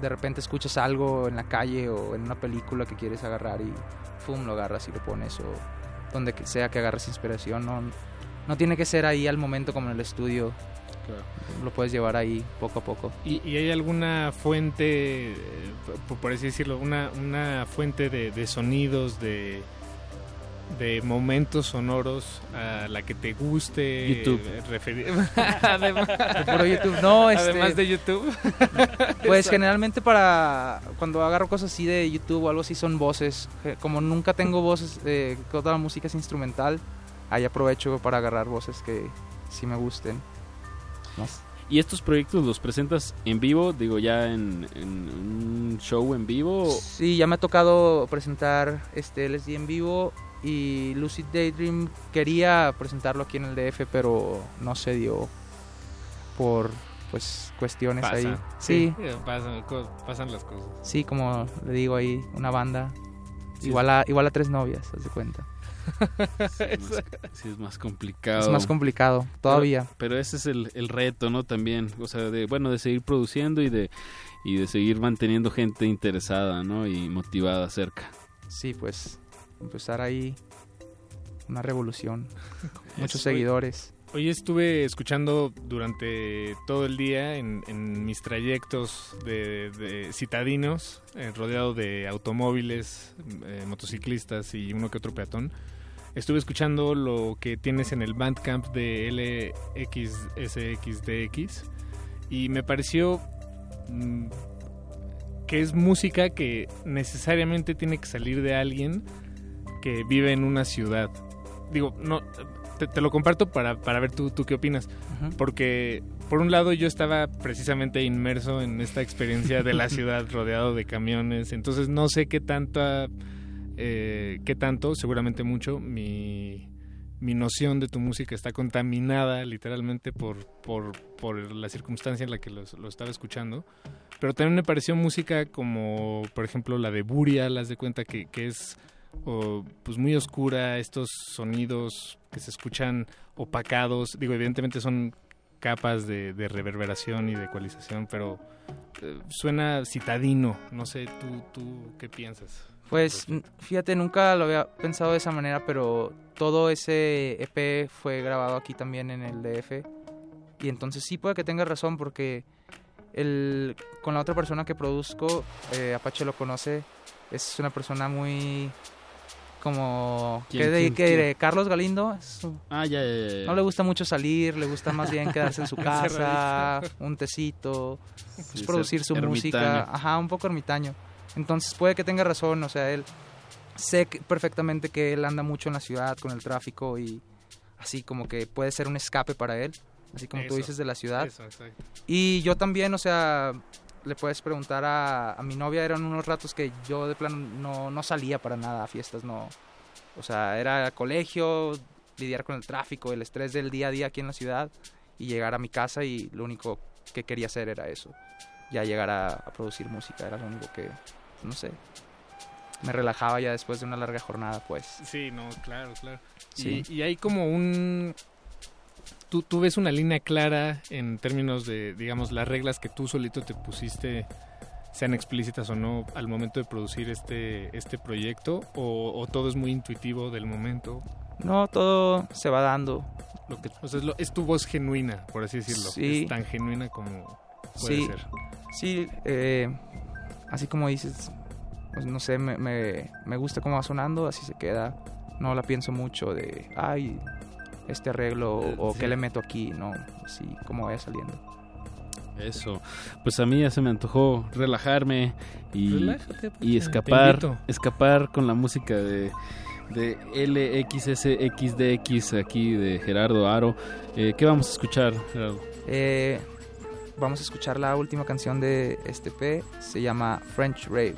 [SPEAKER 18] De repente escuchas algo en la calle o en una película que quieres agarrar y ¡fum! lo agarras y lo pones o donde sea que agarres inspiración. No, no tiene que ser ahí al momento como en el estudio. Lo puedes llevar ahí poco a poco.
[SPEAKER 12] ¿Y, y hay alguna fuente, eh, por, por así decirlo, una, una fuente de, de sonidos, de, de momentos sonoros a la que te guste
[SPEAKER 18] YouTube.
[SPEAKER 12] referir? además,
[SPEAKER 18] De puro YouTube. No, este-
[SPEAKER 12] además de YouTube.
[SPEAKER 18] Pues generalmente para cuando agarro cosas así de YouTube o algo así son voces. Como nunca tengo voces, eh, toda la música es instrumental, ahí aprovecho para agarrar voces que sí me gusten. Más.
[SPEAKER 11] ¿Y estos proyectos los presentas en vivo? Digo, ya en, en un show en vivo.
[SPEAKER 18] Sí, ya me ha tocado presentar este LSD en vivo y Lucid Daydream quería presentarlo aquí en el DF, pero no se dio por pues cuestiones
[SPEAKER 12] Pasa,
[SPEAKER 18] ahí.
[SPEAKER 12] sí,
[SPEAKER 18] Sí,
[SPEAKER 12] eh, pasan, las cosas.
[SPEAKER 18] sí, como le digo ahí, una banda
[SPEAKER 11] Sí,
[SPEAKER 18] igual a igual a tres novias, haz de cuenta.
[SPEAKER 11] Sí, es más, sí, es más complicado.
[SPEAKER 18] Es más complicado, todavía.
[SPEAKER 11] Pero, pero ese es el, el reto, ¿no? También, o sea, de, bueno, de seguir produciendo y de, y de seguir manteniendo gente interesada, ¿no? Y motivada cerca.
[SPEAKER 18] Sí, pues empezar ahí una revolución, muchos seguidores.
[SPEAKER 12] Hoy estuve escuchando durante todo el día en, en mis trayectos de, de citadinos, eh, rodeado de automóviles, eh, motociclistas y uno que otro peatón. Estuve escuchando lo que tienes en el Bandcamp de LXSXDX y me pareció mm, que es música que necesariamente tiene que salir de alguien que vive en una ciudad. Digo, no, te, te lo comparto para, para ver tú, tú qué opinas. Porque, por un lado, yo estaba precisamente inmerso en esta experiencia de la ciudad rodeado de camiones. Entonces, no sé qué tanta. eh, qué tanto, seguramente mucho, mi, mi noción de tu música está contaminada literalmente por, por, por la circunstancia en la que los- lo, estaba escuchando. Pero también me pareció música como, por ejemplo, la de Buria, las de cuenta que, que es o, pues muy oscura, estos sonidos que se escuchan opacados, digo, evidentemente son capas de, reverberación y de ecualización, pero eh, suena citadino, no sé, ¿tú, tú qué piensas?
[SPEAKER 18] Pues fíjate, nunca lo había pensado de esa manera, pero todo ese EP fue grabado aquí también en el DF. Y entonces sí puede que tenga razón porque el, con la otra persona que produzco, eh, Apache lo conoce, es una persona muy como...
[SPEAKER 11] ¿Quién,
[SPEAKER 18] ¿qué de-
[SPEAKER 11] quién,
[SPEAKER 18] qué
[SPEAKER 11] quién?
[SPEAKER 18] diré? Carlos Galindo.
[SPEAKER 11] Ah, ya, ya.
[SPEAKER 18] No le gusta mucho salir, le gusta más bien quedarse en su casa, un tecito, pues,
[SPEAKER 11] Sí,
[SPEAKER 18] producir su música. Ajá, un poco ermitaño. Entonces puede que tenga razón, o sea, él sé que- perfectamente que él anda mucho en la ciudad con el tráfico y así como que puede ser un escape para él, así como tú
[SPEAKER 12] Eso,
[SPEAKER 18] dices de la ciudad.
[SPEAKER 12] eso, exacto.
[SPEAKER 18] Y yo también, o sea, le puedes preguntar a, a mi novia, eran unos ratos que yo de plano no, no salía para nada a fiestas, no. O sea, era colegio, lidiar con el tráfico, el estrés del día a día aquí en la ciudad y llegar a mi casa y lo único que quería hacer era eso. Ya llegar a, a producir música, era lo único que, no sé, me relajaba ya después de una larga jornada, pues.
[SPEAKER 12] Sí, no, claro, claro.
[SPEAKER 18] Sí.
[SPEAKER 12] Y, y hay como un... Tú, tú ves una línea clara en términos de, digamos, las reglas que tú solito te pusiste, sean explícitas o no, al momento de producir este, este proyecto, o, o todo es muy intuitivo del momento.
[SPEAKER 18] No, todo se va dando.
[SPEAKER 12] Lo que, o sea, es, lo- es tu voz genuina, por así decirlo.
[SPEAKER 18] Sí.
[SPEAKER 12] Es tan genuina como puede
[SPEAKER 18] sí,
[SPEAKER 12] ser.
[SPEAKER 18] Sí, eh, así como dices, pues no sé, me, me, me gusta cómo va sonando, así se queda. No la pienso mucho de, ay, este arreglo o
[SPEAKER 11] sí.
[SPEAKER 18] qué le meto aquí, no, así como vaya saliendo.
[SPEAKER 11] Eso. Pues a mí ya se me antojó relajarme y,
[SPEAKER 12] Relájate, Pacha.
[SPEAKER 11] y escapar, escapar con la música de, de LXSXDX aquí de Gerardo Aro. Eh, ¿Qué vamos a escuchar, Gerardo?
[SPEAKER 18] Eh, vamos a escuchar la última canción de este P, se llama French Rave.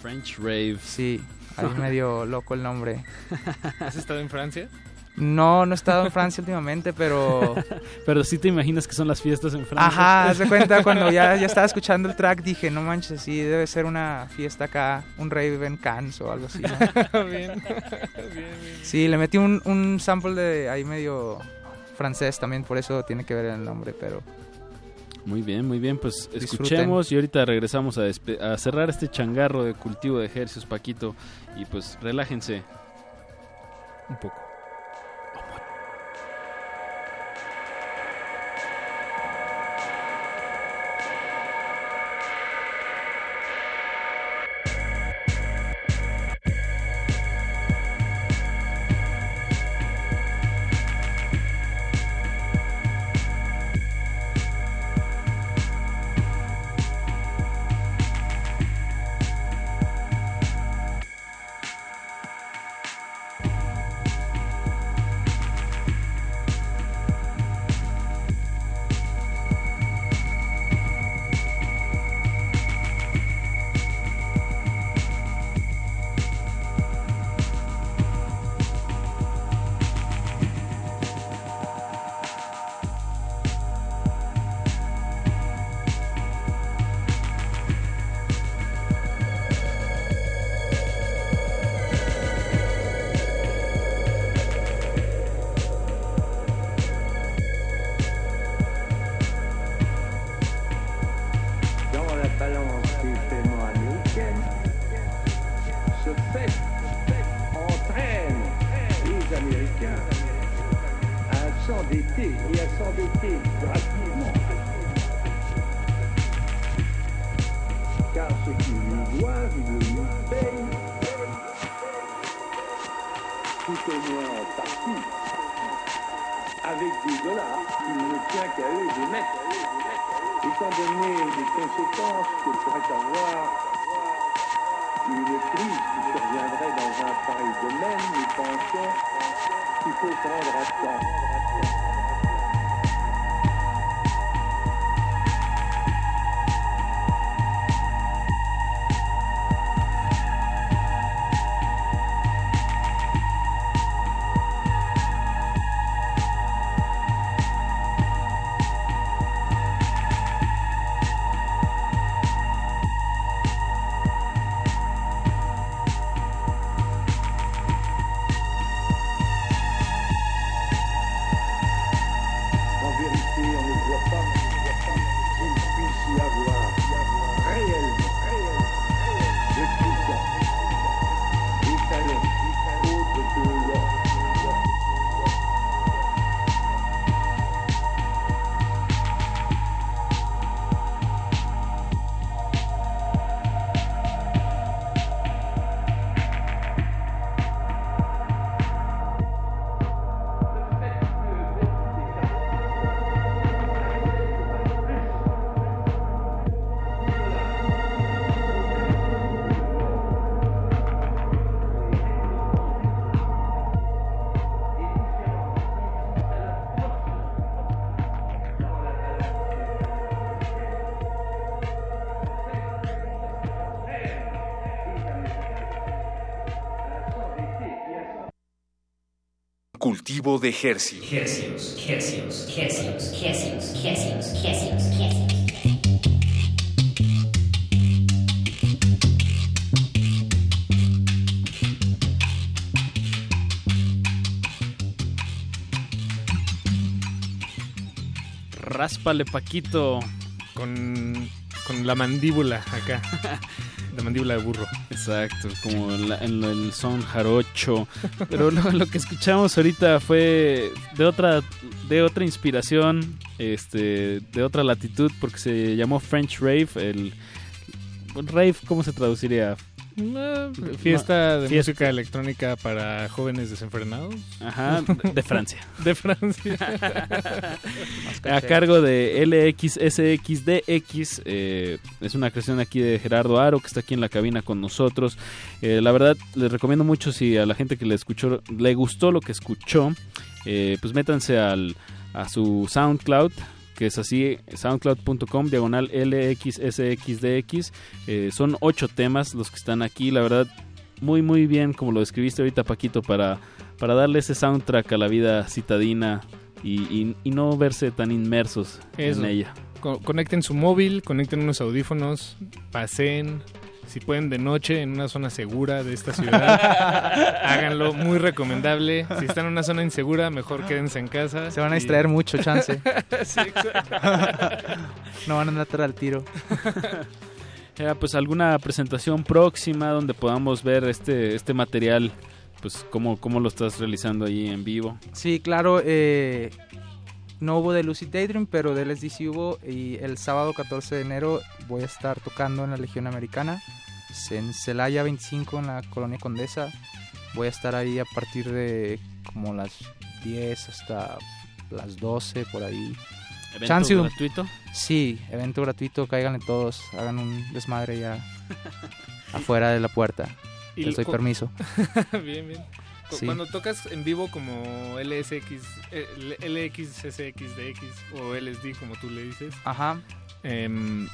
[SPEAKER 11] French Rave.
[SPEAKER 18] Sí, ahí medio loco el nombre.
[SPEAKER 12] ¿Has estado en Francia?
[SPEAKER 18] No, no he estado en Francia últimamente, pero...
[SPEAKER 11] Pero sí te imaginas que son las fiestas en Francia.
[SPEAKER 18] Ajá, haz de cuenta cuando ya, ya estaba escuchando el track dije, no manches, sí, debe ser una fiesta acá, un rave en Cannes o algo así. ¿no?
[SPEAKER 12] bien, bien, bien.
[SPEAKER 18] Sí, le metí un, un sample de ahí medio francés también, por eso tiene que ver el nombre, pero...
[SPEAKER 11] Muy bien, muy bien, pues
[SPEAKER 18] Disfruten.
[SPEAKER 11] escuchemos y ahorita regresamos a, a cerrar este changarro de cultivo de ejercicios, Paquito, y pues relájense.
[SPEAKER 12] Un poco.
[SPEAKER 9] De
[SPEAKER 17] Hercios.
[SPEAKER 20] Hercios, hercios, hercios, hercios, hercios, hercios, hercios.
[SPEAKER 11] Ráspale, Paquito.
[SPEAKER 12] Con, con la mandíbula acá. la mandíbula de burro.
[SPEAKER 11] Exacto, como la- en lo- el son jarocho. Pero lo, lo que escuchamos ahorita fue de otra, de otra inspiración, este, de otra latitud, porque se llamó French Rave. El rave, ¿cómo se traduciría?
[SPEAKER 12] Eh, Fiesta de
[SPEAKER 11] Fiesta.
[SPEAKER 12] música electrónica para jóvenes desenfrenados.
[SPEAKER 11] Ajá, de- de Francia.
[SPEAKER 12] de Francia.
[SPEAKER 11] a cargo de LXSXDX. eh, es una creación aquí de Gerardo Aro, que está aquí en la cabina con nosotros. Eh, la verdad, les recomiendo mucho si a la gente que le escuchó, le gustó lo que escuchó, eh, pues métanse al, a su SoundCloud que es así, soundcloud.com, diagonal LXSXDX. Eh, son ocho temas los que están aquí, la verdad, muy muy bien como lo describiste ahorita Paquito para, para darle ese soundtrack a la vida citadina y, y- y no verse tan inmersos
[SPEAKER 12] Eso.
[SPEAKER 11] en ella.
[SPEAKER 12] Co- conecten su móvil, conecten unos audífonos, pasen. Si pueden de noche en una zona segura de esta ciudad, háganlo, muy recomendable. Si están en una zona insegura, mejor quédense en casa.
[SPEAKER 18] Se van a
[SPEAKER 12] y-
[SPEAKER 18] distraer mucho, chance.
[SPEAKER 12] Sí, exacto.
[SPEAKER 18] no van a andar al tiro.
[SPEAKER 11] Ya, pues alguna presentación próxima donde podamos ver este, este material, pues cómo, cómo lo estás realizando ahí en vivo.
[SPEAKER 18] Sí, claro. eh, no hubo de Lucid Daydream, pero de LSD sí hubo. Y el sábado 14 de enero voy a estar tocando en la Legión Americana. En Celaya 25, en la Colonia Condesa. Voy a estar ahí a partir de como las 10 hasta las 12, por ahí.
[SPEAKER 11] ¿Evento
[SPEAKER 18] Chance
[SPEAKER 11] gratuito?
[SPEAKER 18] Sí, evento gratuito. Cáiganle todos. Hagan un desmadre ya afuera de la puerta. Les doy permiso.
[SPEAKER 12] bien, bien.
[SPEAKER 18] Sí.
[SPEAKER 12] Cuando tocas en vivo como LSX, eh, LXSXDX o LSD como tú le dices.
[SPEAKER 18] Ajá.
[SPEAKER 12] em,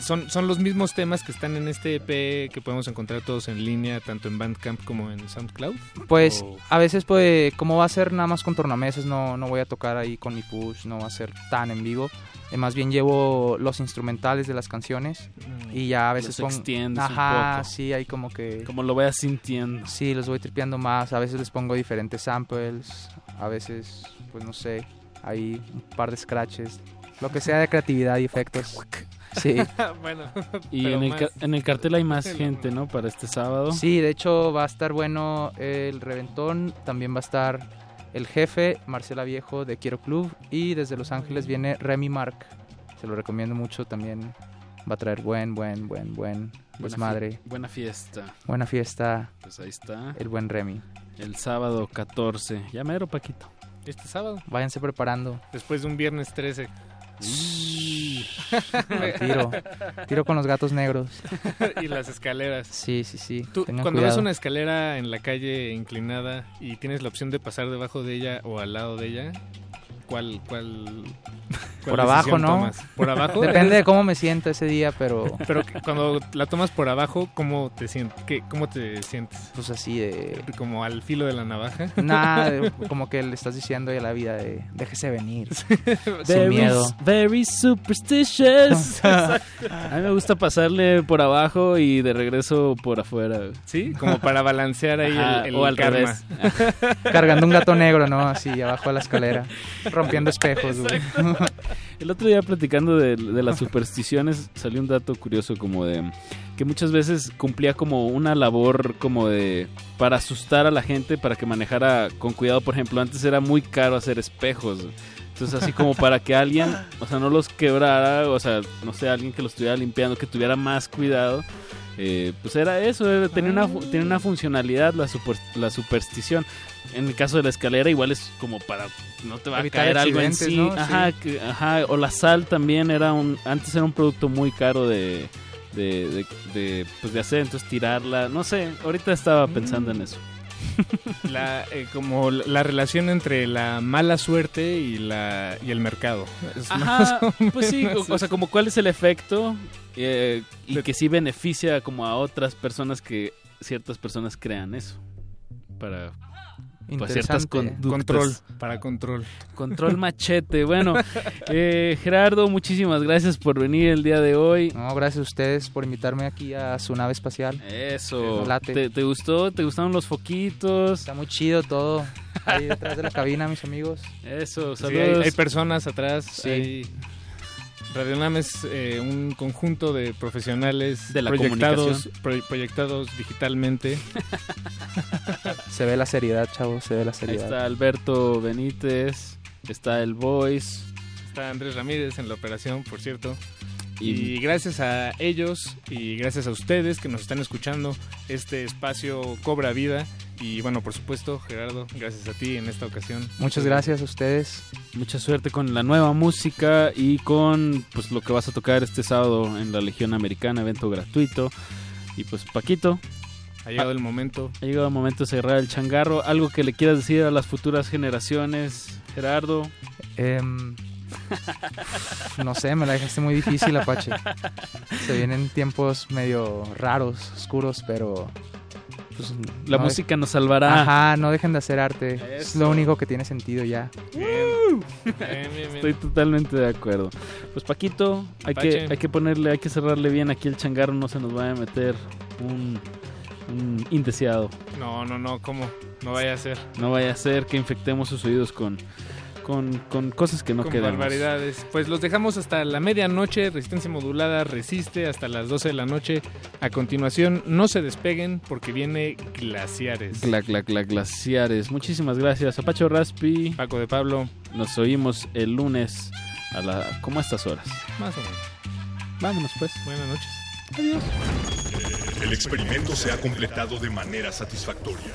[SPEAKER 12] son, son los mismos temas que están en este EP que podemos encontrar todos en línea, tanto en Bandcamp como en SoundCloud.
[SPEAKER 18] Pues
[SPEAKER 12] O-
[SPEAKER 18] a veces, pues, como va a ser nada más con tornamesas, no, no voy a tocar ahí con mi push, no va a ser tan en vivo. Eh, más bien llevo los instrumentales de las canciones
[SPEAKER 12] Mm.
[SPEAKER 18] y ya a veces
[SPEAKER 11] Los
[SPEAKER 18] pongo-
[SPEAKER 11] extiendes un
[SPEAKER 18] Ajá,
[SPEAKER 11] poco.
[SPEAKER 18] sí, ahí como que...
[SPEAKER 11] Como lo vayas sintiendo.
[SPEAKER 18] Sí, los voy tripeando más. A veces les pongo diferentes samples, a veces, pues no sé, hay un par de scratches, lo que sea de creatividad y efectos. Sí.
[SPEAKER 12] bueno,
[SPEAKER 11] Y en el, en el cartel hay más gente, ¿no? Para este sábado.
[SPEAKER 18] Sí, de hecho va a estar bueno el reventón, también va a estar el jefe, Marcela Viejo de Quiero Club y desde Los Ángeles viene Remy Mark. Se lo recomiendo mucho también. Va a traer buen, buen, buen, buen
[SPEAKER 11] Buena
[SPEAKER 18] desmadre.
[SPEAKER 11] fie- buena fiesta.
[SPEAKER 18] Buena fiesta.
[SPEAKER 11] Pues ahí está.
[SPEAKER 18] El buen Remy.
[SPEAKER 11] El sábado 14. Ya mero, Paquito.
[SPEAKER 12] Este sábado.
[SPEAKER 18] Váyanse preparando.
[SPEAKER 12] Después de un viernes 13.
[SPEAKER 18] Tiro. Tiro con los gatos negros.
[SPEAKER 12] y las escaleras.
[SPEAKER 18] Sí, sí, sí.
[SPEAKER 12] Tú, cuando ves una escalera en la calle inclinada y tienes la opción de pasar debajo de ella o al lado de ella, ¿cuál, cuál, cuál
[SPEAKER 18] Por abajo, ¿no?
[SPEAKER 12] tomas? ¿Por abajo?
[SPEAKER 18] Depende de cómo me sienta ese día, pero...
[SPEAKER 12] Pero cuando la tomas por abajo, ¿cómo te sientes? ¿Qué, ¿Cómo te sientes?
[SPEAKER 18] Pues así de...
[SPEAKER 12] ¿Como al filo de la navaja?
[SPEAKER 18] Nada, como que le estás diciendo a la vida de déjese venir. Sin
[SPEAKER 11] Very,
[SPEAKER 18] miedo.
[SPEAKER 11] very superstitious. a mí me gusta pasarle por abajo y de regreso por afuera.
[SPEAKER 12] ¿Sí? Como para balancear ahí
[SPEAKER 11] Ajá,
[SPEAKER 12] el, el
[SPEAKER 11] o al
[SPEAKER 12] karma.
[SPEAKER 11] revés.
[SPEAKER 18] Cargando un gato negro, ¿no? Así abajo de la escalera. Rompiendo espejos, güey.
[SPEAKER 11] El otro día platicando de, de las supersticiones salió un dato curioso como de que muchas veces cumplía como una labor como de para asustar a la gente para que manejara con cuidado. Por ejemplo, antes era muy caro hacer espejos. Entonces así como para que alguien, o sea, no los quebrara, o sea, no sé, alguien que los estuviera limpiando, que tuviera más cuidado. Eh, pues era eso, era- tenía, una, tenía una funcionalidad la, super- la superstición. En el caso de la escalera igual es como para no te va a caer algo en sí.
[SPEAKER 18] ¿no?
[SPEAKER 11] Ajá,
[SPEAKER 18] Sí.
[SPEAKER 11] ajá, o la sal también era un antes era un producto muy caro de de, de, de, pues de hacer, entonces tirarla, no sé, ahorita estaba pensando en eso.
[SPEAKER 12] La, eh, como la- la relación entre la mala suerte y, la, y el mercado. Es más
[SPEAKER 11] Ajá, pues sí, o, o sea, como cuál es el efecto eh, y que sí beneficia como a otras personas que ciertas personas crean eso para pues, ciertas conductas.
[SPEAKER 12] Control, para control.
[SPEAKER 11] Control machete. Bueno, eh, Gerardo, muchísimas gracias por venir el día de hoy.
[SPEAKER 18] No, gracias a ustedes por invitarme aquí a su nave espacial.
[SPEAKER 11] Eso.
[SPEAKER 18] Late.
[SPEAKER 11] ¿Te, te gustó? ¿Te gustaron los foquitos?
[SPEAKER 18] Está muy chido todo. Ahí detrás de la cabina, mis amigos.
[SPEAKER 11] Eso,
[SPEAKER 12] Sí,
[SPEAKER 11] saludos.
[SPEAKER 12] hay, hay personas atrás.
[SPEAKER 18] Sí.
[SPEAKER 12] hay- Radio UNAM es eh, un conjunto de profesionales
[SPEAKER 11] De la
[SPEAKER 12] proyectados, pro- proyectados digitalmente.
[SPEAKER 18] Se ve la seriedad, chavos, se ve la
[SPEAKER 11] Ahí
[SPEAKER 18] seriedad.
[SPEAKER 11] está Alberto Benítez, está el Voice.
[SPEAKER 12] Está Andrés Ramírez en la operación, por cierto.
[SPEAKER 11] Y-
[SPEAKER 12] Y, gracias a ellos y gracias a ustedes que nos están escuchando, este espacio cobra vida. Y bueno, por supuesto, Gerardo, gracias a ti en esta ocasión.
[SPEAKER 18] Muchas gracias a ustedes.
[SPEAKER 11] Mucha suerte con la nueva música y con pues lo que vas a tocar este sábado en la Legión Americana, evento gratuito. Y pues Paquito,
[SPEAKER 12] Ha llegado el momento.
[SPEAKER 11] ha llegado el momento de cerrar el changarro. ¿Algo que le quieras decir a las futuras generaciones, Gerardo?
[SPEAKER 18] Em, no sé, me la dejaste muy difícil, Apache. Se vienen tiempos medio raros, oscuros, pero... pues,
[SPEAKER 11] La
[SPEAKER 18] no
[SPEAKER 11] música nos salvará.
[SPEAKER 18] Ajá, no dejen de hacer arte. Es lo único que tiene sentido ya.
[SPEAKER 12] Bien, bien, bien.
[SPEAKER 11] Estoy totalmente de acuerdo. Pues Paquito, hay que, hay que ponerle, hay que cerrarle bien aquí el changarro, no se nos vaya a meter un, un indeseado.
[SPEAKER 12] No, no, no, ¿cómo? No vaya a ser.
[SPEAKER 11] No vaya a ser que infectemos sus oídos con, con, con cosas que no
[SPEAKER 12] con
[SPEAKER 11] queremos.
[SPEAKER 12] barbaridades. Pues los dejamos hasta la medianoche. Resistencia modulada resiste hasta las 12 de la noche. A continuación, no se despeguen porque viene Glaciares.
[SPEAKER 11] Gla, gla, gla, glaciares. Muchísimas gracias. Apacho Raspi.
[SPEAKER 12] Paco de Pablo.
[SPEAKER 11] Nos oímos el lunes a la como a estas horas.
[SPEAKER 12] Más o menos.
[SPEAKER 11] Vámonos pues.
[SPEAKER 12] Buenas noches.
[SPEAKER 11] Adiós.
[SPEAKER 10] El experimento se ha completado de manera satisfactoria.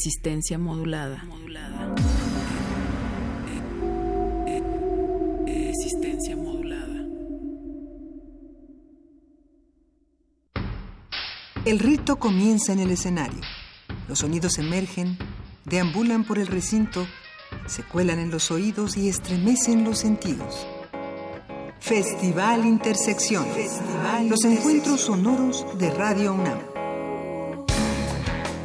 [SPEAKER 4] Resistencia modulada. Resistencia modulada.
[SPEAKER 21] El rito comienza en el escenario. Los sonidos emergen, deambulan por el recinto, se cuelan en los oídos y estremecen los sentidos. Festival Intersección. los encuentros sonoros de Radio UNAM.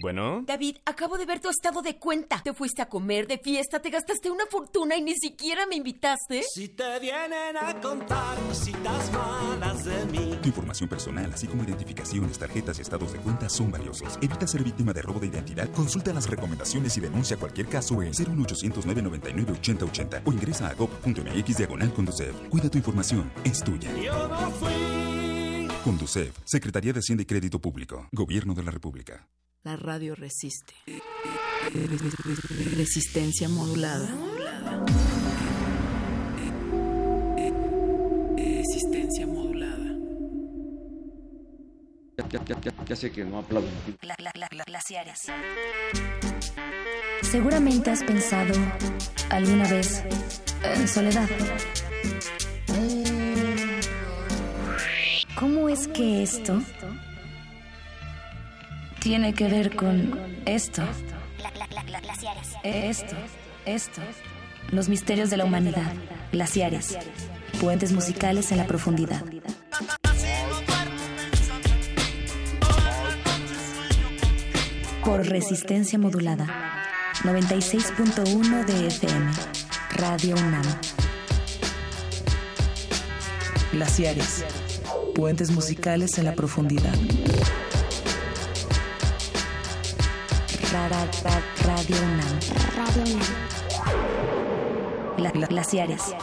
[SPEAKER 2] Bueno.
[SPEAKER 22] David, acabo de ver tu estado de cuenta. Te fuiste a comer de fiesta, te gastaste una fortuna y ni siquiera me invitaste.
[SPEAKER 23] Si te vienen a contar cositas malas de mí.
[SPEAKER 24] Tu información personal, así como identificaciones, tarjetas y estados de cuenta son valiosos. Evita ser víctima de robo de identidad. Consulta las recomendaciones y denuncia cualquier caso en 01800 999 8080 o ingresa a gov.mx diagonal Conducef. Cuida tu información, es tuya.
[SPEAKER 23] Yo no fui.
[SPEAKER 24] Conducef, Secretaría de Hacienda y Crédito Público, Gobierno de la República.
[SPEAKER 4] La radio resiste. Resistencia modulada. Resistencia modulada.
[SPEAKER 25] Ya, ya, ya, ya sé que no aplauden.
[SPEAKER 20] Gla- gla- glaciares. Seguramente has pensado alguna vez en soledad. ¿Cómo es que esto tiene que ver con esto? Esto, esto. Los misterios de la humanidad. Glaciares. Puentes musicales en la profundidad. Por resistencia modulada. 96.1 de FM. Radio UNAM.
[SPEAKER 21] Glaciares. Puentes musicales en la profundidad.
[SPEAKER 20] Ra- ra- ra- Radio UNAM. Gla- gla- glaciares.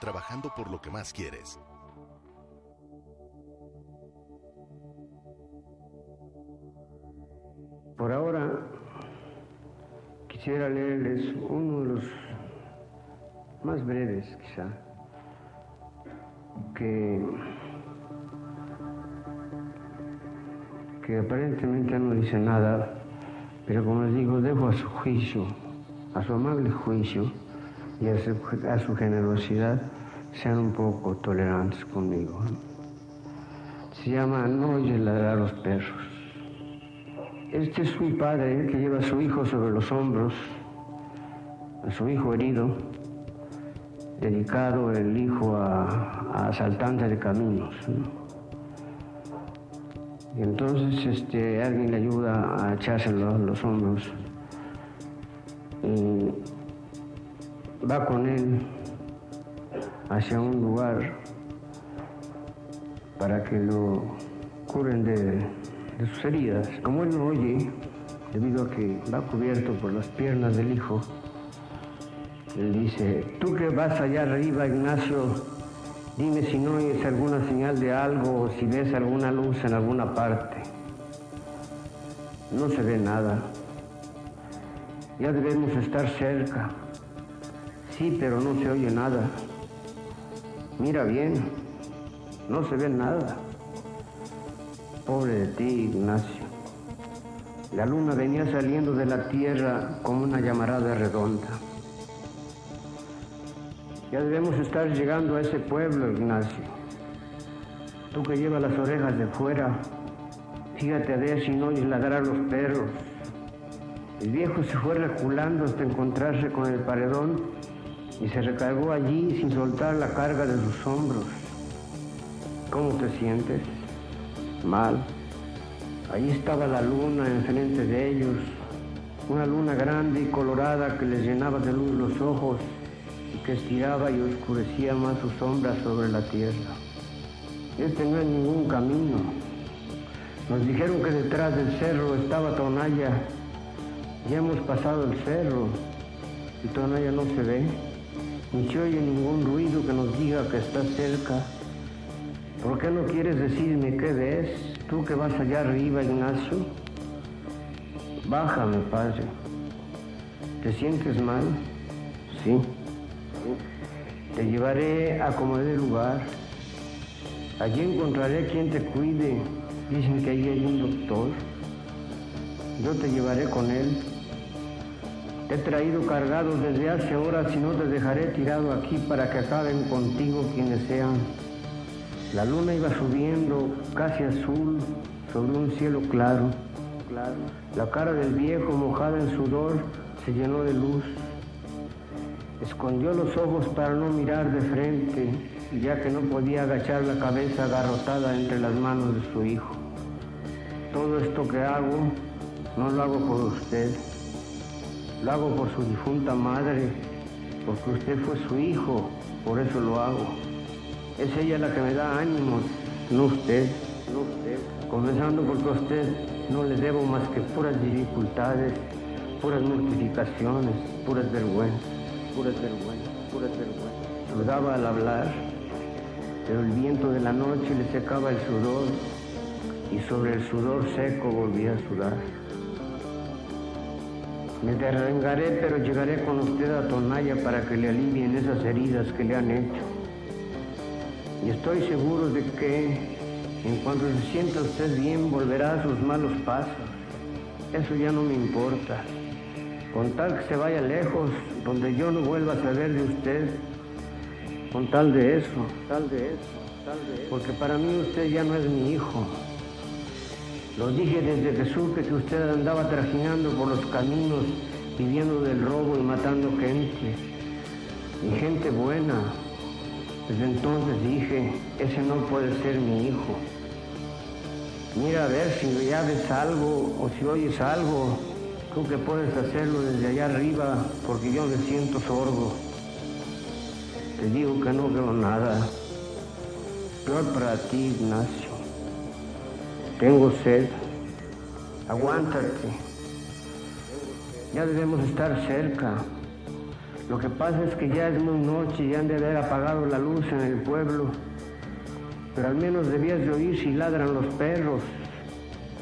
[SPEAKER 26] Trabajando por lo que más quieres.
[SPEAKER 27] Por ahora quisiera leerles uno de los más breves quizá, que, que aparentemente no dice nada, pero como les digo, dejo a su juicio, a su amable juicio y a su, generosidad, sean un poco tolerantes conmigo. Se llama No oyes ladrar a los perros. Este es un padre que lleva a su hijo sobre los hombros, a su hijo herido, dedicado el hijo a, a asaltantes de caminos. ¿no? Y entonces este, alguien le ayuda a echarse los, los hombros y va con él hacia un lugar para que lo curen de, de sus heridas. Como él no oye, debido a que va cubierto por las piernas del hijo, él dice, tú que vas allá arriba, Ignacio, dime si no oyes alguna señal de algo o si ves alguna luz en alguna parte. No se ve nada. Ya debemos estar cerca. Sí, pero no se oye nada. Mira bien, no se ve nada. Pobre de ti, Ignacio. La luna venía saliendo de la tierra como una llamarada redonda. Ya debemos estar llegando a ese pueblo, Ignacio. Tú que llevas las orejas de fuera, fíjate a ver si no oyes ladrar los perros. El viejo se fue reculando hasta encontrarse con el paredón y se recargó allí sin soltar la carga de sus hombros. ¿Cómo te sientes? Mal. Allí estaba la luna enfrente de ellos, una luna grande y colorada que les llenaba de luz los ojos y que estiraba y oscurecía más sus sombras sobre la tierra. Este no es ningún camino. Nos dijeron que detrás del cerro estaba Tonaya. Ya hemos pasado el cerro y Tonaya no se ve, ni se oye ningún ruido que nos diga que está cerca. ¿Por qué no quieres decirme qué ves? Tú que vas allá arriba, Ignacio. Bájame, padre. ¿Te sientes mal? Sí. Te llevaré a como de lugar. Allí encontraré quien te cuide. Dicen que allí hay un doctor. Yo te llevaré con él. Te he traído cargado desde hace horas y no te dejaré tirado aquí para que acaben contigo quienes sean. La luna iba subiendo, casi azul, sobre un cielo claro. La cara del viejo, mojada en sudor, se llenó de luz. Escondió los ojos para no mirar de frente, ya que no podía agachar la cabeza agarrotada entre las manos de su hijo. Todo esto que hago, no lo hago por usted. Lo hago por su difunta madre, porque usted fue su hijo, por eso lo hago. Es ella la que me da ánimos, no usted. No usted. Comenzando porque a usted no le debo más que puras dificultades, puras mortificaciones, puras vergüenzas, puras vergüenzas, puras vergüenzas. Sudaba al hablar, pero el viento de la noche le secaba el sudor y sobre el sudor seco volvía a sudar. Me derrengaré, pero llegaré con usted a Tonaya para que le alivien esas heridas que le han hecho. Y estoy seguro de que en cuanto se sienta usted bien volverá a sus malos pasos. Eso ya no me importa. Con tal que se vaya lejos, donde yo no vuelva a saber de usted, con tal de eso, tal de eso, tal de eso. Porque para mí usted ya no es mi hijo. Lo dije desde que que usted andaba trajinando por los caminos, viviendo del robo y matando gente. Y gente buena. Desde entonces dije, ese no puede ser mi hijo. Mira a ver si ya ves algo o si oyes algo. Tú que puedes hacerlo desde allá arriba, porque yo me siento sordo. Te digo que no veo nada. Peor para ti, Ignacio. Tengo sed. Aguántate. Ya debemos estar cerca. Lo que pasa es que ya es muy noche y han de haber apagado la luz en el pueblo. Pero al menos debías de oír si ladran los perros.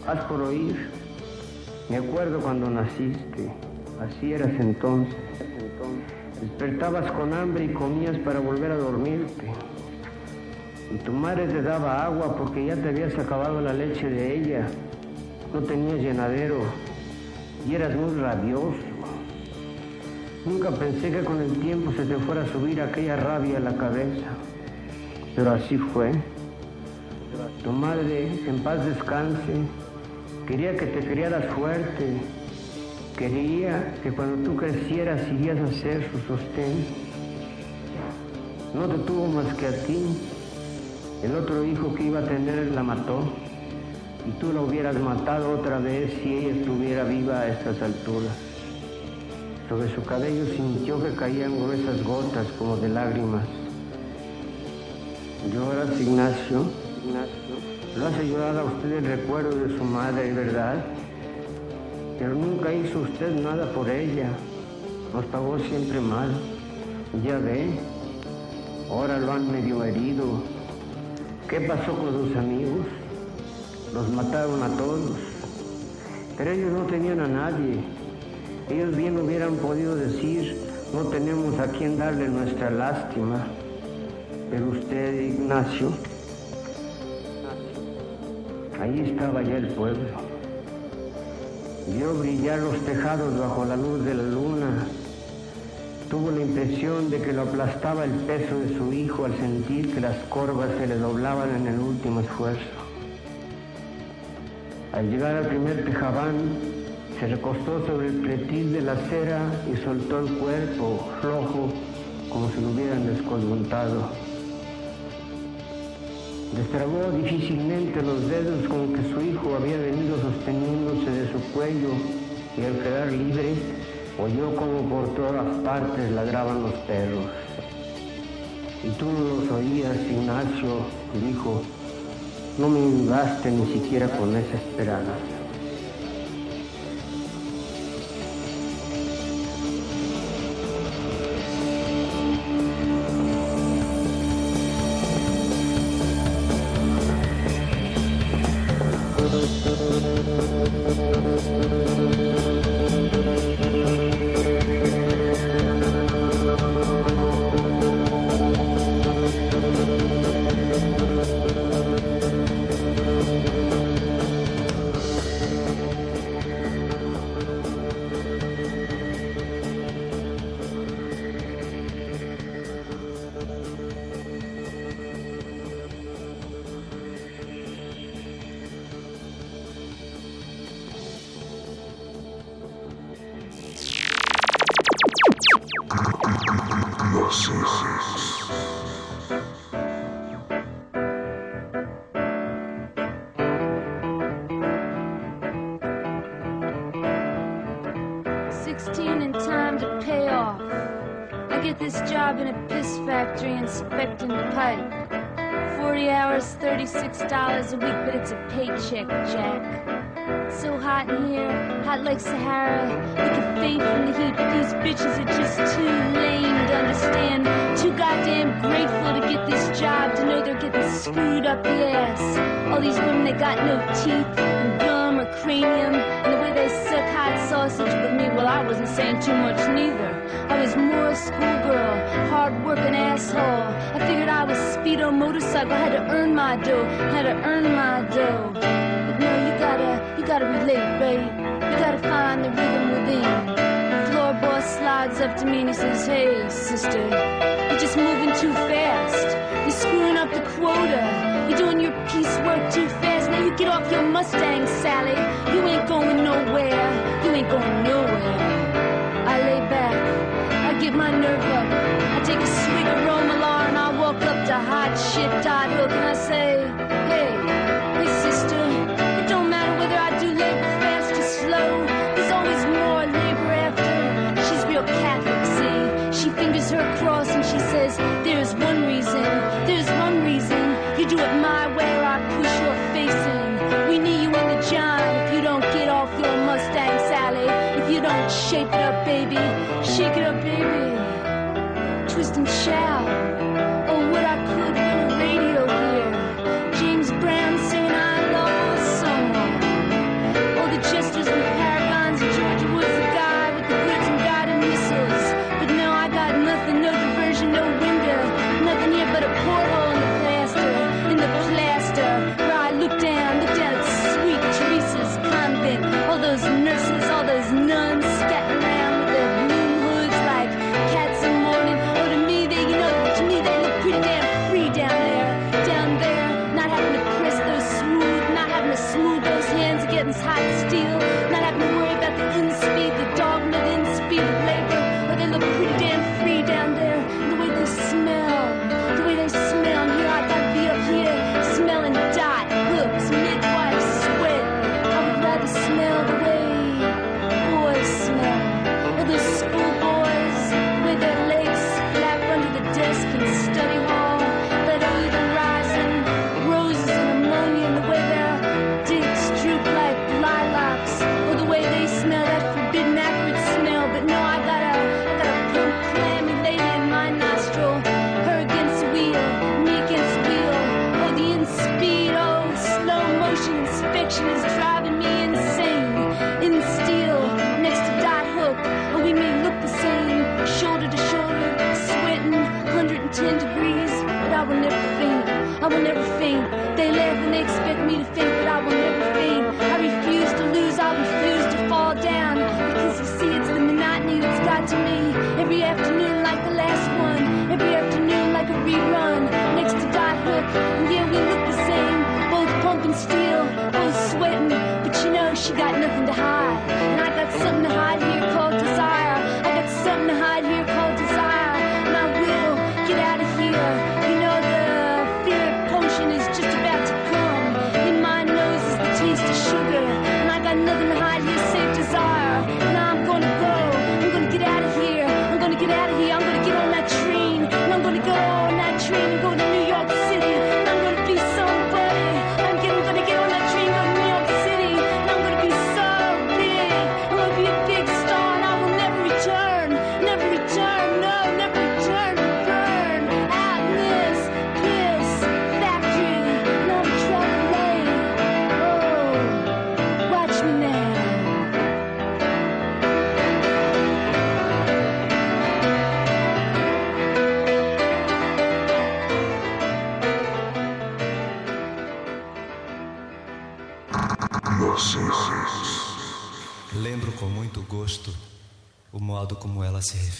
[SPEAKER 27] Haz por oír. Me acuerdo cuando naciste. Así eras entonces. Despertabas con hambre y comías para volver a dormirte. Y tu madre te daba agua porque ya te habías acabado la leche de ella. No tenías llenadero y eras muy rabioso. Nunca pensé que con el tiempo se te fuera a subir aquella rabia a la cabeza. Pero así fue. Tu madre, en paz descanse, quería que te criaras fuerte. Quería que cuando tú crecieras irías a ser su sostén. No te tuvo más que a ti. El otro hijo que iba a tener la mató. Y tú la hubieras matado otra vez si ella estuviera viva a estas alturas. Sobre su cabello sintió que caían gruesas gotas como de lágrimas. Lloras, Ignacio. Ignacio. Lo hace llorar a usted el recuerdo de su madre, ¿verdad? Pero nunca hizo usted nada por ella. Nos pagó siempre mal. Ya ve, ahora lo han medio herido. ¿Qué pasó con sus amigos? Los mataron a todos. Pero ellos no tenían a nadie. Ellos bien hubieran podido decir, no tenemos a quien darle nuestra lástima. Pero usted, Ignacio, ahí estaba ya el pueblo. Vio brillar los tejados bajo la luz de la luna. Tuvo la impresión de que lo aplastaba el peso de su hijo al sentir que las corvas se le doblaban en el último esfuerzo. Al llegar al primer tejabán, se recostó sobre el pretil de la acera y soltó el cuerpo flojo como si lo hubieran descoyuntado. Destrabó difícilmente los dedos con que su hijo había venido sosteniéndose de su cuello y al quedar libre oyó como por todas partes ladraban los perros. Y tú no los oías, Ignacio, dijo, no me inundaste ni siquiera con esa esperanza.
[SPEAKER 28] $36 a week, but it's a paycheck, Jack. So hot in here, hot like Sahara. You can faint from the heat, but these bitches are just too lame to understand. Too goddamn grateful to get this job, to know they're getting screwed up the ass. All these women, they got no teeth, and gum or cranium, and the way they suck hot sausage with me, well, I wasn't saying too much neither. I was more a schoolgirl, hard-working asshole. I figured I was speedo motorcycle, I had to earn my dough, had to earn my dough. But no, you gotta, you gotta relate, babe. You gotta find the rhythm within. The Floor boss slides up to me and he says, Hey, sister, you're just moving too fast. You're screwing up the quota. You're doing your piecework too fast. Now you get off your Mustang, Sally. You ain't going nowhere. You ain't going nowhere. I lay back. Get my nerve up. I take a swig of Romalar and I walk up to hot shit Dot Hook will never faint. They laugh and they expect me to faint, but I will never faint. I refuse to lose, I refuse to fall down. Because you see, it's the monotony that's got to me. Every afternoon, like the last one. Every afternoon, like a rerun. Next to Dot Hook, and yeah, we look the same. Both pumping steel, both sweating. But you know, she got nothing to hide. And I got something to hide here.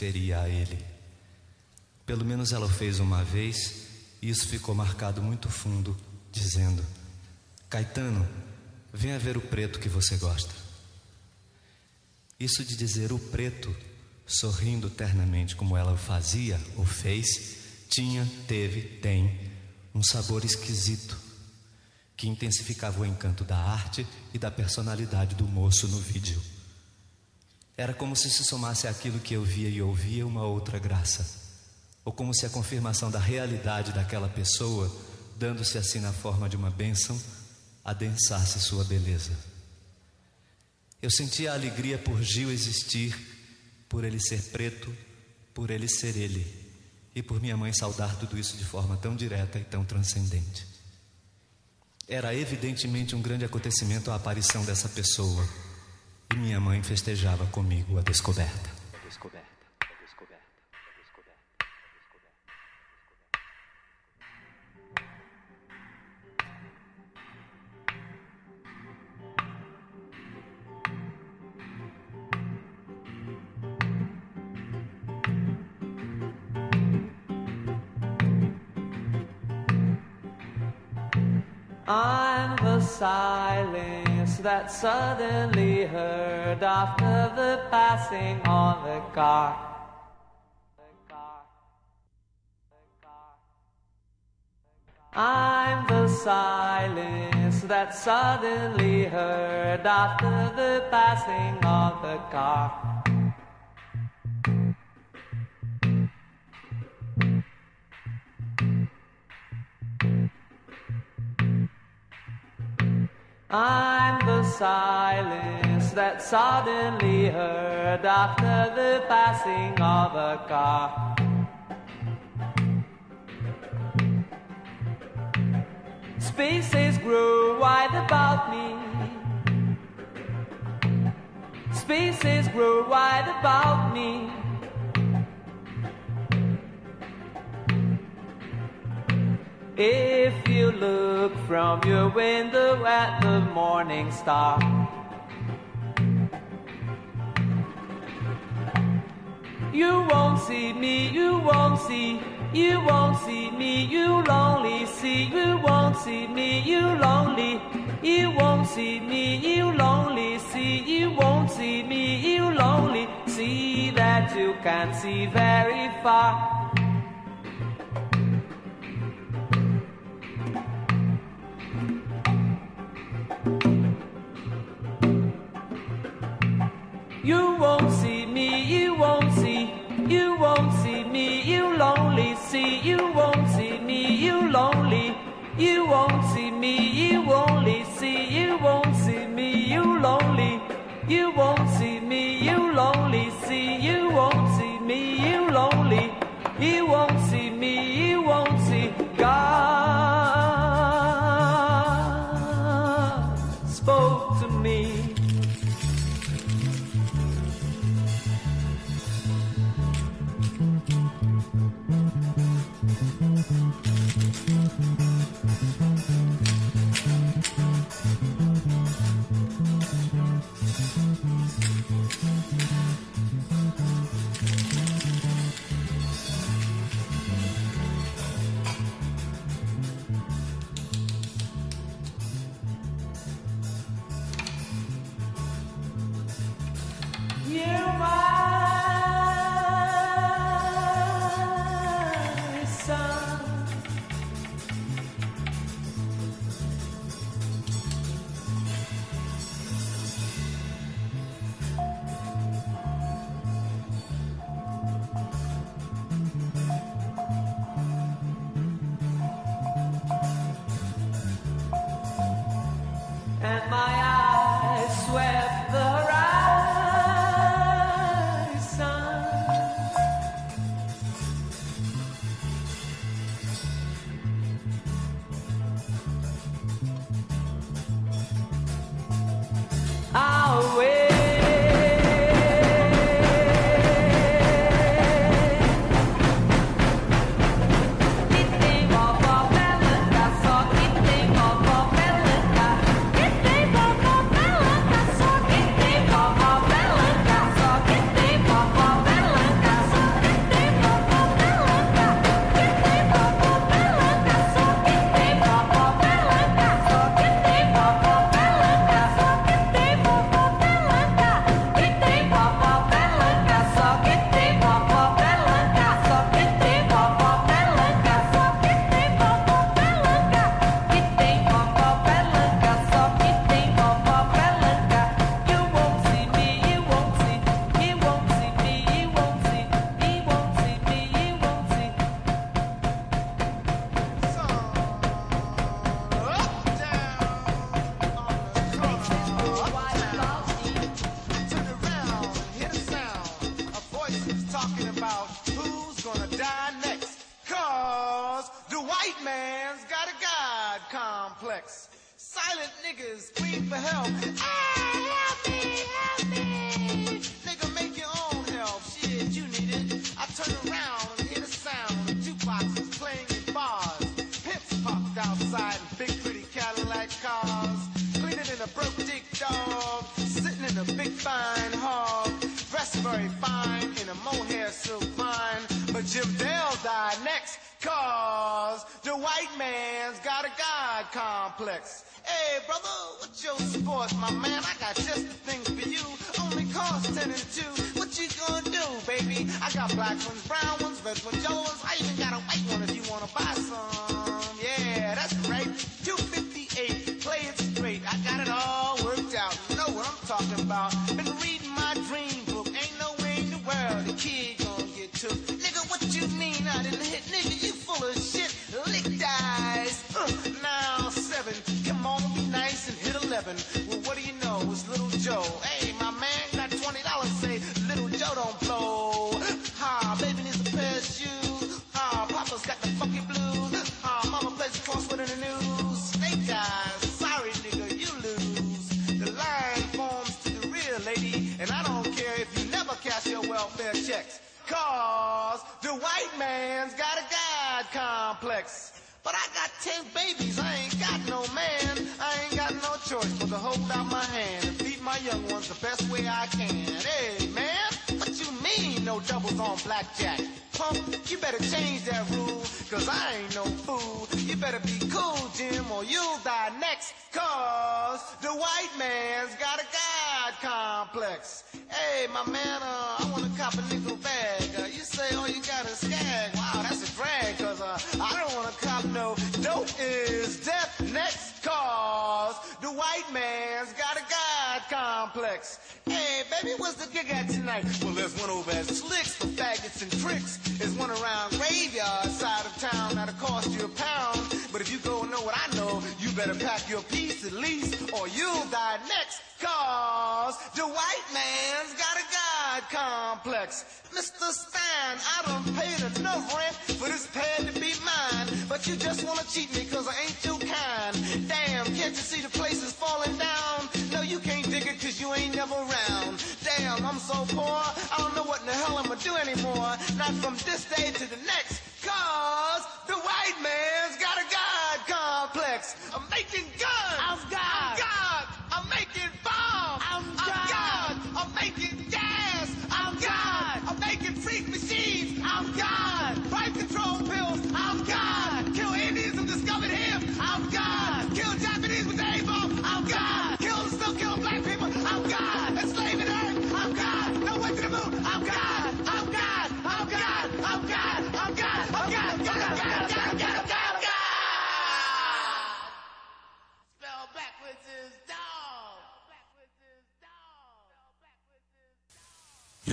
[SPEAKER 29] Referia a ele. Pelo menos ela o fez uma vez e isso ficou marcado muito fundo, dizendo: Caetano, venha ver o preto que você gosta. Isso de dizer o preto, sorrindo ternamente como ela o fazia ou fez, tinha, teve, tem um sabor esquisito que intensificava o encanto da arte e da personalidade do moço no vídeo. Era como se se somasse àquilo que eu via e ouvia uma outra graça, ou como se a confirmação da realidade daquela pessoa, dando-se assim na forma de uma bênção, adensasse sua beleza. Eu sentia a alegria por Gil existir, por ele ser preto, por ele ser ele, e por minha mãe saudar tudo isso de forma tão direta e tão transcendente. Era evidentemente um grande acontecimento a aparição dessa pessoa. E minha mãe festejava comigo a descoberta.
[SPEAKER 30] I'm the silence that suddenly heard after the passing of the car. I'm the silence that suddenly heard after the passing of the car. I'm the silence that suddenly heard after the passing of a car. Spaces grow wide about me. Spaces grow wide about me. If you look from your window at the morning star, you won't see me, you won't see, you won't see me, you'll only see, you won't see me, you'll only, you won't see me, you'll only see, you won't see me, you'll only see that you can't see very far. You won't see me, you won't see, you won't see me, you lonely see, you won't see me, you lonely, you won't see me, you only see, you won't see me, you lonely, you won't see me, you lonely see, you won't see me, you lonely,
[SPEAKER 31] you won't see me, you won't see. God.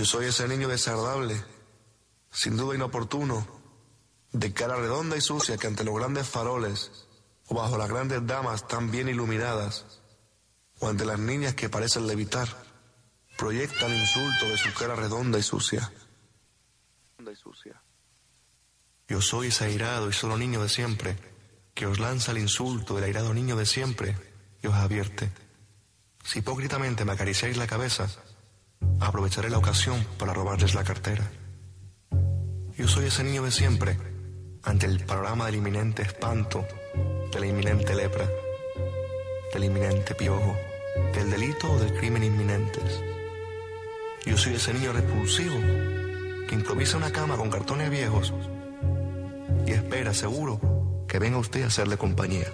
[SPEAKER 32] Soy ese niño desagradable, sin duda inoportuno, de cara redonda y sucia que ante los grandes faroles o bajo las grandes damas tan bien iluminadas, o ante las niñas que parecen levitar, proyecta el insulto de su cara redonda y sucia. Yo soy ese airado y solo niño de siempre, que os lanza el insulto del airado niño de siempre y os advierte. Si hipócritamente me acariciáis la cabeza, aprovecharé la ocasión para robarles la cartera. Yo soy ese niño de siempre, ante el panorama del inminente espanto, de la inminente lepra, del inminente piojo, del delito o del crimen inminentes. Yo soy ese niño repulsivo que improvisa una cama con cartones viejos y espera seguro que venga usted a hacerle compañía.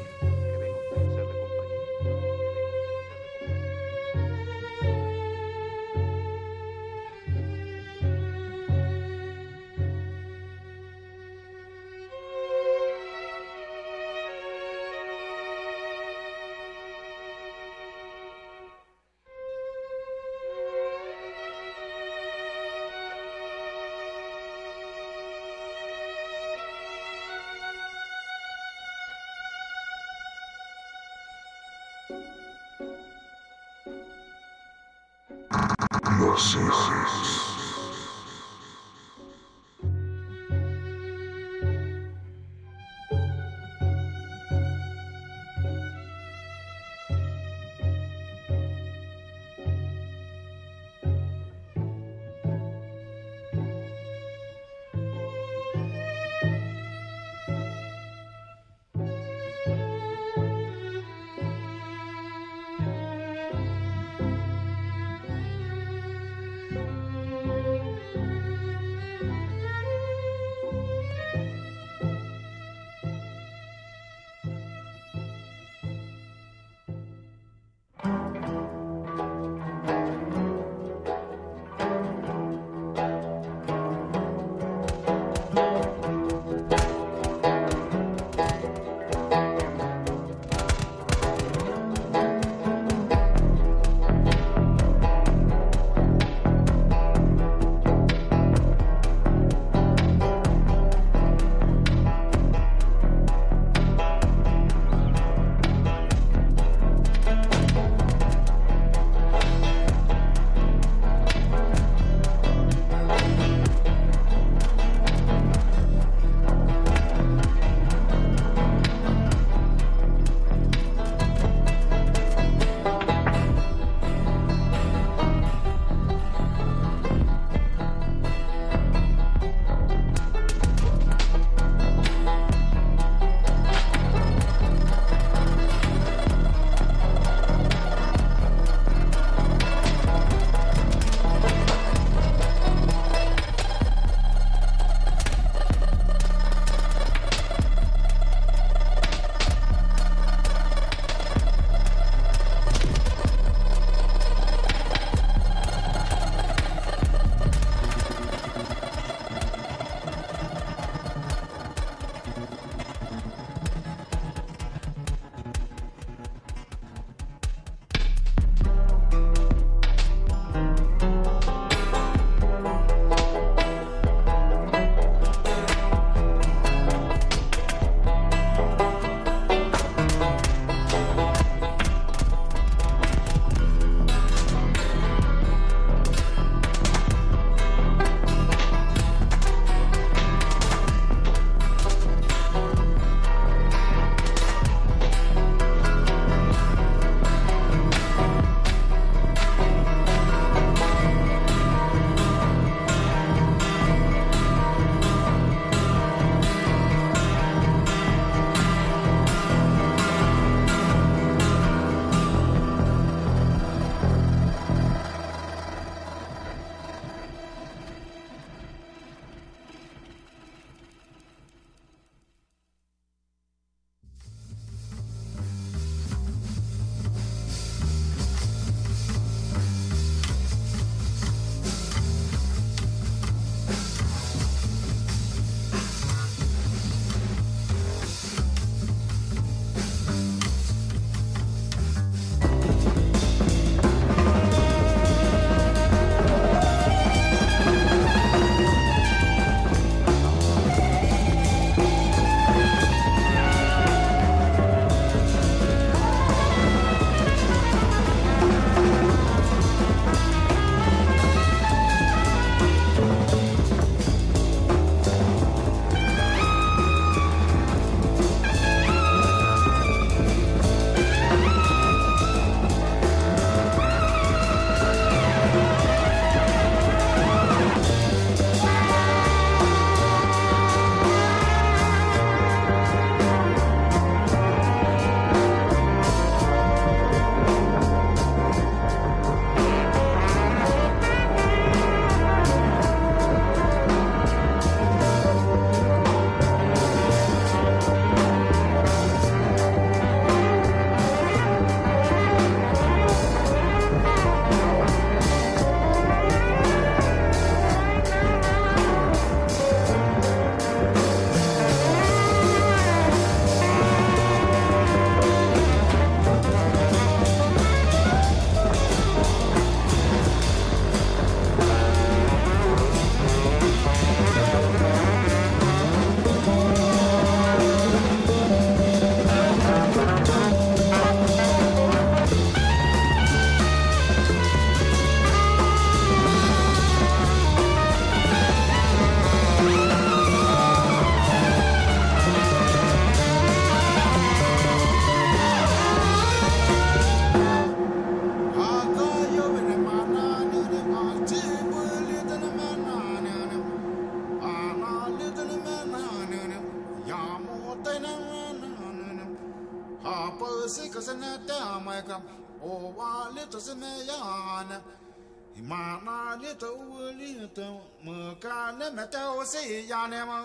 [SPEAKER 33] Na le to u li to mo ka ne me ta o se ya ne ma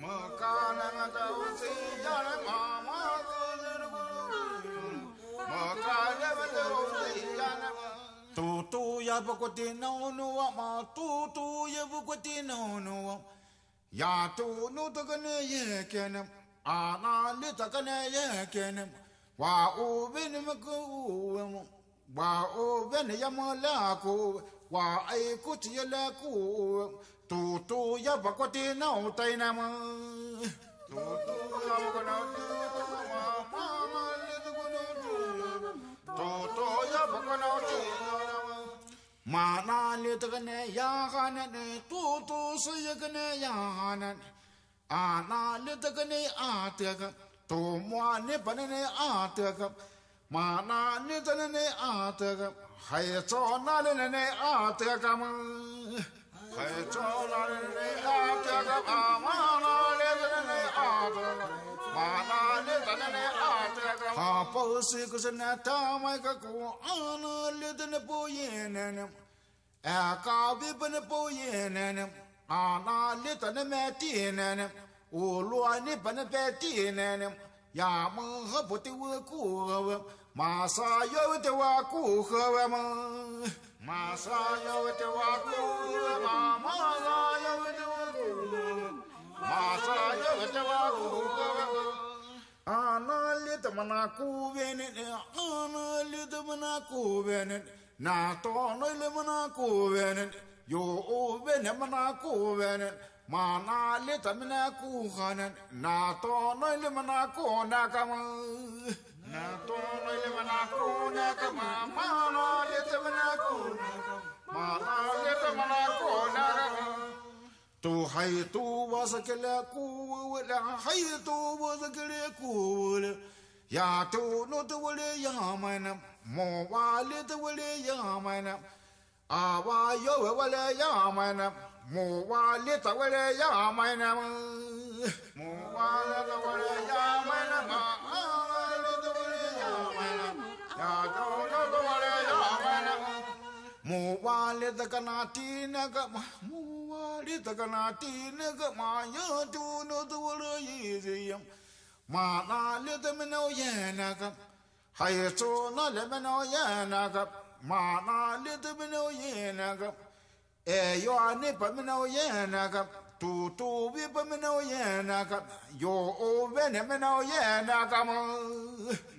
[SPEAKER 33] mo ka ne me ta o se ya ne ma ma mo ka ne me ta o se ya ne ma tu tu ya bu ko ti no no ma tu tu ya bu ko ti no no ya tu nu to ka ne ye ke ne ana li ta ka ne ye ke ne wa o be ne me ko o wa o be ne ya mo la ko wa ai ku ti la ku tu tu ya ba ko ti na o tai na ma tu tu ya ba ko na tu ma ma ma li tu na tu tu tu ya ba ko na na ma na ta ka ne ya ga ne tu tu su ya ne ya ne ana le ta ka ne a te ka to mo ne pa ne a ka ma na ne ta ne a ka Hai 哪里来 na lele ne a teka mo, hai toh na lele ne 阿 teka mo, a ma na lele ne a teka mo, ma na lete le ne a teka mo, a pose ko se ne. 马上要得我过河我们，马上要得我过河嘛，马上要得我过，马上要得我过河啊那里的么那过边呢？啊那里的么那过 Tu hai tu wasa kele hai tu wasa kele. Ya tu no tu wale ya mana, mo wale tu wale ya mana. Awa yo wale ya mana, mo wale tu wale ya mana. Mo wale tu wale ya mana. 呀，走走走嘞，呀，快嘞！木瓦里的个那地那个嘛，木瓦里的个那地那个嘛，呀，走路走路一人呀，马那里的没老烟那个，还有走那里没老烟那个，马那里的没老烟那个，哎呀，你不没老烟那个。tu tu bi pa me no ye na ka yo o ve ne me no ye na ka ma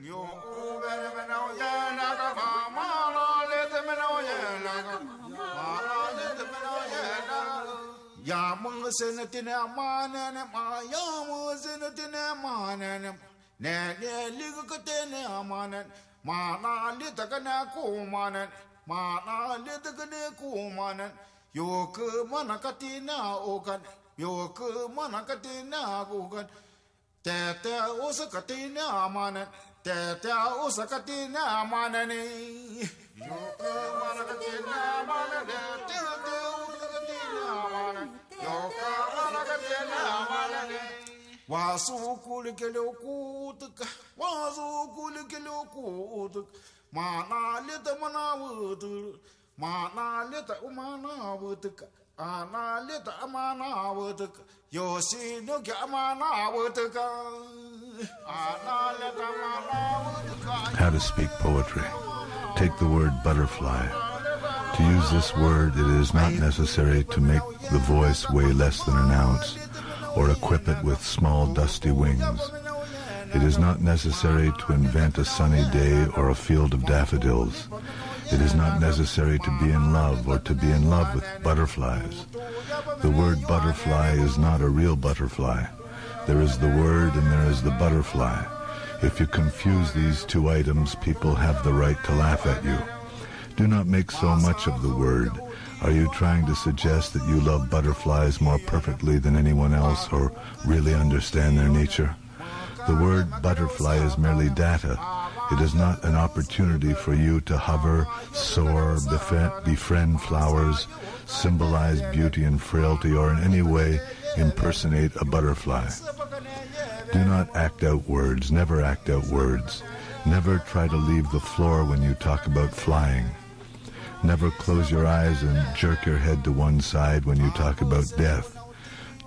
[SPEAKER 33] yo o ve ne me no ye na ka ma ma lo le te me no ye na ka ma lo le te me no ye na ya mo se ne ti ne ma ne ne ma ya mo se ne ti ne ma ne ne ne ne li ko te ne ma ne ma na li te ka na ko ma ne ma na li te ka ne ku ma ne よくまなかてなおかんよくまなかてなおかんてておさかてなまなてておさかてなまなねよくまなかてなまなねてておさかてなまなよくまなかてなまなね Wasu kulikele okutuk, wasu kulikele okutuk, mana lete mana vudur.
[SPEAKER 34] How to speak poetry. Take the word butterfly. To use this word, it is not necessary to make the voice weigh less than an ounce or equip it with small dusty wings. It is not necessary to invent a sunny day or a field of daffodils. It is not necessary to be in love or to be in love with butterflies. The word butterfly is not a real butterfly. There is the word and there is the butterfly. If you confuse these two items, people have the right to laugh at you. Do not make so much of the word. Are you trying to suggest that you love butterflies more perfectly than anyone else or really understand their nature? The word butterfly is merely data. It is not an opportunity for you to hover, soar, befriend, befriend flowers, symbolize beauty and frailty, or in any way impersonate a butterfly. Do not act out words, never act out words. Never try to leave the floor when you talk about flying. Never close your eyes and jerk your head to one side when you talk about death.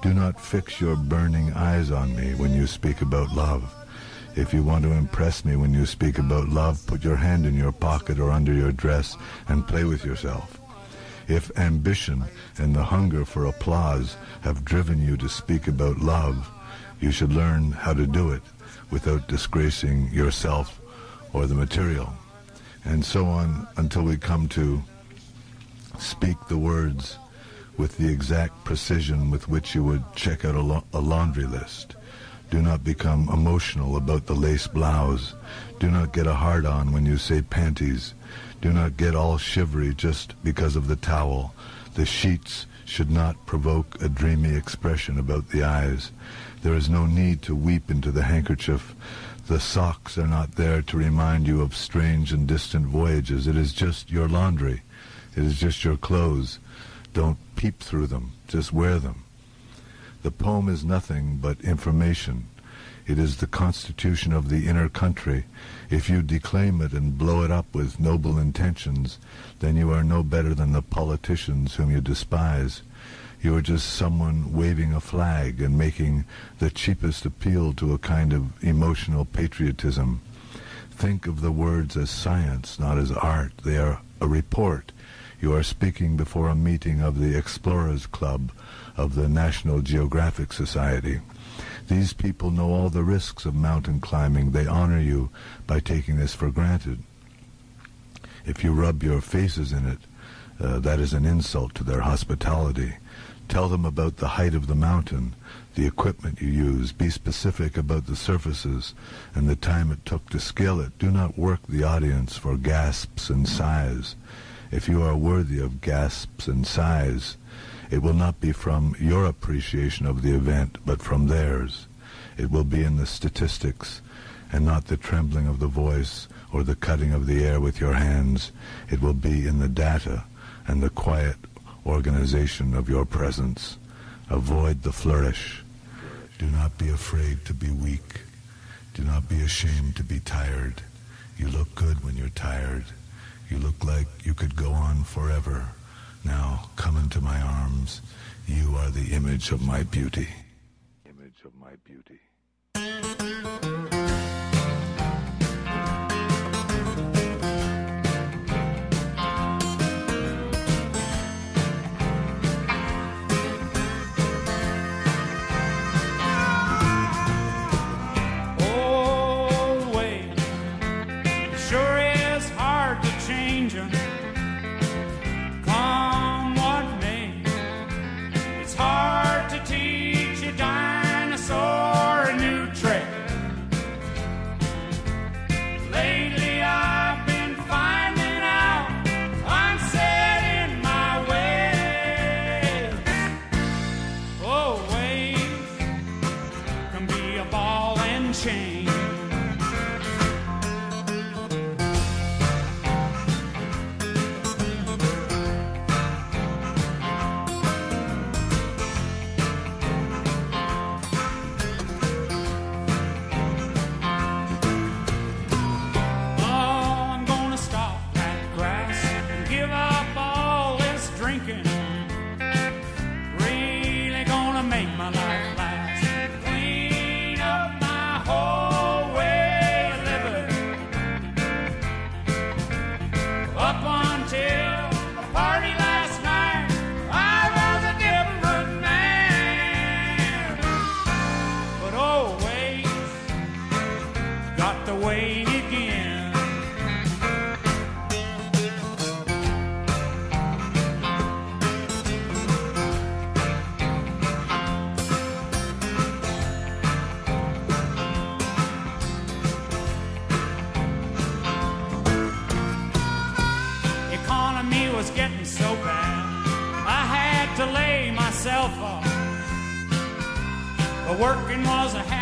[SPEAKER 34] Do not fix your burning eyes on me when you speak about love. If you want to impress me when you speak about love, put your hand in your pocket or under your dress and play with yourself. If ambition and the hunger for applause have driven you to speak about love, you should learn how to do it without disgracing yourself or the material. And so on until we come to speak the words with the exact precision with which you would check out a, la- a laundry list. Do not become emotional about the lace blouse. Do not get a hard on when you say panties. Do not get all shivery just because of the towel. The sheets should not provoke a dreamy expression about the eyes. There is no need to weep into the handkerchief. The socks are not there to remind you of strange and distant voyages. It is just your laundry. It is just your clothes. Don't peep through them. Just wear them. The poem is nothing but information. It is the constitution of the inner country. If you declaim it and blow it up with noble intentions, then you are no better than the politicians whom you despise. You are just someone waving a flag and making the cheapest appeal to a kind of emotional patriotism. Think of the words as science, not as art. They are a report. You are speaking before a meeting of the Explorers Club of the National Geographic Society. These people know all the risks of mountain climbing. They honor you by taking this for granted. If you rub your faces in it, uh, that is an insult to their hospitality. Tell them about the height of the mountain, the equipment you use. Be specific about the surfaces and the time it took to scale it. Do not work the audience for gasps and sighs. If you are worthy of gasps and sighs, it will not be from your appreciation of the event, but from theirs. It will be in the statistics and not the trembling of the voice or the cutting of the air with your hands. It will be in the data and the quiet organization of your presence. Avoid the flourish. Do not be afraid to be weak. Do not be ashamed to be tired. You look good when you're tired. You look like you could go on forever. Now come into my arms. You are the image of my beauty. Image of my beauty.
[SPEAKER 35] Working was a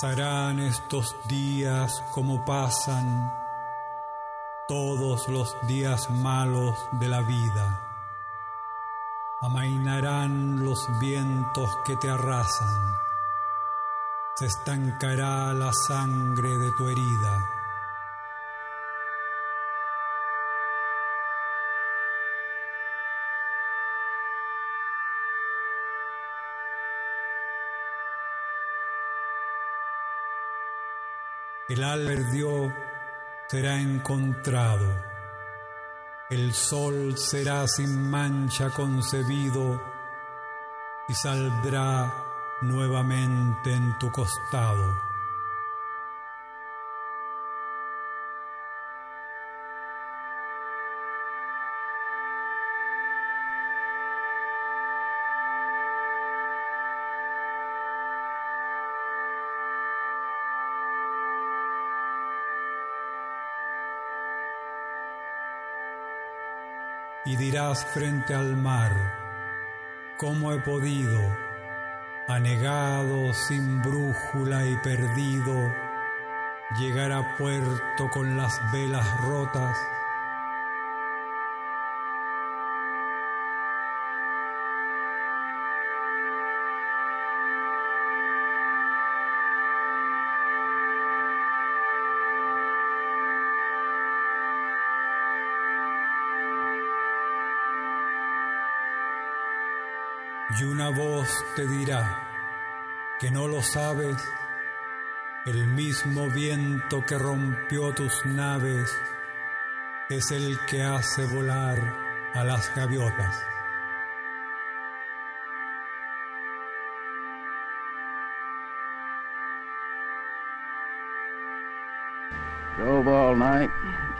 [SPEAKER 36] Pasarán estos días como pasan todos los días malos de la vida. Amainarán los vientos que te arrasan. Se estancará la sangre de tu herida. El al perdió será encontrado. El sol será sin mancha concebido y saldrá nuevamente en tu costado. Frente al mar, ¿cómo he podido, anegado, sin brújula y perdido, llegar a puerto con las velas rotas? Te dirá que no lo sabes, el mismo viento que rompió tus naves es el que hace volar a las gaviotas.
[SPEAKER 37] Drove all night,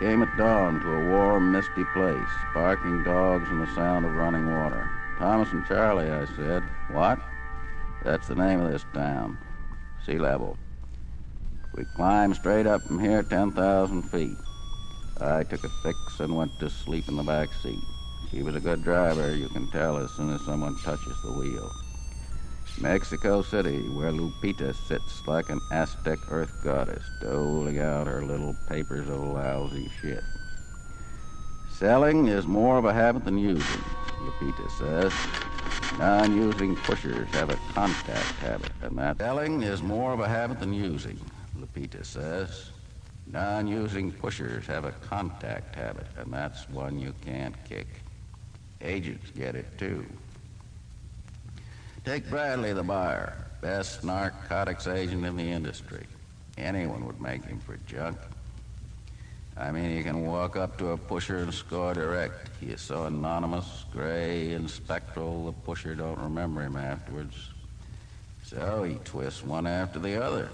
[SPEAKER 37] came at dawn to a warm, misty place, barking dogs and the sound of running water. Thomas and Charlie, I said. What? That's the name of this town. Sea level. We climbed straight up from here 10,000 feet. I took a fix and went to sleep in the back seat. She was a good driver, you can tell as soon as someone touches the wheel. Mexico City, where Lupita sits like an Aztec earth goddess, doling out her little papers of lousy shit. Selling is more of a habit than using, Lupita says. Non-using pushers have a contact habit, and that selling is more of a habit than using, Lupita says. Non-using pushers have a contact habit, and that's one you can't kick. Agents get it too. Take Bradley, the buyer, best narcotics agent in the industry. Anyone would make him for junk. I mean, you can walk up to a pusher and score direct. He is so anonymous, gray, and spectral, the pusher don't remember him afterwards. So he twists one after the other.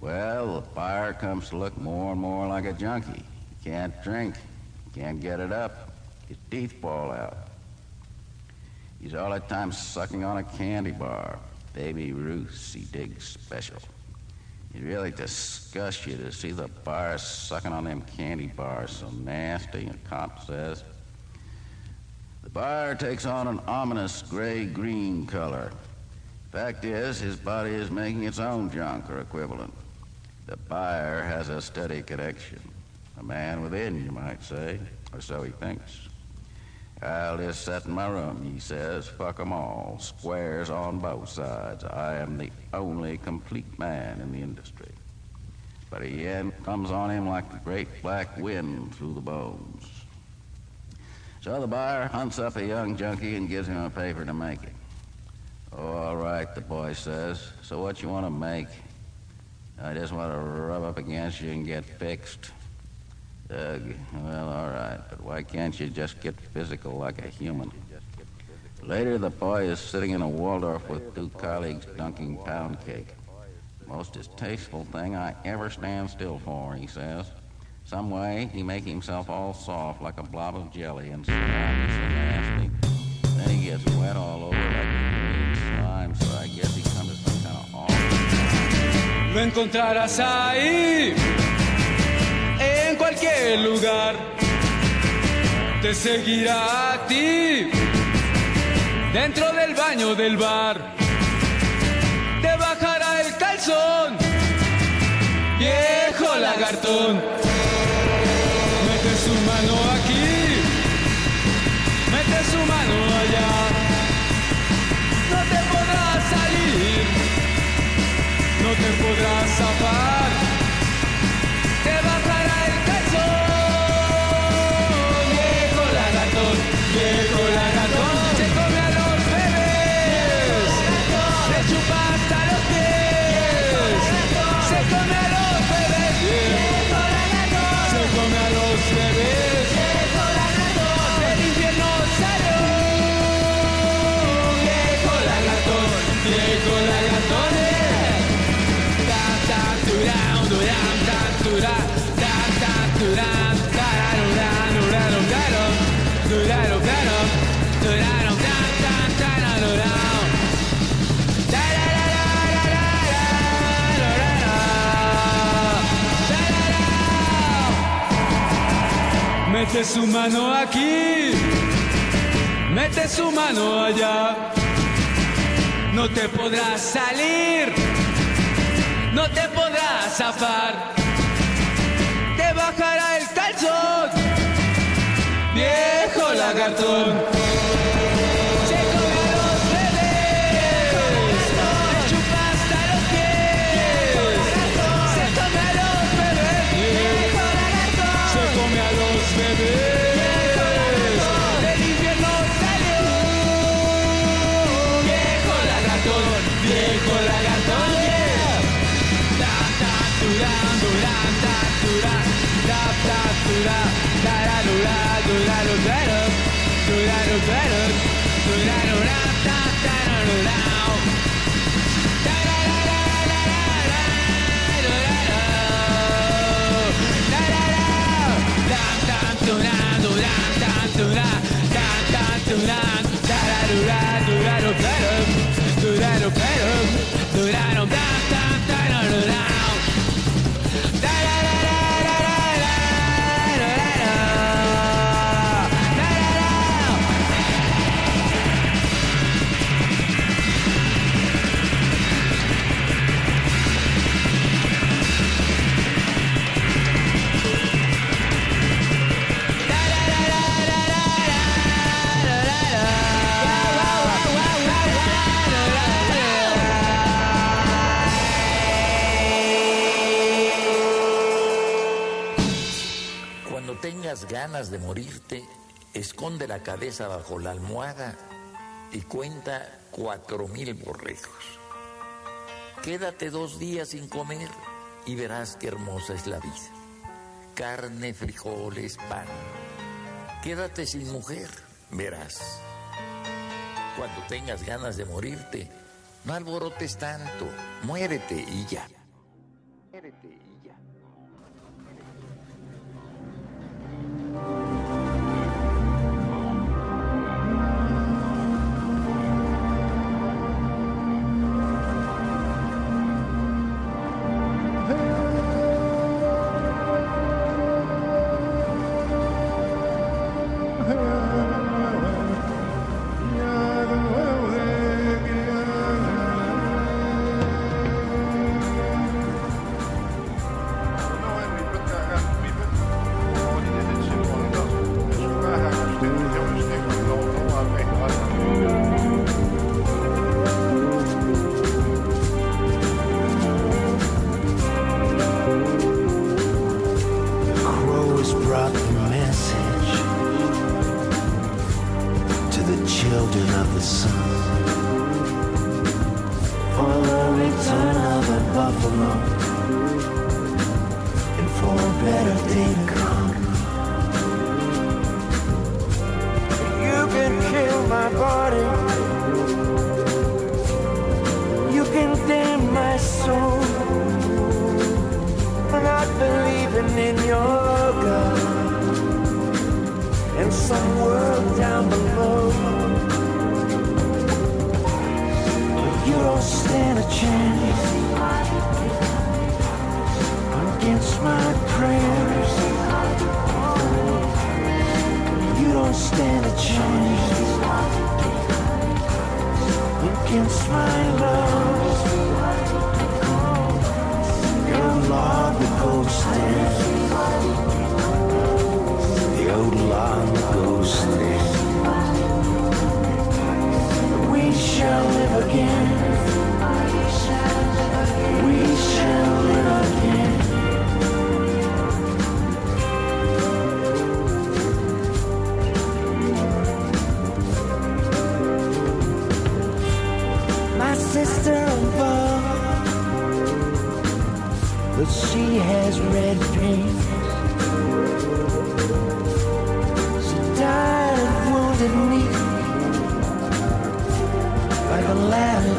[SPEAKER 37] Well, the buyer comes to look more and more like a junkie. He can't drink, can't get it up. His teeth fall out. He's all the time sucking on a candy bar. Baby Ruth's he digs special. It really disgusts you to see the bar sucking on them candy bars so nasty, a cop says. The bar takes on an ominous gray-green color. Fact is, his body is making its own junk or equivalent. The buyer has a steady connection. A man within, you might say, or so he thinks. I'll just sit in my room, he says. Fuck 'em all. Squares on both sides. I am the only complete man in the industry. But he comes on him like the great black wind through the bones. So the buyer hunts up a young junkie and gives him a paper to make it. Oh, all right, the boy says. So what you want to make? I just want to rub up against you and get fixed. Ugh, well, all right, but why can't you just get physical like a human? Later, the boy is sitting in a Waldorf with two colleagues dunking pound cake. Most distasteful thing I ever stand still for, he says. Some way, he make himself all soft like a blob of jelly and slimy so nasty. Then he gets wet all over like a green slime, so I guess he comes to some kind of awful...
[SPEAKER 38] Lo encontrarás ahí, cualquier lugar. Te seguirá a ti, dentro del baño del bar. Te bajará el calzón calzón. Viejo lagartón. Mete su mano aquí. Mete su mano allá. No te podrás salir. No te podrás Mete su mano aquí, mete su mano allá. No te podrás salir, no te podrás zafar. Te bajará el calzón, viejo lagartón. Ta
[SPEAKER 39] ganas de morirte, esconde la cabeza bajo la almohada y cuenta cuatro mil borregos. Quédate dos días sin comer y verás qué hermosa es la vida. Carne, frijoles, pan. Quédate sin mujer, verás. Cuando tengas ganas de morirte, no alborotes tanto, muérete y ya. Muérete y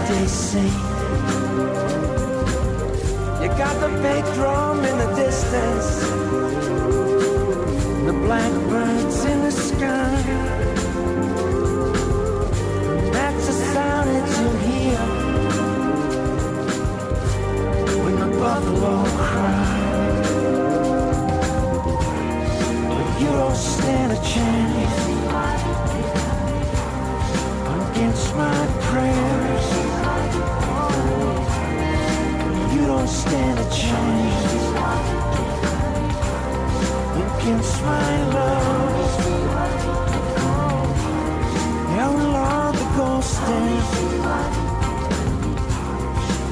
[SPEAKER 39] Latter-day Saint. You got the big drum in the distance, the blackbirds in the sky. That's the sound that you hear when the buffalo cry. But you don't stand a chance You don't stand a chance against my love. How long the ghost?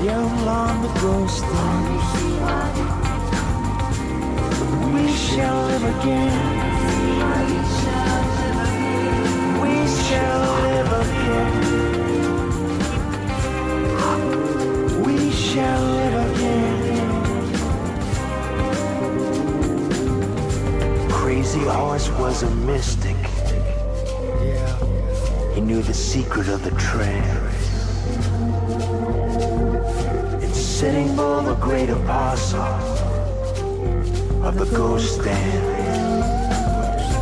[SPEAKER 39] How long the ghost? We shall live again. We shall live again. We shall Crazy horse was a mystic. He knew the secret of the trance. It's Sitting Bull, the great apostle of the ghost dance.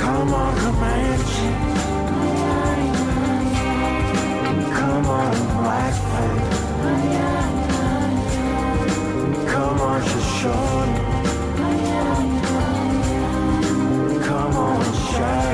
[SPEAKER 39] Come on, Comanche. Come on, Blackfoot. Come on, Shoshone. On,